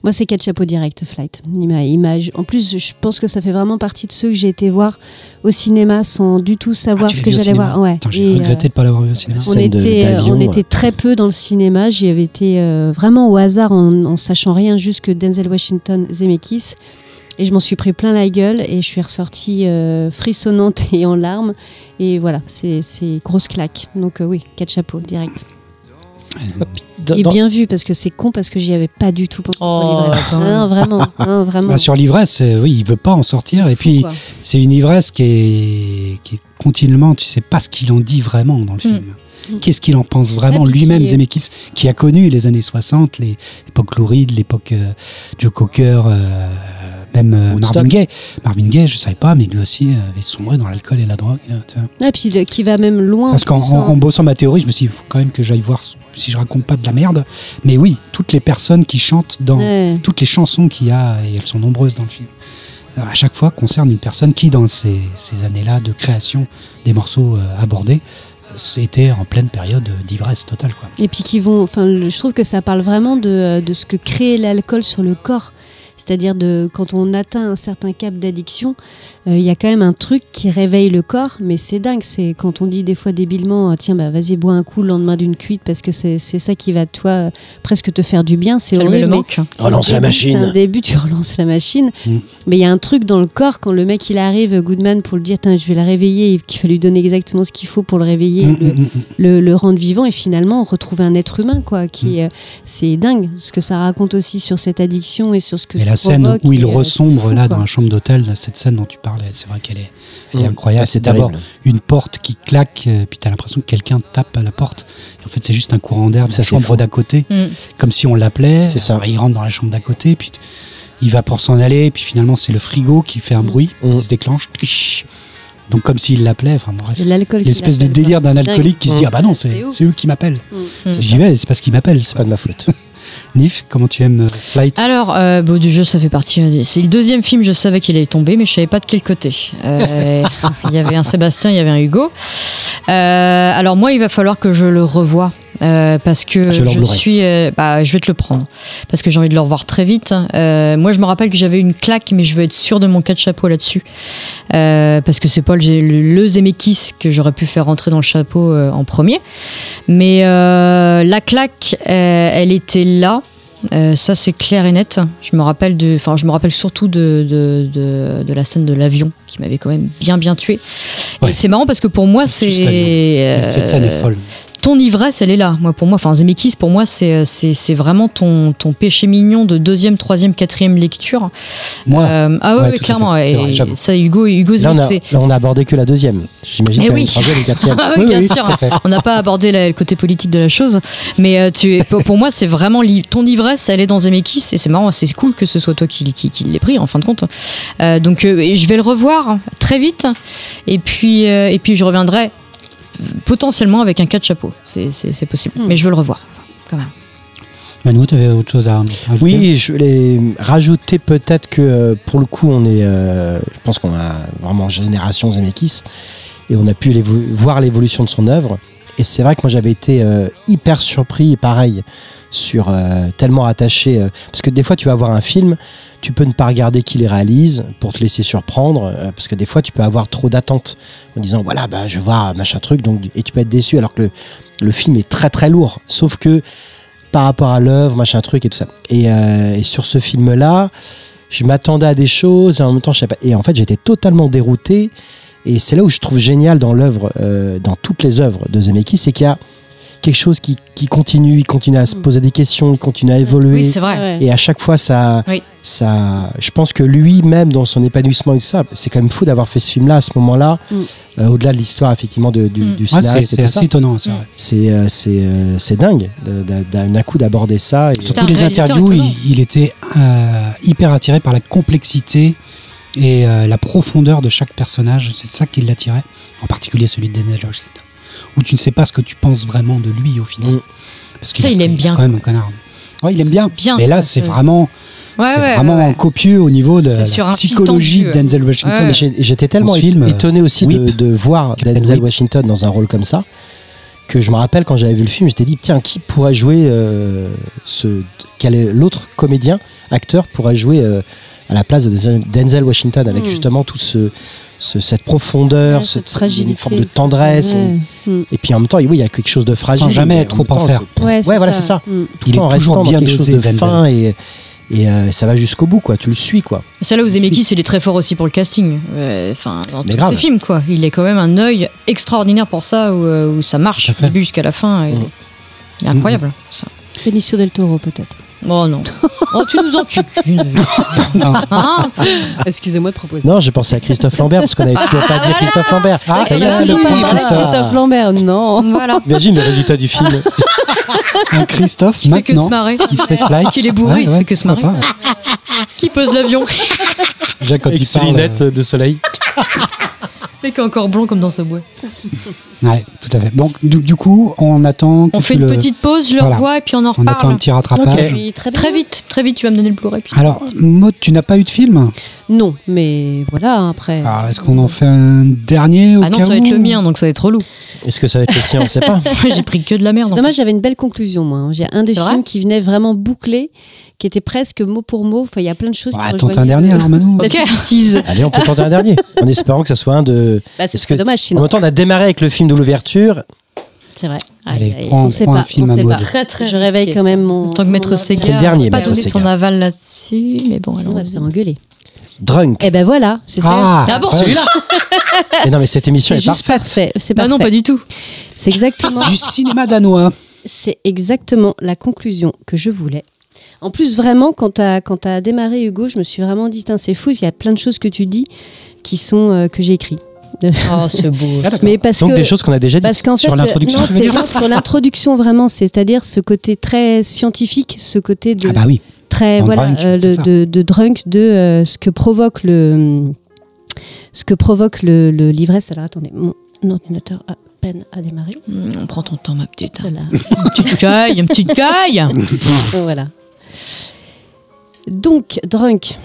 moi, c'est quatre chapeaux direct, Flight. M'a- en plus, je pense que ça fait vraiment partie de ceux que j'ai été voir au cinéma sans du tout savoir Ah, ce que j'allais voir. Ouais. J'ai Et, regretté de ne pas l'avoir vu au cinéma. on était, d'avion, on ouais. était très peu dans le cinéma. J'y avais été euh, vraiment au hasard en, sachant rien, juste que Denzel Washington, Zemeckis. Et je m'en suis pris plein la gueule et je suis ressortie euh, frissonnante <laughs> et en larmes. Et voilà, c'est grosse claque. Donc euh, oui, quatre chapeaux direct. Et bien vu parce que c'est con parce que j'y avais pas du tout pensé. Oh. Non, vraiment, <laughs> non, vraiment. Bah, sur l'ivresse, euh, oui, il veut pas en sortir. Et puis, c'est une ivresse qui est, qui est continuellement, tu sais pas ce qu'il en dit vraiment dans le film. Qu'est-ce qu'il en pense vraiment lui-même, Zemeckis, qui a connu les années 60, les- l'époque Lou Reed, l'époque euh, Joe Cocker, euh, même euh. Marvin Gaye. Marvin Gaye, je savais pas, mais lui aussi euh, avait sombré dans l'alcool et la drogue. euh, tu vois. Ah, puis le- qui va même loin. Parce qu'en en hein. en- bossant ma théorie, je me suis dit, il faut quand même que j'aille voir si je raconte pas de la merde. Mais oui, toutes les personnes qui chantent dans, Ouais. toutes les chansons qu'il y a, et elles sont nombreuses dans le film, euh, à chaque fois concernent une personne qui, dans ces, ces années-là de création des morceaux euh, abordés, euh, c'était en pleine période d'ivresse totale. Quoi. Et puis qui vont, enfin, je trouve que ça parle vraiment de, de ce que crée l'alcool sur le corps. C'est-à-dire de quand on atteint un certain cap d'addiction, euh, il y a quand même un truc qui réveille le corps, mais c'est dingue. C'est quand on dit des fois débilement, ah, tiens, bah, vas-y, bois un coup le lendemain d'une cuite parce que c'est c'est ça qui va, toi, euh, presque te faire du bien. C'est horrible. le mais manque. Relance la machine. C'est un début, tu <laughs> relances la machine. Mm. Mais il y a un truc dans le corps quand le mec il arrive, Goodman, pour le dire, Tiens, je vais la réveiller, qu'il va lui donner exactement ce qu'il faut pour le réveiller, Mm, le- mm, le, le rendre vivant et finalement retrouver un être humain quoi qui euh, c'est dingue ce que ça raconte aussi sur cette addiction et sur ce que la scène où il euh, fou, là quoi. dans la chambre d'hôtel, cette scène dont tu parlais, c'est vrai qu'elle est, elle est Mm. incroyable. C'est d'abord une porte qui claque, euh, puis tu as l'impression que quelqu'un tape à la porte. Et en fait, c'est juste un courant d'air de c'est chambre d'à côté, Mm. comme si on l'appelait. C'est ça. Il rentre dans la chambre d'à côté, puis il va pour s'en aller, puis finalement, c'est le frigo qui fait un bruit, Mm. qui se déclenche. Donc, comme s'il l'appelait. Enfin, bref. L'espèce de délire d'un alcoolique qui se dit. Ah bah non, C'est eux qui m'appellent. J'y vais, c'est parce qu'ils m'appellent. C'est pas de ma faute. <laughs> Nif, comment tu aimes euh, Flight Alors, euh, bon, du jeu, ça fait partie. euh, C'est le deuxième film, je savais qu'il allait tomber, mais je savais pas de quel côté. Euh, <laughs> il y avait un Sébastien, il y avait un Hugo. Euh, alors moi, il va falloir que je le revoie. Euh, parce que Je vais je, suis, euh, bah, je vais te le prendre parce que j'ai envie de le revoir très vite. Euh, moi, je me rappelle que j'avais une claque, mais je veux être sûr de mon cas de chapeau là-dessus, parce que c'est pas le, le, le Zemeckis que j'aurais pu faire rentrer dans le chapeau en premier. Mais la claque, elle était là. Euh, ça c'est clair et net. Je me rappelle de, enfin je me rappelle surtout de, de, de, de la scène de l'avion qui m'avait quand même bien bien tué. Ouais. Et c'est marrant parce que pour moi c'est. Cette scène est folle. Ton ivresse, elle est là. Moi, pour moi, enfin, Zemeckis, pour moi, c'est c'est c'est vraiment ton ton péché mignon de deuxième, troisième, quatrième lecture. Moi, Euh, ah ouais, clairement. fait. C'est Et vrai, j'avoue. ça, Hugo, Hugo Là, on a, là, on a abordé que la deuxième. J'imagine qu'il oui. troisième et quatrième. <laughs> Ah oui, Oui, bien oui, sûr. On n'a pas abordé la- le côté politique de la chose, mais euh, tu, pour, pour moi, c'est vraiment li- ton ivresse, elle est dans Zemeckis, et c'est marrant, c'est cool que ce soit toi qui, qui, qui l'ait pris en fin de compte. Euh, donc, euh, je vais le revoir très vite, et puis, euh, et puis je reviendrai potentiellement avec un cas de chapeau. C'est possible, Hmm. mais je veux le revoir quand même. Manu, tu avais autre chose à ajouter? Oui, je voulais rajouter peut-être que euh, pour le coup, on est, euh, je pense qu'on a vraiment génération Zemeckis et on a pu voir l'évolution de son œuvre. Et c'est vrai que moi j'avais été euh, hyper surpris pareil sur euh, tellement attaché euh, parce que des fois tu vas voir un film, tu peux ne pas regarder qui les réalise pour te laisser surprendre euh, parce que des fois tu peux avoir trop d'attentes en disant voilà bah je voir machin truc donc et tu peux être déçu alors que le, le film est très très lourd sauf que par rapport à l'œuvre, machin truc et tout ça. Et, euh, sur ce film-là, je m'attendais à des choses et en même temps, je sais pas. Et en fait, j'étais totalement dérouté. Et c'est là où je trouve génial dans l'œuvre, dans toutes les œuvres de Zemeckis, c'est qu'il y a quelque chose qui, qui continue, il continue à se Mm. poser des questions, il continue à évoluer. Oui, c'est vrai. Ouais. et à chaque fois, ça, Oui. ça, je pense que lui-même, dans son épanouissement et tout ça, c'est quand même fou d'avoir fait ce film-là à ce moment-là, Mm. euh, au-delà de l'histoire effectivement de- du, Mm. du Ah, et c'est assez ça. étonnant, c'est Mm. vrai. C'est euh, c'est euh, c'est dingue d'un coup d'aborder ça. Et, Sur un tous les interviews, il, il était euh, hyper attiré par la complexité et euh, la profondeur de chaque personnage. C'est ça qui l'attirait, en particulier celui de Denzel Washington, où tu ne sais pas ce que tu penses vraiment de lui au final. Mm. Parce qu'il Ça, il aime bien. Quand même un connard. Ouais, il aime bien. bien, Mais là, c'est ce- vraiment, Ouais, c'est ouais, vraiment ouais, copieux au niveau de la psychologie de Denzel Washington. J'étais tellement euh, étonné aussi de, voir Captain Denzel Whip. Washington dans un rôle comme ça que je me rappelle quand j'avais vu le film, j'étais dit tiens qui pourrait jouer euh, ce quel est l'autre comédien acteur pourrait jouer euh, à la place de Denzel- Washington avec Mm. justement tout ce, ce- cette profondeur, Ouais, cette, cette fragilité, une forme de tendresse ouais. et, Mm. et puis en même temps oui il y a quelque chose de fragile Sans jamais mais trop en faire. Ouais, Ouais, voilà, c'est ça. Mm. tout Il est restant toujours dans bien quelque chose dosé, de Denzel. fin et et euh, ça va jusqu'au bout quoi tu le suis quoi C'est là où Zemeckis il est très fort aussi pour le casting. Euh, Enfin, dans Mais tous grave. ses films, quoi. Il est quand même un œil extraordinaire pour ça, où, euh, où ça marche du début jusqu'à la fin. et Mm. Il est incroyable. ça. Benicio del Toro peut-être. Oh non. Oh, tu nous en tues. <laughs> Non. Hein Excusez-moi de proposer. non j'ai pensé à Christophe Lambert parce qu'on avait toujours <laughs> pas dit Christophe Lambert Ah, ça y est c'est le pas. Christophe Christophe Lambert, non. voilà. Imagine le résultat du film. <laughs> Un Christophe Il fait que se maintenant. marrer. Il fait flight. Qu'il est bourré, il se fait que se marrer. pas. Qui pose l'avion Jacques, quand Avec il ses parle, lunettes de soleil. Mec est encore blond comme dans ce bois. Ouais, tout à fait. Donc, du, du coup, on attend que On fait une le- petite pause, je le Voilà. revois et puis on en On attend un reparle. petit rattrapage. Ok. Puis très vite, très vite, tu vas me donner le Blu-ray. puis- Alors, Maud, tu n'as pas eu de film? Non, mais voilà, après. Alors, Est-ce qu'on en fait un dernier au Ah non, cas ça va être le mien, donc ça va être relou. Est-ce que ça va être le sien? On ne sait pas. <laughs> J'ai pris que de la merde. C'est dommage, j'avais une belle conclusion, moi. hein. J'ai un des films qui venait vraiment bouclé, qui était presque mot pour mot. Enfin, il y a plein de choses qui Tente un dernier alors, Manu. <laughs> La Ok. fille <laughs> Allez, on peut tenter un dernier. En espérant que ça soit un de. Bah, ce Est-ce serait que- dommage En sinon. même temps, on a démarré avec le film de l'ouverture. C'est vrai. Allez, aïe, prends- on sait prends un pas. film on à sait pas. Très, très Je réveille quand même mon. En tant que maître Sega, C'est le dernier, pas Sega. son aval là-dessus, mais bon, On va se faire engueuler. Drunk. Eh ben voilà, c'est ça. Ah, Ah bon, celui-là <laughs> Mais non, mais cette émission C'est est juste parfaite. parfait. C'est Bah non, pas du tout. C'est exactement. Du cinéma danois. C'est exactement la conclusion que je voulais. En plus, vraiment, quand tu as, quand as démarré Hugo, je me suis vraiment dit, c'est fou, il y a plein de choses que tu dis qui sont euh, que j'ai écrit. <laughs> Oh, c'est beau. Ah. Mais parce Donc que des choses qu'on a déjà dites. parce qu'en fait, Sur l'introduction, sur l'introduction vraiment, c'est-à-dire ce côté très scientifique, ce côté de Ah bah oui. très voilà Drunk, euh, le- de, de drunk de euh, ce que provoque le ce que provoque le, le l'ivresse. Alors attendez, mon ordinateur a peine à démarrer. On prend ton temps, ma petite. Voilà. <laughs> Une petite caille, une petite caille. voilà. Donc drunk.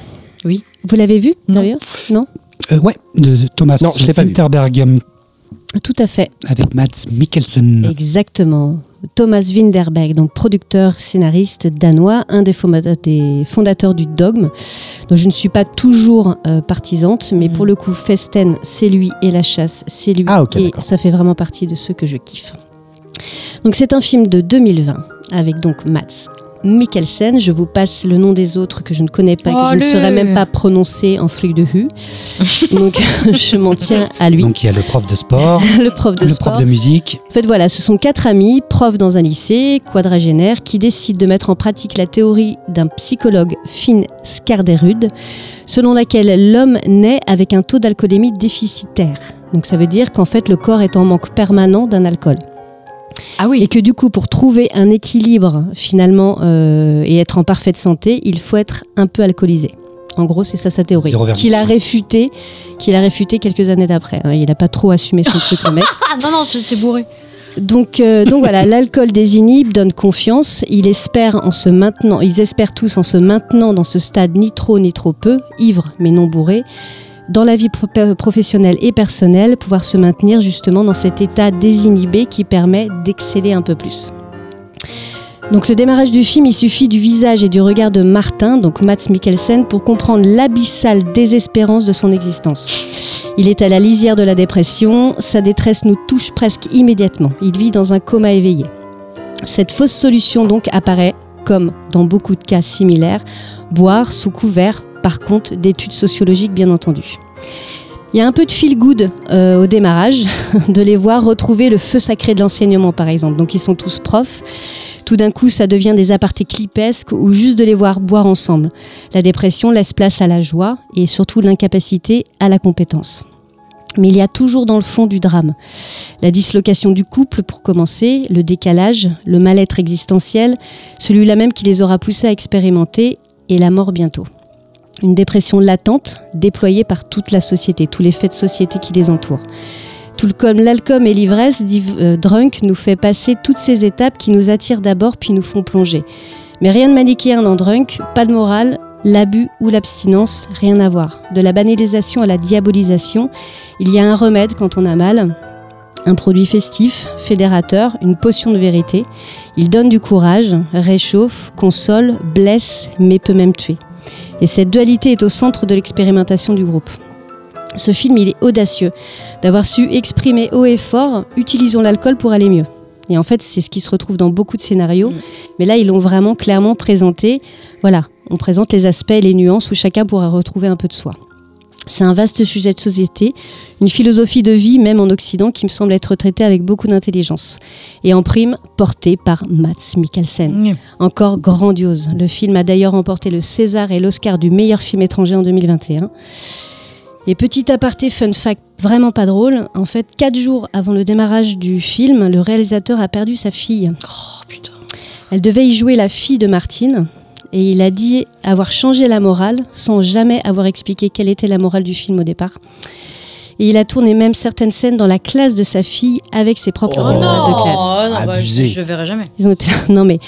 Oui. Vous l'avez vu d'ailleurs Non. Euh, ouais, de, de Thomas Non, je l'ai pas vu. Winterberg Tout à fait. avec Mads Mikkelsen. Exactement. Thomas Winderberg, donc producteur, scénariste danois, un des, fonda- des fondateurs du Dogme, dont je ne suis pas toujours euh, partisante, mais Mhm. pour le coup, Festen, c'est lui, et La Chasse, c'est lui, Ah, et ça fait vraiment partie de ceux que je kiffe. Donc c'est un film de 2020, avec donc Mats Mikkelsen. Je vous passe le nom des autres que je ne connais pas, que je ne saurais même pas prononcer en fric de hu. <laughs> Donc <laughs> je m'en tiens à lui, Donc il y a le prof de sport, <laughs> le prof de le sport. prof de musique. En fait, voilà, ce sont quatre amis, profs dans un lycée, quadragénaires, qui décident de mettre en pratique la théorie d'un psychologue, Finn Skarderud, selon laquelle l'homme naît avec un taux d'alcoolémie déficitaire. Donc ça veut dire qu'en fait, le corps est en manque permanent d'un alcool. Ah oui. Et que du coup, pour trouver un équilibre finalement euh, et être en parfaite santé, il faut être un peu alcoolisé. En gros, c'est ça sa théorie. 0,5. Qu'il a réfuté, qu'il a réfuté quelques années d'après. hein. Il n'a pas trop assumé son truc, le mec. <laughs> Ah non, non, c'est bourré. Donc, euh, donc voilà, l'alcool désinhibe, donne confiance. Il espère en se maintenant, ils espèrent tous en se maintenant dans ce stade ni trop ni trop peu, ivre mais non bourré, dans la vie pro- professionnelle et personnelle, pouvoir se maintenir justement dans cet état désinhibé qui permet d'exceller un peu plus. Donc le démarrage du film, il suffit du visage et du regard de Martin, donc Mats Mikkelsen, pour comprendre l'abyssale désespérance de son existence. Il est à la lisière de la dépression, sa détresse nous touche presque immédiatement. Il vit dans un coma éveillé. Cette fausse solution donc apparaît, comme dans beaucoup de cas similaires, boire sous couvert, par contre, d'études sociologiques bien entendu. Il y a un peu de feel good euh, au démarrage, <laughs> de les voir retrouver le feu sacré de l'enseignement par exemple. Donc ils sont tous profs. Tout d'un coup, ça devient des apartés clipesques ou juste de les voir boire ensemble. La dépression laisse place à la joie et surtout l'incapacité à la compétence. Mais il y a toujours dans le fond du drame. La dislocation du couple, pour commencer, le décalage, le mal-être existentiel, celui-là même qui les aura poussés à expérimenter, et la mort bientôt. Une dépression latente, déployée par toute la société, tous les faits de société qui les entourent. Tout comme l'alcool et l'ivresse, euh, Drunk nous fait passer toutes ces étapes qui nous attirent d'abord puis nous font plonger. Mais rien de manichéen dans Drunk, pas de morale, l'abus ou l'abstinence, rien à voir. De la banalisation à la diabolisation, il y a un remède quand on a mal, un produit festif, fédérateur, une potion de vérité. Il donne du courage, réchauffe, console, blesse, mais peut même tuer. Et cette dualité est au centre de l'expérimentation du groupe. Ce film, il est audacieux d'avoir su exprimer haut et fort, utilisons l'alcool pour aller mieux. Et en fait, c'est ce qui se retrouve dans beaucoup de scénarios. Mm. Mais là, ils l'ont vraiment clairement présenté. Voilà, on présente les aspects et les nuances où chacun pourra retrouver un peu de soi. C'est un vaste sujet de société, une philosophie de vie, même en Occident, qui me semble être traitée avec beaucoup d'intelligence. Et en prime, portée par Mats Mikkelsen. Encore grandiose. Le film a d'ailleurs remporté le César et l'Oscar du meilleur film étranger en 2021. Et petit aparté, fun fact vraiment pas drôle, en fait, quatre jours avant le démarrage du film, le réalisateur a perdu sa fille. Oh putain. Elle devait y jouer la fille de Martine. Et il a dit avoir changé la morale sans jamais avoir expliqué quelle était la morale du film au départ. Et il a tourné même certaines scènes dans la classe de sa fille avec ses propres Oh de classe. Oh non, bah, Abusé. je, je verrai jamais. Ils ont été non mais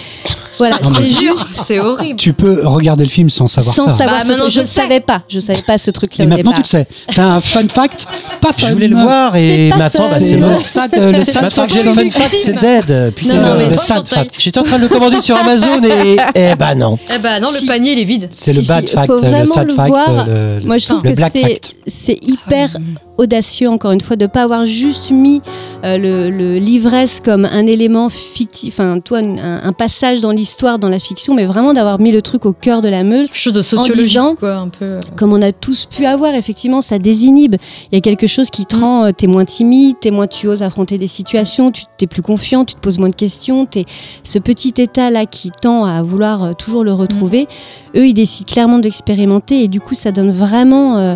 voilà, c'est juste c'est horrible. Tu peux regarder le film sans savoir sans ça. savoir. Bah, ce maintenant, je ne savais pas, je savais pas ce truc-là Et au maintenant départ. tu le sais. C'est un fun fact, pas fun. Je voulais le voir et maintenant, bah, c'est le sad, euh, le sad Maintenant que fact. j'ai le fun fact, c'est dead. Putain, Non, non, mais- le sad fact. J'étais en train de le commander sur Amazon et. Eh ben non. Eh ben non, le panier il est vide. C'est le bad fact, le sad fact, le, le- Moi, je trouve le que black fact. c'est hyper audacieux, encore une fois, de ne pas avoir juste mis euh, le, le- l'ivresse comme un élément fictif, enfin, toi, un, un passage dans l'histoire, dans la fiction, mais vraiment d'avoir mis le truc au cœur de la meule, Quelque chose de sociologique, disant- quoi, un peu. comme on a tous pu avoir. Effectivement, ça désinhibe. Il y a quelque chose qui te rend, euh, t'es moins timide, t'es moins, tu oses affronter des situations, tu t'es plus confiant, tu te poses moins de questions. T'es ce petit état-là qui tend à vouloir euh, toujours le retrouver. Eux, ils décident clairement de l'expérimenter et du coup, ça donne vraiment. euh,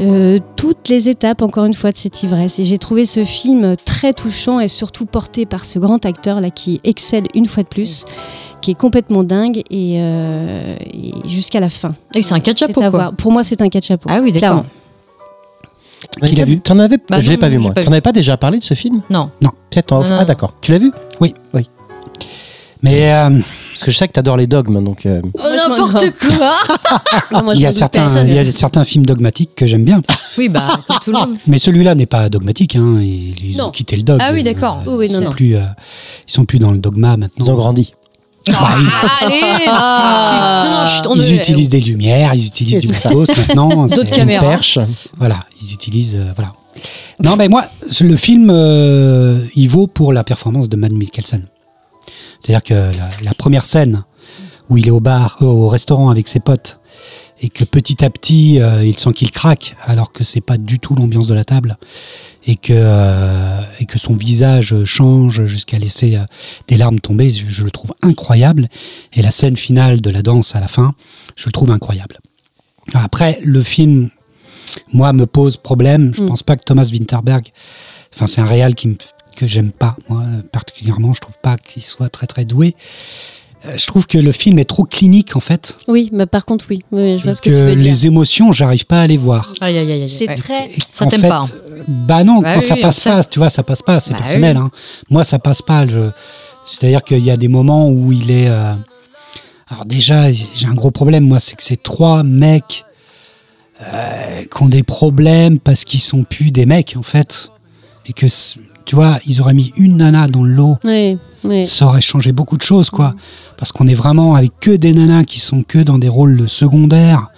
euh, toutes les étapes, encore une fois, de cette ivresse. Et j'ai trouvé ce film très touchant et surtout porté par ce grand acteur là qui excelle une fois de plus, qui est complètement dingue et, euh, et jusqu'à la fin. Et c'est un catch-up. Pour moi, c'est un chapeaux. Ah oui, d'accord. clairement. Qui l'a vu T'en avais Bah Je l'ai non, pas vu moi. T'en avais pas déjà parlé de ce film Non. Peut-être en Non, off. non, Ah non. d'accord. Tu l'as vu? Mais euh, Parce que je sais que t'adores les dogmes, donc. euh, Oh, Moi, je m'en n'importe quoi <laughs> Ah, moi, je il y a certains, personne. il y a certains films dogmatiques que j'aime bien. Oui, bah, comme tout le monde. Mais celui-là n'est pas dogmatique. Hein. Ils, ils ont Non. quitté le dogme. Ah oui, d'accord. Euh, Oui, oui, ils non, sont non. plus, euh, ils sont plus dans le dogma maintenant. Ils ont grandi. Bah, ils- Allez Ah. Non, non, chut, on ils ne- utilisent des lumières, ils utilisent du C'est matos maintenant. <laughs> D'autres c'est- caméras. Perche. Voilà, ils utilisent. euh, voilà. Non, mais moi, le film, euh, il vaut pour la performance de Matt Mikkelsen. C'est-à-dire que la, la première scène où il est au bar, euh, au restaurant avec ses potes, et que petit à petit, euh, il sent qu'il craque, alors que c'est pas du tout l'ambiance de la table, et que, euh, et que son visage change jusqu'à laisser des larmes tomber, je, je le trouve incroyable. Et la scène finale de la danse à la fin, je le trouve incroyable. Après, le film, moi, me pose problème. Je Mm. pense pas que Thomas Winterberg, enfin, c'est un réal qui me- que j'aime pas, moi, particulièrement. Je trouve pas qu'il soit très très doué. Euh, Je trouve que le film est trop clinique en fait, Oui, mais par contre, oui. Oui, je vois et ce que, tu que veux dire. les émotions, j'arrive pas à les voir. Aïe, aïe, aïe, aïe. C'est très. Ça t'aime pas, hein. Bah non, Bah quand oui, ça passe pas, tu vois, ça passe pas, c'est Bah personnel. oui. hein. Moi, ça passe pas. Je... C'est-à-dire qu'il y a des moments où il est. euh, Alors déjà, j'ai un gros problème, moi, c'est que ces trois mecs euh, qui ont des problèmes parce qu'ils sont plus des mecs en fait, et que tu vois, ils auraient mis une nana dans le lot Oui, oui. ça aurait changé beaucoup de choses, quoi. Parce qu'on est vraiment avec que des nanas qui sont que dans des rôles secondaires,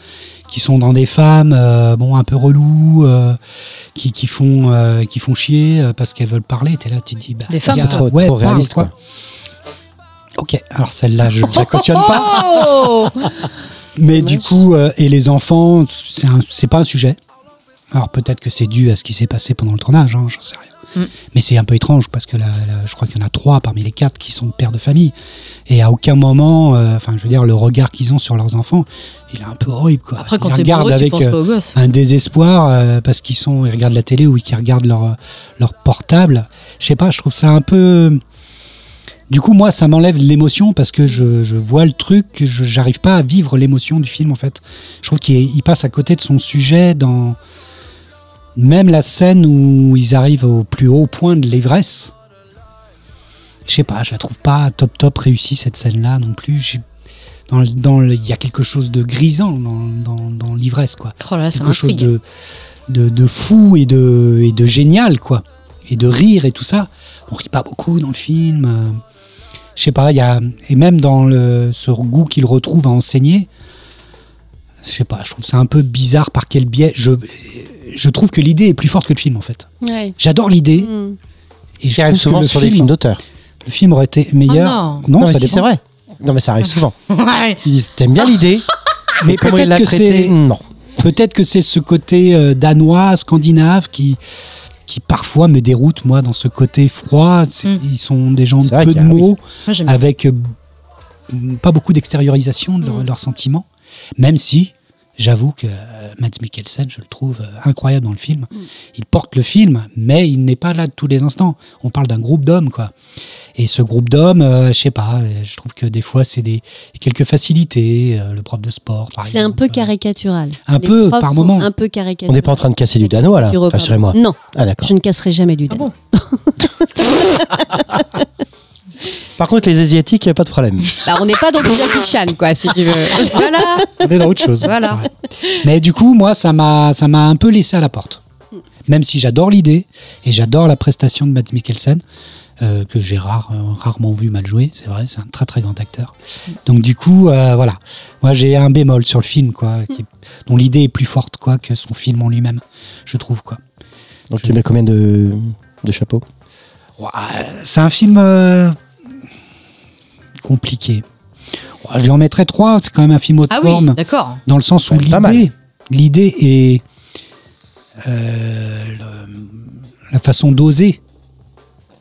qui sont dans des femmes, euh, bon, un peu relous, euh, qui, qui font, euh, qui font chier euh, parce qu'elles veulent parler. T'es là, tu te dis, bah, Des femmes, C'est trop, ouais, trop parle, réaliste, quoi. Ok, alors celle-là, je ne la <laughs> cautionne pas. Oh Mais du coup, euh, et les enfants, c'est pas un sujet. Alors peut-être que c'est dû à ce qui s'est passé pendant le tournage, hein, j'en sais rien. Mm. Mais c'est un peu étrange parce que là, je crois qu'il y en a trois parmi les quatre qui sont pères de famille. Et à aucun moment, euh, enfin je veux dire, le regard qu'ils ont sur leurs enfants, il est un peu horrible. Quoi. Après, quand ils regardent avec euh, un désespoir euh, parce qu'ils sont, ils regardent la télé ou qu'ils regardent leur, leur portable. Je sais pas, je trouve ça un peu. Du coup, moi, ça m'enlève l'émotion parce que je, je vois le truc, je j'arrive pas à vivre l'émotion du film en fait. Je trouve qu'il il passe à côté de son sujet dans même la scène où ils arrivent au plus haut point de l'ivresse. Je sais pas, je la trouve pas top top réussie cette scène-là non plus. Dans, le- dans il y a quelque chose de grisant dans, dans, dans l'ivresse quoi Oh là quelque chose de, de, de fou et de, et de génial, quoi. Et de rire et tout ça. On rit pas beaucoup dans le film. euh, Je sais pas, il y a. Et même dans le, ce goût qu'il retrouve à enseigner, je sais pas, je trouve ça un peu bizarre par quel biais. Je, je trouve que l'idée est plus forte que le film, en fait. Ouais. J'adore l'idée. Mm. Et Qui arrive souvent le sur film, films d'auteur. le film aurait été meilleur. Oh non, mais ça si, dépend. c'est vrai. Non, mais ça arrive souvent. <laughs> Ouais. Ils T'aimes bien l'idée, <laughs> mais Mais comment il peut-être l'a que traité c'est- Non. Peut-être que c'est ce côté euh, danois, scandinave qui, qui parfois me déroute, moi, dans ce côté froid. Mm. Ils sont des gens de peu de oui. mots, avec euh, pas beaucoup d'extériorisation de Mm. leurs sentiments, même si j'avoue que euh, Mads Mikkelsen, je le trouve euh, incroyable dans le film. Il porte le film, mais il n'est pas là de tous les instants. On parle d'un groupe d'hommes, quoi. Et ce groupe d'hommes, euh, je sais pas, euh, je trouve que des fois c'est des quelques facilités. euh, le prof de sport, par C'est un peu caricatural. Un Les peu, profs par moment. Un peu caricatural. On n'est pas en train de casser du danois là, rassurez-moi. Non, Ah d'accord. je ne casserai jamais du Ah dano. bon <laughs> <laughs> Par contre, les Asiatiques, il n'y a pas de problème. Bah, on n'est pas dans du Jackie Chan, quoi, si tu veux. <laughs> Voilà. On est dans autre chose. Voilà. Mais du coup, moi, ça m'a, ça m'a un peu laissé à la porte. Même si j'adore l'idée et j'adore la prestation de Mads Mikkelsen, euh, que j'ai rare, euh, rarement vu mal jouer, c'est vrai, c'est un très très grand acteur. Donc du coup, euh, voilà, moi j'ai un bémol sur le film, quoi, qui- dont l'idée est plus forte, quoi, que son film en lui-même, je trouve, quoi. Donc tu mets combien de, de chapeaux? C'est un film euh, compliqué. Je lui en mettrais trois, c'est quand même un film haute Ah oui, forme. d'accord. dans le sens où l'idée, l'idée est euh, le- la façon d'oser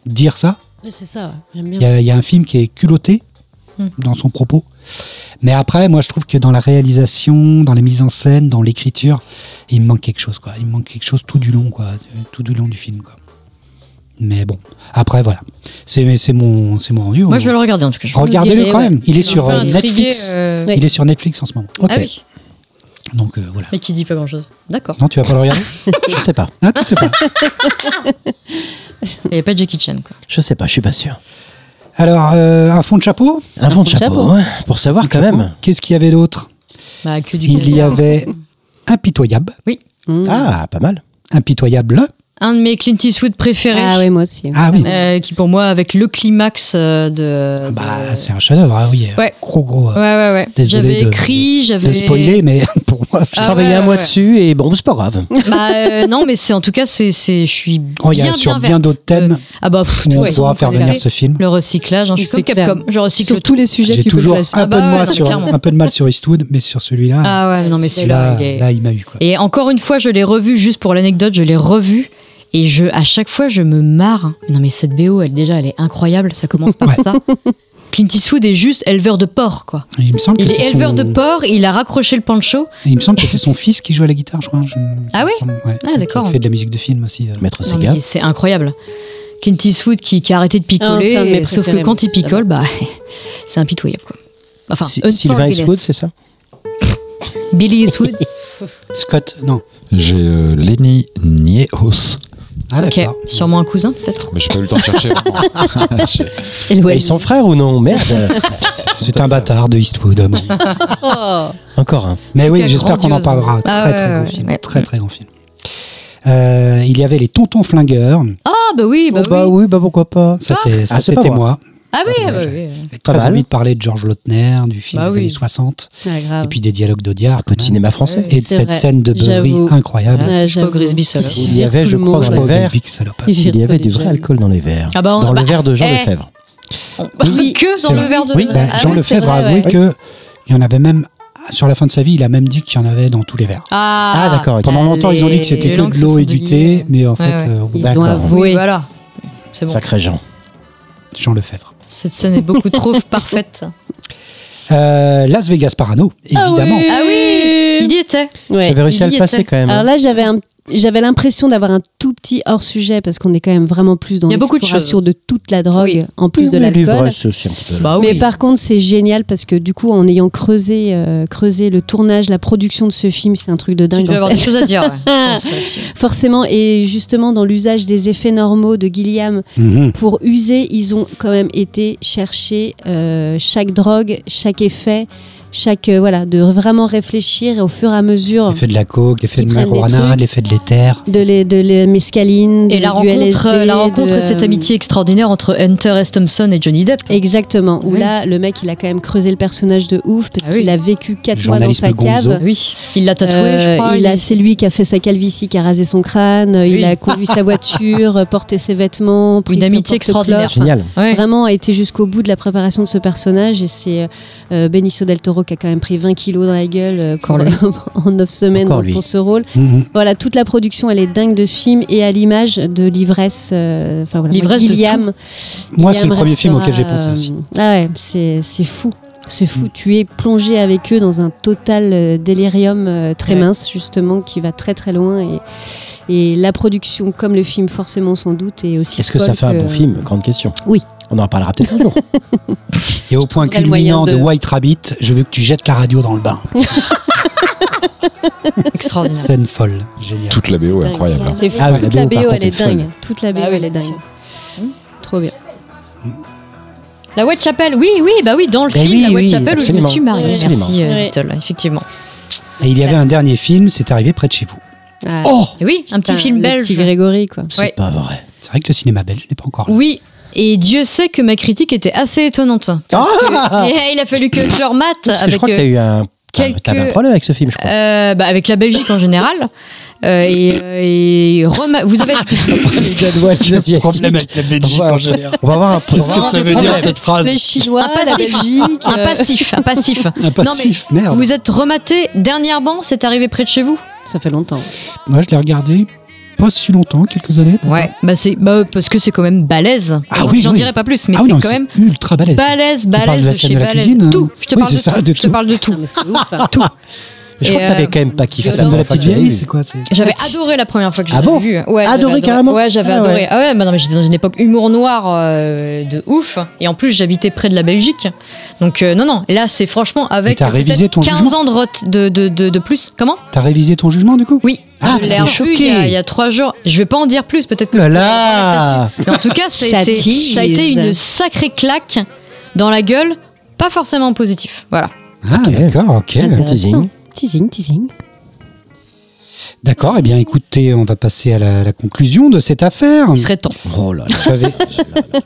dire ça. C'est ça, j'aime Il y, bien. a, il y a un film qui est culotté Hmm. dans son propos, mais après, moi, je trouve que dans la réalisation, dans la mise en scène, dans l'écriture, il me manque quelque chose, quoi. Il me manque quelque chose tout du long, quoi, tout du long du film, quoi. Mais bon, après, voilà, c'est c'est mon, c'est mon rendu. Moi, je vais le regarder en tout cas. Regardez-le quand ouais. même. Il est sur euh, Netflix. euh, Oui. Il est sur Netflix en ce moment. Ok. Ah oui, Donc euh, voilà. mais qui dit pas grand chose. D'accord. Non, tu vas pas le regarder? <laughs> Je sais pas. Ah, tu sais pas. <laughs> Il n'y a pas de Jackie Chan. Quoi. Je sais pas, je suis pas sûr. Alors, euh, un fond de chapeau? Un fond de chapeau, chapeau. ouais, pour savoir quand même. Qu'est-ce qu'il y avait d'autre? Bah, Il y avait <laughs> Impitoyable. Mmh. Ah, pas mal. Impitoyable. Un de mes Clint Eastwood préférés. Ah ouais, moi aussi. Ah oui. Euh, qui pour moi avec le climax euh, de, Bah, de- c'est un chef-d'œuvre, ah oui. Ouais. Gros, gros. ouais ouais ouais Désolé j'avais de- écrit De j'avais spoiler, mais <laughs> pour moi, c'est. Je Ah travaillais ouais, un mois ouais. dessus et bon, c'est pas grave. bah euh, non mais c'est en tout cas c'est c'est je suis Oh, il y bien a sur bien bien verte. d'autres thèmes Euh, ah bah pff, où on ouais, pourra faire venir ce film. le recyclage hein, je suis comme. Capcom je recycle Sur tous les sujets, J'ai toujours un, Ah peu bah de ouais, mal sur, un peu de mal sur Eastwood, mais sur celui-là, ah ouais non mais celui-là là, il m'a eu. Quoi. et encore une fois je l'ai revu juste pour l'anecdote je l'ai revu et je à chaque fois je me marre non mais cette BO elle déjà elle est incroyable ça commence par Ouais. ça Clint Eastwood est juste éleveur de porc quoi Il me semble que est éleveur son- de porc il a raccroché le pancho Il me semble que c'est son fils qui joue à la guitare, je crois. Je- Ah oui Ouais. Ah, d'accord. Il fait de la musique de film aussi. euh. Maître Sega. c'est incroyable. Clint Eastwood qui, qui a arrêté de Ah, picoler, sauf que quand il picole, bah, <laughs> c'est impitoyable. Quoi. Enfin, Si-. Sylvain Eastwood, c'est ça Billy Eastwood. <laughs> Scott, non. J'ai euh, Lenny Niehaus. Ah, ok, sûrement un cousin peut-être. Mais j'ai pas eu le temps de chercher. <laughs> Et sont frères ou non Merde. <laughs> C'est un bâtard de Eastwood. Oh. Encore un. Mais oui, j'espère qu'on en parlera. Ah très, ouais, très ouais, grand film. ouais. Très, très grand film. Euh, il y avait les Tontons Flingueurs. Ah, bah oui, bah, Oh, bah oui. oui, bah pourquoi pas. Ça, c'est, ça, Ah, pas c'était moi. Ah oui, bah très mal. envie de parler de Georges Lautner, du film Bah des oui. années 60, Ah, et puis des dialogues d'Audiard. Un peu de cinéma français. Et de cette vrai. scène de beuverie incroyable. Seul. Il y avait, je crois, dans les verres. Il y avait du vrai alcool dans les verres. Ah bah, Dans bah, le verre de Jean eh, Lefebvre. Oui. Que dans le verre de. Oui, bah, Ah Jean oui, Lefebvre a avoué ouais. que il y en avait même sur la fin de sa vie, il a même dit qu'il y en avait dans tous les verres. Ah, Ah, d'accord. Pendant longtemps, ils ont dit que c'était que de l'eau et du thé, mais en fait, Ouais, euh, Ils ont avoué. Voilà. Bon. Sacré Jean. Jean Lefebvre. Cette scène est beaucoup trop <laughs> parfaite. Euh, Las Vegas Parano, évidemment. Ah oui, il y était. Ouais. J'avais réussi à il y le passer était. quand même. Alors là, j'avais un- j'avais l'impression d'avoir un tout petit hors sujet parce qu'on est quand même vraiment plus dans Il y a beaucoup de l'exploration de toute la drogue Oui. en plus Oui, de l'alcool. Bah Mais par contre, c'est génial parce que du coup, en ayant creusé, euh, creusé le tournage, la production de ce film, c'est un truc de Tu dingue. dois en avoir des choses à dire. ouais. <laughs> Forcément, et justement dans l'usage des effets normaux de Gilliam Mhm. pour user, ils ont quand même été chercher euh, chaque drogue, chaque effet, chaque euh, voilà, de vraiment réfléchir au fur et à mesure L'effet de la coke, l'effet de marijuana, l'effet de l'éther. de les, de les mescaline, Et de- la du rencontre, LSD, la rencontre de- et cette amitié extraordinaire entre Hunter S. Thompson et Johnny Depp. Exactement. Où Oui. là, le mec, il a quand même creusé le personnage de ouf parce Ah oui. qu'il a vécu quatre mois dans sa cave. Oui, il l'a tatoué, je Euh, crois. il a, c'est lui qui a fait sa calvitie, qui a rasé son crâne. Oui. Il a conduit sa voiture, euh, <laughs> porté ses vêtements, pris Une son amitié extraordinaire. Génial. Ouais. Vraiment a été jusqu'au bout de la préparation de ce personnage et c'est euh, Benicio del Toro qui a quand même pris 20 kilos dans la gueule euh, pour- <laughs> en 9 semaines donc, pour ce rôle. Mhm. Voilà, toute la production elle est dingue de ce film et à l'image de l'ivresse. euh, Enfin voilà, L'ivresse de Gilliam. Moi, c'est le premier film auquel j'ai restera, pensé aussi. euh, Ah ouais, c'est c'est fou. C'est fou, tu es plongé avec eux dans un total euh, délirium euh, très Ouais. mince, justement, qui va très très loin. Et, et la production, comme le film, forcément, sans doute, est aussi. Est-ce que ça fait un bon film? Grande question. Oui. On en reparlera peut-être un jour. <laughs> Et au point culminant de... de- White Rabbit, je veux que tu jettes la radio dans le bain. <laughs> Extraordinaire. Scène folle, génial. Toute la BO est incroyable. hein. Ah toute la BO, contre, elle est dingue. Toute la BO, Ah oui. elle est dingue. Trop bien. La Whitechapel, oui, oui, bah oui, dans le Eh film, oui, la oui, Whitechapel où je me suis mariée. Absolument. Merci, euh, Oui. Little, effectivement. Et il y avait un dernier film, c'est arrivé près de chez vous. Ah, Oh Et oui, un petit film le belge. Petit Grégory, quoi. C'est Ouais. pas vrai. C'est vrai que le cinéma belge n'est pas encore là. Oui, et Dieu sait que ma critique était assez étonnante. Parce Ah que- et il a fallu que je le remate Parce que avec, je crois que euh, t'as eu un. quelques- T'avais un problème avec ce film, je crois. euh, bah, avec la Belgique en général. Euh, et euh, et rema- vous avez <laughs> Le problème avec la Belgique en général. On va voir un peu. Qu'est-ce que ça veut dire cette phrase Les Chinois, un la passif, Belgique. un euh, passif, un passif. Un passif, merde. Vous êtes rematé dernièrement, c'est arrivé près de chez vous? Ça fait longtemps. Moi, je l'ai regardé pas si longtemps, quelques années. pourquoi Ouais, bah c'est bah, parce que c'est quand même balèze. Ah oui, J'en oui. dirais pas plus, mais ah c'est quand même ultra balèze. balèze, balèze de chez balèze. Tout, je te oui, parle de ça, tout. de Je te tout. parle de tout. C'est ouf. Tout. Je crois que t'avais euh, quand même pas kiffé Scène de la petite vieille, vu. c'est quoi J'avais adoré la première fois que je Ah l'avais bon vu. Ouais, j'avais Adoré carrément Ouais, j'avais Ah adoré. ouais. Ah ouais, bah non, mais j'étais dans une époque humour noir euh, de ouf. Et en plus, j'habitais près de la Belgique. Donc, euh, non, non, là, c'est franchement avec t'as révisé ton 15 jugement ans de, de, de, de plus. Comment? T'as révisé ton jugement du coup? Oui. Ah, je l'ai choqué. il y, a, il y a trois jours. Je vais pas en dire plus, peut-être que. Là pourrais là là-dessus. Mais en tout cas, Ça a été une sacrée claque dans la gueule. Pas forcément positif. Voilà. Ah, d'accord, ok. Teasing. Teasing, teasing. D'accord, eh bien écoutez, on va passer à la, la conclusion de cette affaire. Il serait temps. Oh là là. J'avais,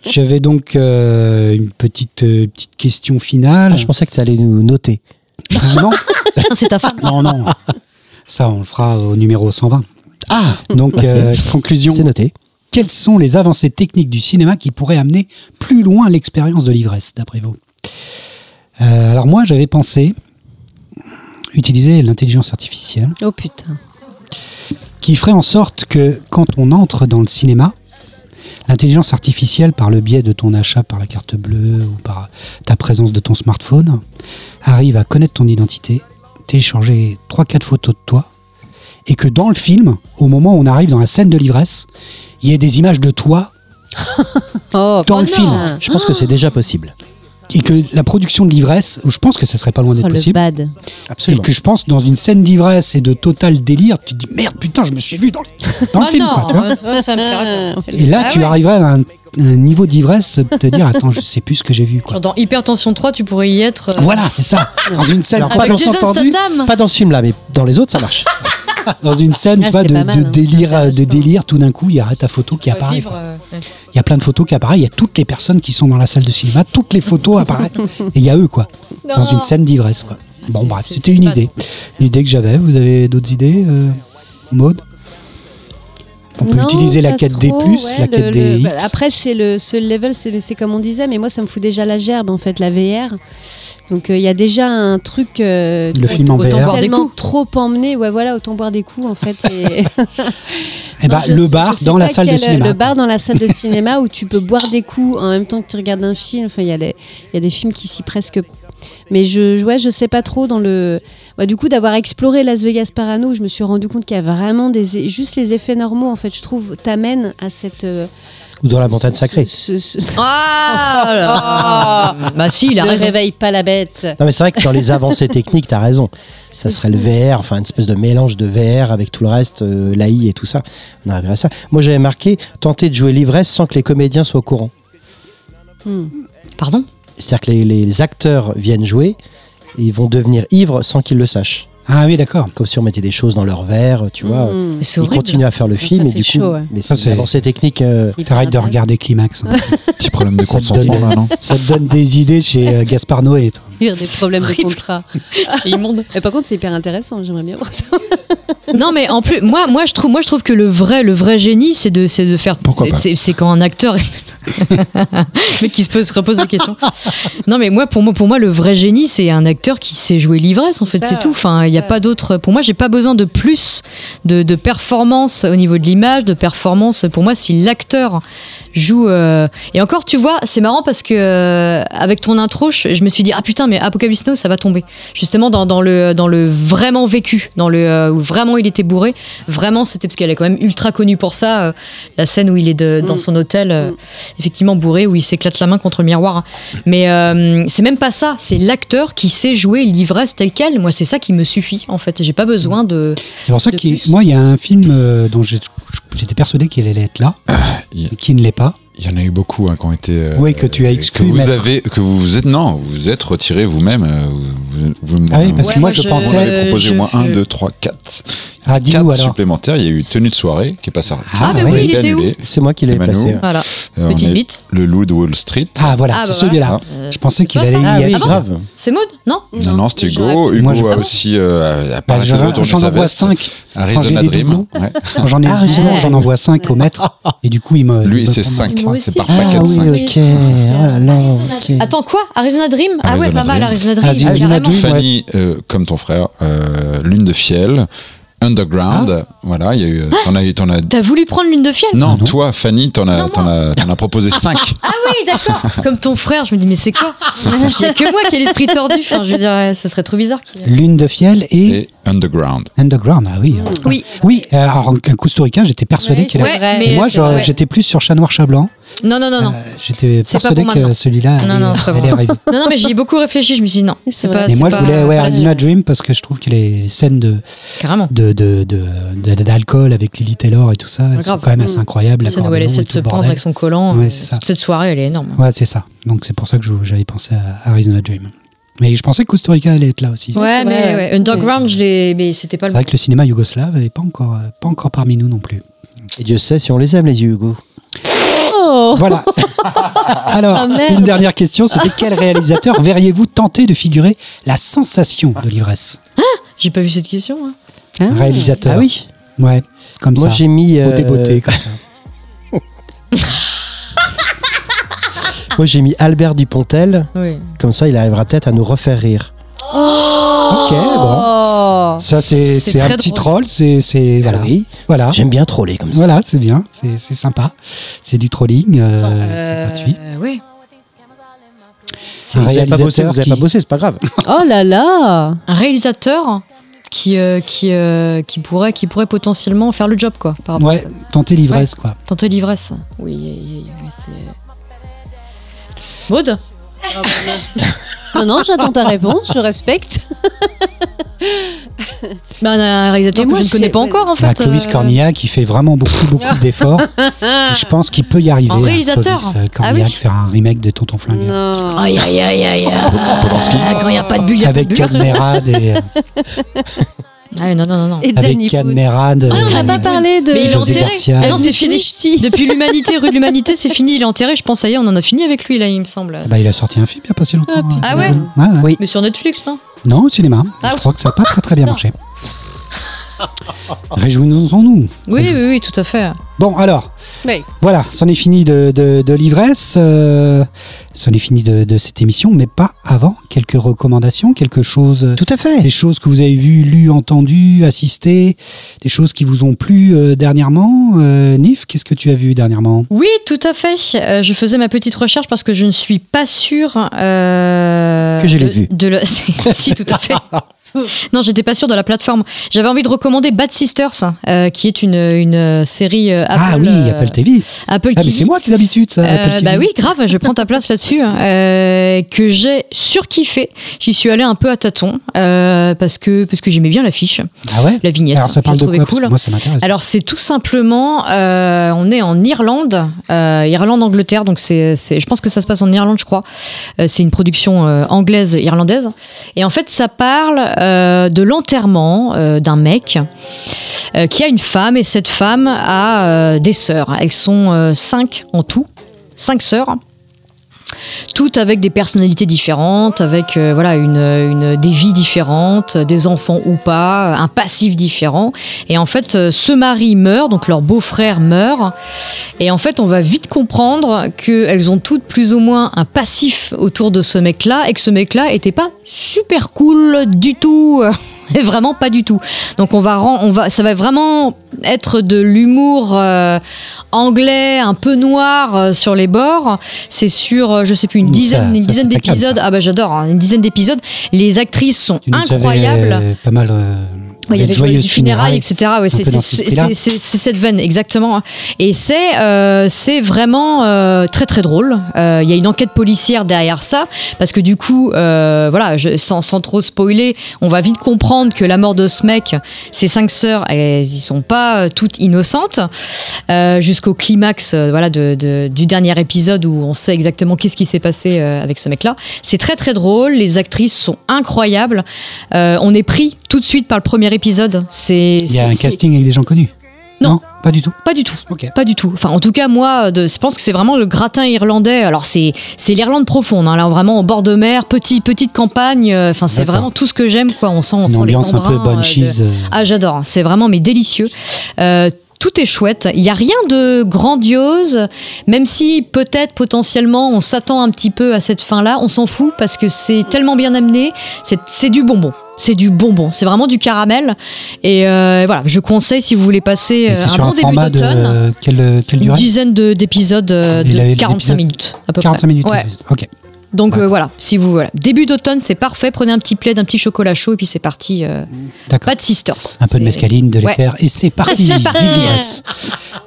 j'avais donc euh, une petite, euh, petite question finale. Ah, je pensais que tu allais nous noter. <laughs> non, c'est ta femme. non, non. Ça, on le fera au numéro 120. Ah Donc, euh, <laughs> conclusion. C'est noté. Quelles sont les avancées techniques du cinéma qui pourraient amener plus loin l'expérience de l'ivresse, d'après vous? Euh, Alors moi, j'avais pensé utiliser l'intelligence artificielle Oh putain. qui ferait en sorte que quand on entre dans le cinéma, l'intelligence artificielle, par le biais de ton achat par la carte bleue ou par ta présence de ton smartphone, arrive à connaître ton identité, télécharger 3-4 photos de toi, et que dans le film, au moment où on arrive dans la scène de l'ivresse, il y ait des images de toi <laughs> Oh, dans oh le non. film. Je pense que c'est déjà possible. Et que la production de l'ivresse, je pense que ça serait pas loin d'être Oh, le possible. Et que je pense dans une scène d'ivresse et de total délire, tu te dis merde putain, je me suis vu dans le, dans le <laughs> Oh film. quoi, tu vois. ça, ça me fait rire. Et là, Ah tu ouais. arriverais à un, un niveau d'ivresse de te dire attends, je sais plus ce que j'ai vu. Quoi. Dans Hypertension 3, tu pourrais y être. euh, Voilà, c'est ça. Dans une scène, Alors, pas avec dans, Jason entendu, Statham. Pas dans ce film-là, mais dans les autres, ça marche. <laughs> dans une scène Ah, tu vois, c'est de, pas mal, de hein. délire, euh, de délire, tout d'un coup, il y a ta photo qui apparaît. vivre, quoi. euh, ouais. Il y a plein de photos qui apparaissent, il y a toutes les personnes qui sont dans la salle de cinéma, toutes les photos <laughs> apparaissent. Et il y a eux, quoi, dans une scène d'ivresse. quoi. Bon, bref, c'est- c'était c'est une pas idée. Une idée que j'avais. Vous avez d'autres idées, euh, Maud On peut Non, utiliser la pas 4D+, trop, ouais, la le- 4D le- bah, après, c'est le seul level, c'est comme on disait, mais moi, ça me fout déjà la gerbe, en fait, la VR. Donc, euh, il y a déjà un truc. euh, Le film en autant VR. boire des tellement coups. trop emmené. Ouais, voilà, autant boire des coups, en fait. c'est- <laughs> <laughs> Eh ben, Non, le sais- bar dans la salle de quel- cinéma. Le bar dans la salle de cinéma où tu peux boire des coups en même temps que tu regardes un film. Enfin, il y, a des- il y a des films qui s'y presque. Mais je, ouais, je sais pas trop dans le. Bah, du coup, d'avoir exploré Las Vegas Parano, je me suis rendu compte qu'il y a vraiment des. Juste les effets normaux, en fait, je trouve, t'amènent à cette. euh, Ou dans la montagne sacrée. ce- ce- ce- Ah là. <laughs> Bah si, il a ne raison. réveille pas la bête. Non, mais c'est vrai que dans les <laughs> avancées techniques, t'as raison. Ça serait le VR, enfin une espèce de mélange de VR avec tout le reste, euh, l'AI et tout ça. On arriverait à ça. Moi, j'avais marqué tenter de jouer l'ivresse sans que les comédiens soient au courant. Pardon? C'est-à-dire que les, les acteurs viennent jouer ils vont devenir ivres sans qu'ils le sachent. Ah oui, d'accord. Comme si on mettait des choses dans leur verre, tu vois. Mmh. C'est Ils horrible. continuent à faire le Ça, film et c'est du coup, chaud, ouais. mais Ça, c'est avancée technique. euh, T'arrêtes de regarder Climax. hein. <laughs> Petit problème de Ça te consentement donne- là, non Ça te donne des idées chez euh, Gaspard Noé. toi. Il y a des problèmes de contrat. <laughs> C'est immonde. Et par contre, c'est hyper intéressant. J'aimerais bien voir ça. <laughs> Non mais en plus moi moi je trouve moi je trouve que le vrai le vrai génie c'est de c'est de faire Pourquoi c'est- pas c'est c'est quand un acteur mais qui se pose repose des questions. Non mais moi pour moi pour moi le vrai génie c'est un acteur qui sait jouer l'ivresse en fait Ça, c'est tout. Enfin il y a pas d'autre pour moi j'ai pas besoin de plus de, de performance au niveau de l'image de performance pour moi si l'acteur joue euh, et encore tu vois c'est marrant parce que euh, avec ton intro je, je me suis dit ah putain mais Apocalypse Now, ça va tomber. Justement, dans, dans le, dans le vraiment vécu, dans le euh, où vraiment il était bourré. Vraiment, c'était parce qu'elle est quand même ultra connue pour ça. euh, la scène où il est de- dans son hôtel, euh, effectivement bourré, où il s'éclate la main contre le miroir. Mais euh, c'est même pas ça. C'est l'acteur qui sait jouer l'ivresse telle quelle. Moi, c'est ça qui me suffit, en fait. J'ai pas besoin de. C'est pour ça que moi, il y a un film euh, dont j'ai- j'étais persuadé qu'il allait être là, a- et qui ne l'est pas. Il y en a eu beaucoup hein, qui ont été. Euh, oui, que tu as exclu. Que vous avez, que vous, êtes, non, vous êtes retiré vous-même. Euh, vous, vous, ah oui, parce ouais, que moi je, je pensais. Vous avez euh, proposé au moins 1, 2, 3, 4. Ah, dis alors. supplémentaires. Il y a eu tenue de soirée qui est pas sortie. Ah, mais oui, il était où C'est moi qui l'ai passé. Voilà. Euh, Petite bite. Le loup de Wall Street. Ah, voilà, ah, c'est bah celui-là. Euh, je pensais qu'il bah, allait y aller grave. Ah, c'est Maud Non Non, non, c'est Hugo. Hugo a aussi. Euh, bah, j'en envoie 5. Arizona Dream. Ah, j'en envoie 5 au maître. <laughs> Et du coup, il m'a. Lui, c'est 5. Ah oui, ok. Oh Attends, quoi? Arizona Dream? Ah ouais, pas mal, Arizona Dream. Arizona Dream, Fanny, euh, comme ton frère, euh, Lune de Fiel. Underground, ah. voilà, il y a eu. Euh, t'en as, t'en as... T'as voulu prendre l'une de fiel? Non, ah toi, Fanny, t'en as, t'en as, t'en as proposé ah. 5 Ah oui, d'accord. <laughs> Comme ton frère, je me dis, mais c'est quoi? Il n'y a que moi qui ai l'esprit tordu. Enfin, je veux dire, ça serait trop bizarre. L'une de fiel et... Underground. Underground. Ah oui. Oui, Oui, euh, alors en Costa Rica, j'étais persuadé Ouais, qu'il vrai. mais moi, j'étais plus sur chat noir, chat blanc. Non, non, non, non. Euh, j'étais C'est pas persuadé pour que maintenant. celui-là Non, allait, non, c'est pas allait pour arriver. Non, non, mais j'y ai beaucoup réfléchi. Je me suis dit, non, C'est pas. Mais c'est moi, je pas- voulais ouais, pas Arizona Dream parce que je trouve que les scènes de Carrément. de de de- de- d'alcool avec Lily Taylor et tout ça, elles sont grave. quand même assez incroyables. La scène où elle l'accordéon essaie et de tout se le pendre bordel. avec son collant. Ouais, euh, c'est ça. Cette soirée, elle est énorme. Ouais, c'est ça. Donc c'est pour ça que je- j'avais pensé à Arizona Dream. Mais je pensais que Costa Rica allait être là aussi. Ouais, mais vrai, ouais, ouais. Underground, je l'ai. Mais c'était pas C'est le. vrai que le cinéma yougoslave n'est pas encore euh, pas encore parmi nous non plus. Et Dieu sait si on les aime, les yeux, Hugo. Oh Voilà. <laughs> Alors, Ah, une dernière question, c'était quel réalisateur <laughs> verriez-vous tenter de figurer la sensation de l'ivresse? J'ai pas vu cette question. hein. Un réalisateur. Ah oui Ouais, comme Moi, ça. j'ai mis. euh, Beauté, beauté, comme ça. <laughs> Moi, j'ai mis Albert Dupontel. Oui. Comme ça, il arrivera peut-être à nous refaire rire. Ok, bon. Oh Ça, c'est un petit drôle. troll. C'est c'est- voilà. Ah oui. Voilà. J'aime bien troller comme ça. Voilà, c'est bien. C'est sympa. C'est du trolling. euh, Euh, c'est gratuit. Oui. Un Vous avez pas bossé, réalisateur vous avez qui- pas bossé, c'est pas grave. <laughs> Oh là là Un réalisateur qui, euh, qui, euh, qui, pourrait, qui pourrait potentiellement faire le job, quoi. Par rapport à Ouais, ça. tenter l'ivresse, quoi. Tenter l'ivresse. Oui, oui, oui, oui, c'est. Maud Non, non, j'attends ta réponse, je respecte. <laughs> bah, Un réalisateur que moi, je ne connais c'est- pas encore, en Bah, fait. Clovis euh, Cornillac qui fait vraiment beaucoup, beaucoup <laughs> d'efforts. Et je pense qu'il peut y arriver. En hein, réalisateur Clovis euh, Ah Cornillac, oui. faire un remake de Tonton Flingue. Non. Aïe, aïe, aïe, aïe, aïe. Polanski. Ah, Quand il n'y a pas de bulle, il n'y a Avec pas de bulle. Cadmerade et euh, <laughs> Ah, non, non, non, non. Et avec. Cadmerade. Ah, on n'a pas parlé de. Mais il est José enterré. Garcia. Ah non, c'est fini. Ch'ti. <laughs> Depuis l'humanité, rue de l'humanité, c'est fini. Il est enterré. Je pense, ça y est, on en a fini avec lui, là, il me semble. bah, il a sorti un film il n'y a pas si longtemps. Ah, Ah ouais ouais, ouais. Oui. Mais sur Netflix, non? Non, au cinéma. Ah je crois que ça n'a pas très très bien Non. marché. <laughs> Réjouissons-nous. Oui, oui, oui, tout à fait. Bon, alors, Oui. voilà, c'en est fini de, de- de l'ivresse. euh, c'en est fini de, de cette émission, mais pas avant. Quelques recommandations, quelque chose. Tout à fait. Des choses que vous avez vues, lues, entendues, assistées, des choses qui vous ont plu euh, dernièrement. Euh, Nif, qu'est-ce que tu as vu dernièrement? Oui, tout à fait. Euh, je faisais ma petite recherche parce que je ne suis pas sûre euh, Que je l'ai vu. De le... <laughs> si, tout à fait. <laughs> Non, j'étais pas sûre de la plateforme. J'avais envie de recommander Bad Sisters, euh, qui est une, une série euh, Apple, Ah oui, euh, Apple TV. Apple Ah, mais TV. c'est moi qui d'habitude, ça. Euh, Apple TV. bah oui, grave, je prends ta place là-dessus. euh, que j'ai surkiffé. J'y suis allée un peu à tâtons euh, parce que parce que j'aimais bien l'affiche, Ah ouais? La vignette. Alors ça parle de quoi? Cool. Moi, ça m'intéresse. Alors c'est tout simplement, euh, on est en Irlande, euh, Irlande-Angleterre, donc c'est, je pense que ça se passe en Irlande, je crois. Euh, c'est une production euh, anglaise-irlandaise. Et en fait, ça parle euh, de l'enterrement euh, d'un mec euh, qui a une femme, et cette femme a des sœurs. Elles sont cinq en tout, cinq sœurs. Toutes avec des personnalités différentes, avec euh, voilà une, des vies différentes, des enfants ou pas, un passif différent. Et en fait, euh, ce mari meurt, donc leur beau-frère meurt. Et en fait, on va vite comprendre qu'elles ont toutes plus ou moins un passif autour de ce mec-là et que ce mec-là était pas super cool du tout. <laughs> <laughs> Mais vraiment pas du tout. Donc on va, on va, ça va vraiment être de l'humour euh, anglais, un peu noir euh, sur les bords. C'est sur, euh, je sais plus, une dizaine, ça- une ça, dizaine d'épisodes. Ah bah j'adore, hein, une dizaine d'épisodes. Les actrices sont Tu nous avais incroyables. Pas mal. euh, il y avait joyeuses du funérailles, etc. Ouais, c'est cette veine, exactement. Et c'est euh, c'est vraiment euh, très très drôle. Euh, Il y a une enquête policière derrière ça, parce que du coup, voilà, je, sans, sans trop spoiler, on va vite comprendre que la mort de ce mec, ses cinq sœurs, elles y sont pas toutes innocentes, jusqu'au climax voilà, de, de- du dernier épisode où on sait exactement qu'est-ce qui s'est passé avec ce mec-là. C'est très très drôle, les actrices sont incroyables. On est pris tout de suite par le premier épisode. C'est Il y a un casting avec des gens connus. Non. pas du tout. Pas du tout. Pas du tout. Enfin, en tout cas, moi, de, je pense que c'est vraiment le gratin irlandais. Alors, c'est c'est l'Irlande profonde, hein, là, vraiment au bord de mer, petit, petite campagne. euh, Enfin, c'est vraiment tout ce que j'aime, quoi. On sent, on Une sent les ambiance un peu euh, de- euh, Ah, j'adore. C'est vraiment mais délicieux. Euh, tout est chouette. Il n'y a rien de grandiose, même si peut-être potentiellement on s'attend un petit peu à cette fin-là. On s'en fout parce que c'est tellement bien amené. C'est du bonbon. C'est du bonbon. C'est vraiment du caramel. Et euh, voilà, je conseille si vous voulez passer euh, un bon un début d'automne. euh, quelle, quelle Une dizaine de- d'épisodes avait de les 45 épisodes minutes à peu 45 près. minutes. Ouais. Ok. Donc Ouais. euh, voilà, si vous voilà, début d'automne, c'est parfait. Prenez un petit plaid, un petit chocolat chaud et puis c'est parti. euh, D'accord. pas de sisters. Un peu de mescaline, de Ouais. l'éther, et c'est parti. <laughs> C'est parti.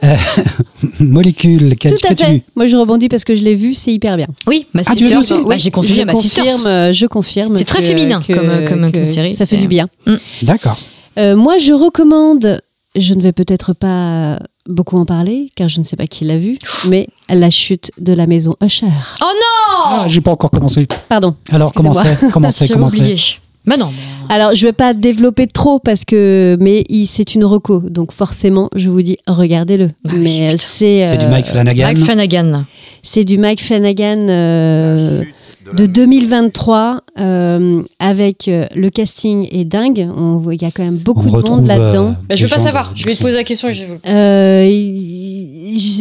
Euh, <laughs> molécule, Tout à qu'as-tu fait. Moi, je rebondis parce que je l'ai vu, c'est hyper bien. Oui, ma Ah, tu l'as vu sisters. bah, j'ai conseillé je à ma sisters. confirme, euh, je confirme. C'est très féminin que- comme- comme- que comme série. Ça fait du bien. D'accord. Euh, moi, je recommande. Je ne vais peut-être pas beaucoup en parler, car je ne sais pas qui l'a vu, mais la chute de la maison Usher. Oh non Ah, j'ai pas encore commencé. Pardon. Alors, comment c'est Comment <laughs> c'est Bah non. mais- Alors, je vais pas développer trop parce que, mais c'est une reco, donc forcément, je vous dis, regardez-le. Bah mais euh, c'est C'est du euh, Mike Flanagan. Mike Flanagan. c'est du Mike Flanagan euh, de 2023 euh, avec euh, le casting est dingue. On voit il y a quand même beaucoup On de monde là-dedans. euh, Bah, je veux pas savoir. Je vais te poser la question. Euh,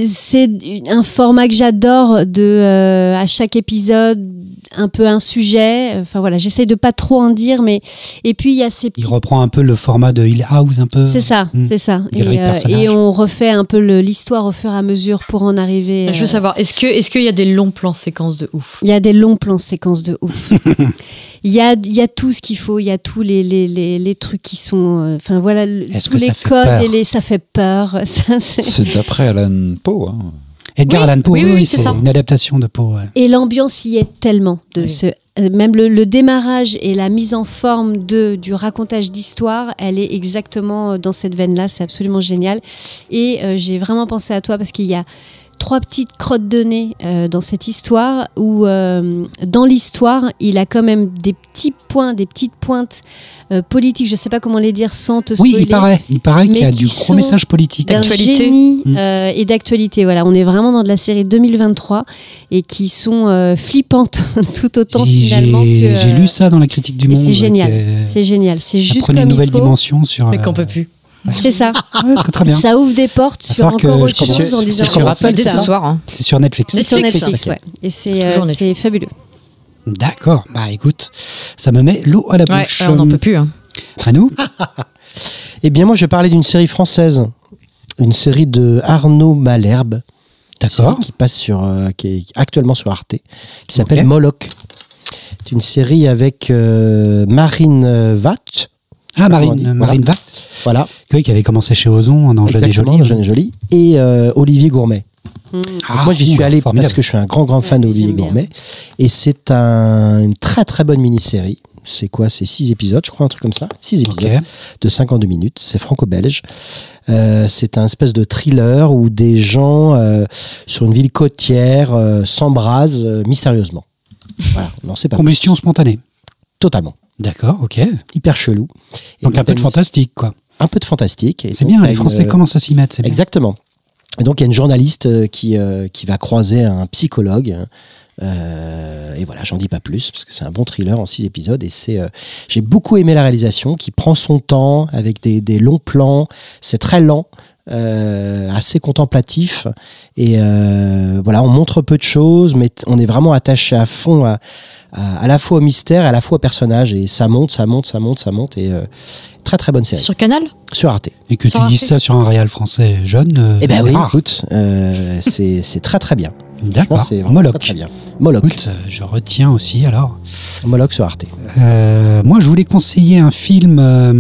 c'est un format que j'adore de euh, à chaque épisode un peu un sujet. Enfin voilà, j'essaye de pas trop en dire, mais et puis il y a ces Il reprend un peu le format de Hill House, un peu. C'est ça, Mm. c'est ça. Et, euh, on refait un peu l'histoire au fur et à mesure pour en arriver. Je veux euh, savoir. Est-ce que est-ce qu'il y a des longs plans séquences de ouf? Il y a des longs plans séquences de ouf. <laughs> Il y a, il y a tout ce qu'il faut, il y a tous les, les, les, les trucs qui sont. euh, Enfin voilà, tous que les codes et les, ça fait peur. <laughs> C'est- d'après Alan Poe. hein. Edgar Oui, Allan Poe, oui, oui, oui, c'est une adaptation de Poe. ouais. Et l'ambiance y est tellement. De ce, euh, même le, le démarrage et la mise en forme de, du racontage d'histoire, elle est exactement dans cette veine-là. C'est absolument génial. Et euh, j'ai vraiment pensé à toi parce qu'il y a trois petites crottes de nez euh, dans cette histoire où euh, dans l'histoire il a quand même des petits points des petites pointes euh, politiques je sais pas comment les dire sans te Oui, spoiler il paraît, il paraît qu'il y a du gros message politique. d'un D'actualité. génie Mm. euh, et d'actualité. Voilà, on est vraiment dans de la série 2023 et qui sont euh, flippantes <laughs> tout autant J'ai finalement que. j'ai lu ça dans la critique du et monde. c'est génial. C'est génial. C'est juste comme une nouvelle il faut. dimension sur. Mais qu'on peut plus. C'est ça. ouais, très, très bien. Ça ouvre des portes sur encore autre chose en C'est disant. sur Apple, Dès putain. ce soir. hein. C'est sur Netflix. C'est sur Netflix, ouais. Et c'est euh, fabuleux. D'accord. Bah écoute, ça me met l'eau à la Ouais, bouche. on n'en peut plus. hein. À nous <laughs> Eh bien, moi, je vais parler d'une série française. Une série de Arnaud Malherbe. D'accord. Qui passe sur, euh, qui est actuellement sur Arte. Qui s'appelle. Moloch. C'est une série avec euh, Marine Vatch. Ah, Marine. Marine Vact, Voilà. Oui, qui avait commencé chez Ozon dans Jeune et Jolie. Jeune et Jolie. Et euh, Olivier Gourmet. Mm. Ah, moi, j'y suis allé formidable. parce que je suis un grand, grand fan d'Olivier. Gourmet. Et c'est un- une très, très bonne mini-série. C'est quoi? C'est six épisodes, je crois, un truc comme ça. Six épisodes de 52 minutes. C'est franco-belge. Euh, c'est un espèce de thriller où des gens euh, sur une ville côtière euh, s'embrasent euh, mystérieusement. Voilà, non, c'est pas Combustion spontanée. totalement. D'accord, ok. Hyper chelou. Et Donc un peu de fantastique, quoi. Un peu de fantastique. Et C'est bien, les une- Français commencent à s'y mettre, c'est bien. Exactement. Et donc il y a une journaliste euh, qui, euh, qui va croiser un psychologue Euh, et voilà, j'en dis pas plus parce que c'est un bon thriller en six épisodes et c'est. euh, J'ai beaucoup aimé la réalisation qui prend son temps avec des, des longs plans. C'est très lent. euh, assez contemplatif et euh, voilà on montre peu de choses mais on est vraiment attaché à fond à, à, à la fois au mystère et à la fois au personnage et ça monte ça monte ça monte ça monte et euh, très très bonne série Sur Canal? Sur Arte Et que tu Sur dises Arte? ça sur un réal français jeune. euh, eh ben c'est oui rare. écoute euh, c'est c'est très très bien D'accord. Moloch. très, très bien Moloch Écoute, euh, je retiens aussi alors. Moloch sur Arte Euh, moi, je voulais conseiller un film. euh,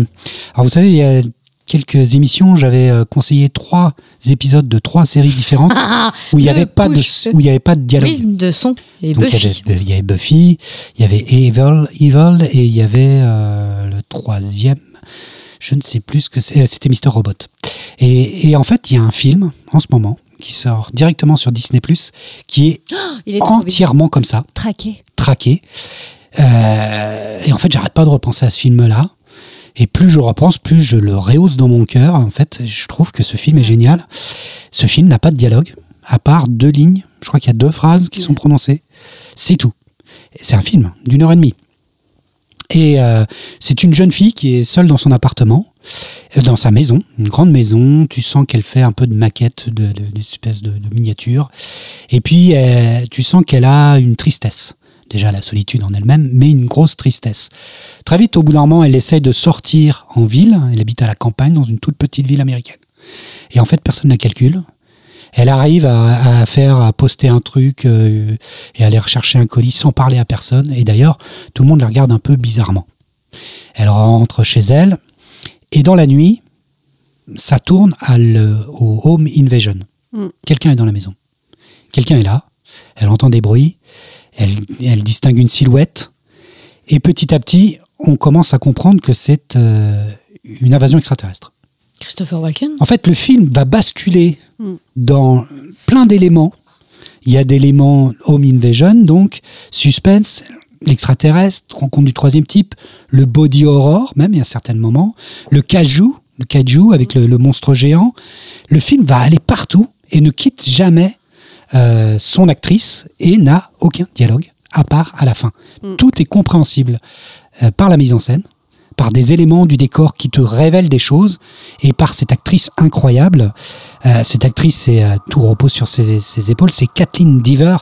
alors, vous savez, il y a quelques émissions, j'avais conseillé trois épisodes de trois séries différentes <laughs> où il n'y avait pas de où il y avait pas de dialogue. Oui, de son. Et Donc, il y, Buffy. avait, il y avait Buffy, il y avait Evil, Evil et il y avait euh, le troisième. Je ne sais plus ce que c'est. C'était Mister Robot. Et, et en fait, il y a un film en ce moment qui sort directement sur Disney qui est <gasps> Il entièrement comme ça traqué. traqué. Euh, et en fait, j'arrête pas de repenser à ce film-là. Et plus je repense, plus je le rehausse dans mon cœur. En fait, je trouve que ce film est génial. Ce film n'a pas de dialogue, à part deux lignes. Je crois qu'il y a deux phrases qui sont prononcées. C'est tout. C'est un film d'une heure et demie. Et euh, c'est une jeune fille qui est seule dans son appartement, euh, dans sa maison, une grande maison. Tu sens qu'elle fait un peu de maquette, de, de, d'espèces de, de miniatures. Et puis, euh, tu sens qu'elle a une tristesse. Déjà la solitude en elle-même, mais une grosse tristesse. Très vite, au bout d'un moment, elle essaye de sortir en ville. Elle habite à la campagne, dans une toute petite ville américaine. Et en fait, personne ne la calcule. Elle arrive à, à faire, à poster un truc euh, et à aller rechercher un colis sans parler à personne. Et d'ailleurs, tout le monde la regarde un peu bizarrement. Elle rentre chez elle. Et dans la nuit, ça tourne à le- au home invasion. Mm. Quelqu'un est dans la maison. Quelqu'un est là. Elle entend des bruits. Elle, elle distingue une silhouette. Et petit à petit, on commence à comprendre que c'est euh, une invasion extraterrestre. Christopher Walken. En fait, le film va basculer Mm. dans plein d'éléments. Il y a d'éléments home invasion, donc suspense, l'extraterrestre, rencontre du troisième type, le body horror, même, il y a certains moments, le kaiju, le kaiju avec le, le monstre géant. Le film va aller partout et ne quitte jamais euh, son actrice et n'a aucun dialogue, à part à la fin. Mm. Tout est compréhensible euh, par la mise en scène, par des éléments du décor qui te révèlent des choses et par cette actrice incroyable. Euh, cette actrice, c'est euh, tout repose sur ses, épaules. C'est Kathleen Dever.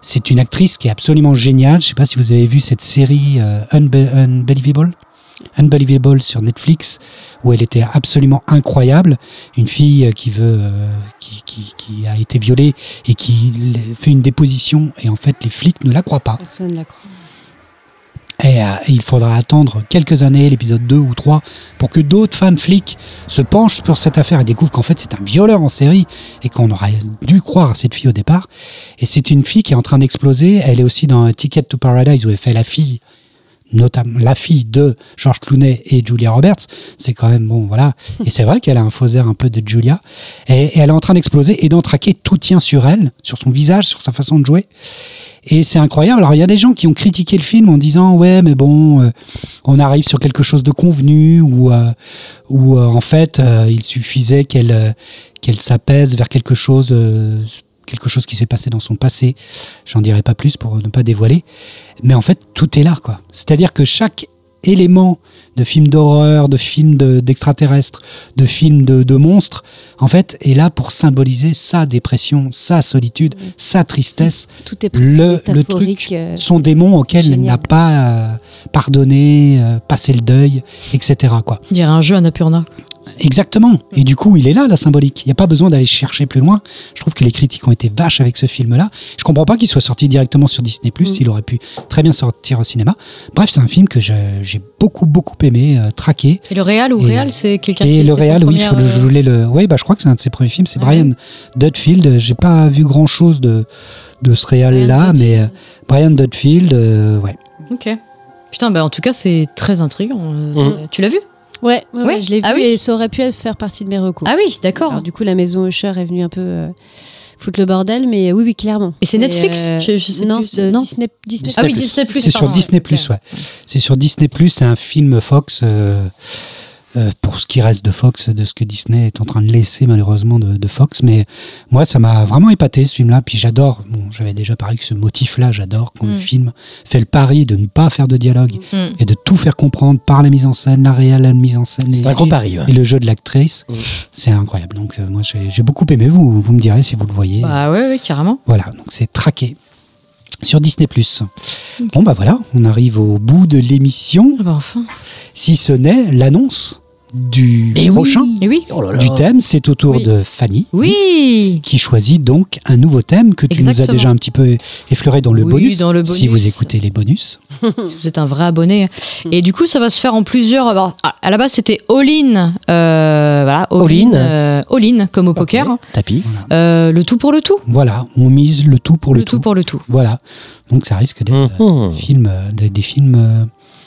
C'est une actrice qui est absolument géniale. Je sais pas si vous avez vu cette série euh, Unbe- Unbelievable. Unbelievable sur Netflix où elle était absolument incroyable une fille qui veut qui, qui, qui a été violée et qui fait une déposition et en fait les flics ne la croient pas Personne ne la croit. Et, euh, il faudra attendre quelques années, l'épisode 2 ou 3, pour que d'autres femmes flics se penchent sur cette affaire et découvrent qu'en fait c'est un violeur en série et qu'on aurait dû croire à cette fille au départ. Et c'est une fille qui est en train d'exploser. Elle est aussi dans Ticket to Paradise où elle fait la fille, notamment la fille de George Clooney et Julia Roberts. C'est quand même bon, voilà. Et c'est vrai qu'elle a un faux air un peu de Julia. Et, elle est en train d'exploser et d'entraquer. Tout tient sur elle, sur son visage, sur sa façon de jouer. Et c'est incroyable. Alors il y a des gens qui ont critiqué le film en disant ouais mais bon euh, on arrive sur quelque chose de convenu ou euh, ou euh, en fait il suffisait qu'elle qu'elle s'apaise vers quelque chose quelque chose qui s'est passé dans son passé. J'en dirai pas plus pour ne pas dévoiler. Mais en fait tout est là quoi. C'est-à-dire que chaque élément de film d'horreur, de film de- d'extraterrestres, de, film de, de monstres, en fait, est là pour symboliser sa dépression, sa solitude, sa tristesse, Tout est le, le truc, son démon auquel elle n'a pas euh, pardonné, euh, passé le deuil, etc. Quoi. Il y a un jeu Annapurna. Exactement. Et du coup, il est là, la symbolique. Il n'y a pas besoin d'aller chercher plus loin. Je trouve que les critiques ont été vaches avec ce film-là. Je comprends pas qu'il soit sorti directement sur Disney+. Mm. Il aurait pu très bien sortir au cinéma. Bref, c'est un film que je- j'ai beaucoup, beaucoup aimé, euh, traqué. Et le Réal ou Et- Réal, c'est quelqu'un qui Et fait le réal, oui, première, faut le- je euh, voulais le. Oui, bah, je crois que c'est un de ses premiers films. C'est Ouais. Brian Dudfield. J'ai pas vu grand chose de, de ce réal-là, Brian mais euh. Brian Dudfield, euh, ouais. Ok. Putain, bah en tout cas, c'est très intriguant. Euh, Tu l'as vu? Ouais, ouais, ouais, Ouais? je l'ai vu Ah oui? et ça aurait pu faire partie de mes recours. Ah oui, d'accord. Alors du coup, la maison Usher est venue un peu euh, foutre le bordel, mais euh, oui, oui, clairement. Et c'est Netflix? euh, Je- je sais Non, plus. c'est de Non. Disney, Disney. Ah oui. Disney Plus. C'est sur Disney. Plus, ouais. C'est sur Disney Plus. C'est un film Fox. euh, euh, pour ce qui reste de Fox, de ce que Disney est en train de laisser malheureusement de, de Fox. Mais moi, ça m'a vraiment épaté ce film-là. Puis j'adore, bon, j'avais déjà parlé que ce motif-là, j'adore quand le Mm. film fait le pari de ne pas faire de dialogue Mm. et de tout faire comprendre par la mise en scène, la réelle la mise en scène. C'est et- un gros pari. ouais. Et le jeu de l'actrice, Mm. c'est incroyable. Donc euh, moi, j'ai j'ai beaucoup aimé. Vous, vous me direz si vous le voyez. Bah ouais, ouais, carrément. Voilà, donc c'est traqué sur Disney+. Bon bah voilà, on arrive au bout de l'émission, Ah bah enfin. si ce n'est l'annonce du Eh prochain, oui. Oh là là. du thème. C'est au tour Oui. de Fanny. Oui. Qui choisit donc un nouveau thème que tu nous as déjà un petit peu effleuré dans le, Oui, bonus, dans le si vous écoutez les bonus. <laughs> Si vous êtes un vrai abonné. Et du coup, ça va se faire en plusieurs. alors, à- la base, c'était all-in. euh, voilà, all-in. All-in. euh, all-in, comme au poker. Tapis. Euh, le tout pour le tout. Voilà, on mise le tout pour le, Le tout pour le tout. Voilà, donc ça risque d'être euh, Mhm. film, euh, des, des films euh,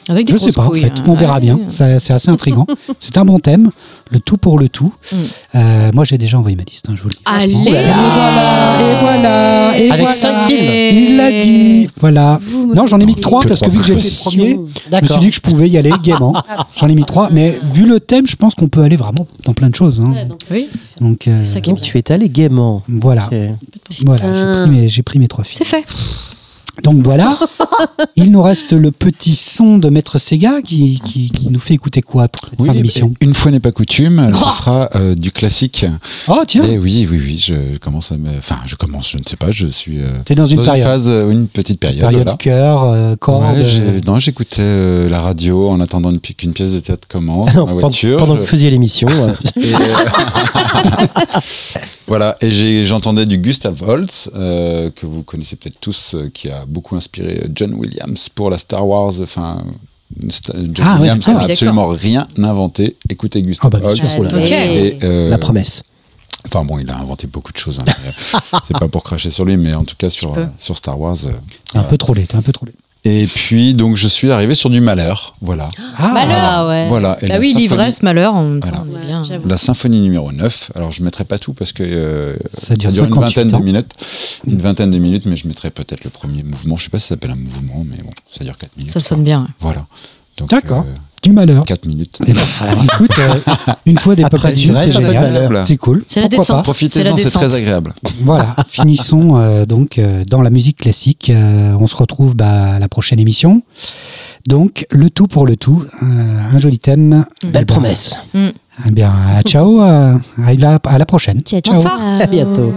Avec des Je sais pas, en fait. hein. On verra Ouais. bien. Ça- C'est assez intriguant. <laughs> c'est un bon thème. Le tout pour le tout. Mm. Euh, moi, j'ai déjà envoyé ma liste. hein, je vous le dis. Allez Et voilà, et voilà, et Avec voilà. cinq films. Il l'a dit. Voilà. Vous Non, j'en ai mis que trois parce que vu que j'étais premier, je me suis dit que je pouvais y aller gaiement. <laughs> J'en ai mis trois, mais vu le thème, je pense qu'on peut aller vraiment dans plein de choses. hein. Ouais, donc, Oui, Donc euh, c'est ça qui est Donc bien. tu es allé gaiement. voilà, voilà, j'ai pris mes, j'ai pris mes trois films. C'est fait. Donc voilà, il nous reste le petit son de Maître Sega qui, qui, qui nous fait écouter quoi pour cette Oui, fin d'émission une fois n'est pas coutume, Oh ce sera euh, du classique. Oh tiens, Et oui, oui, oui, je commence à me. Enfin, je commence, je ne sais pas, je suis. euh, t'es dans une période. phase, euh, une petite période. Période voilà. cœur, euh, corde. Ouais, euh, non, j'écoutais la radio en attendant une qu'une pièce de théâtre commence, Ah non, ma pendant- voiture. pendant je- que vous faisiez l'émission. <laughs> Et, <laughs> voilà, et j'entendais du Gustav Holst, que vous connaissez peut-être tous, qui a beaucoup inspiré John Williams pour la Star Wars. Enfin, John Ah, Williams ah n'a absolument rien inventé. Écoutez Gustav Ah, bah. Et, euh, La promesse. Enfin bon, il a inventé beaucoup de choses. hein, euh, <laughs> c'est pas pour cracher sur lui, mais en tout cas sur, euh, sur Star Wars. euh, T'es un peu trollé, t'es un peu trollé. Et puis donc je suis arrivé sur du malheur, voilà. Ah, Malheur. Ah ouais. Voilà. Et Bah oui, symphonie- l'ivresse, malheur, on, Voilà. on est bien. La symphonie numéro 9. Alors je mettrai pas tout parce que euh, Ça dure une 58 vingtaine de minutes. Une vingtaine de minutes, mais je mettrai peut-être le premier mouvement. Je sais pas si ça s'appelle un mouvement, mais bon, ça dure 4 minutes. Ça sonne bien. Voilà. D'accord. euh, du malheur. 4 minutes. Eh ben, <laughs> écoute, euh, une fois des Après pop l'ivresse, c'est génial. C'est cool. C'est la Pourquoi descente. pas Profitez-en, C'est très agréable. Voilà, <laughs> finissons euh, donc euh, dans la musique classique. Euh, on se retrouve bah, à la prochaine émission. Donc, le tout pour le tout, euh, un joli thème. Belle promesse. Eh bien, ciao, euh, à la, à la prochaine. Ciao, Ciao. ciao. À bientôt.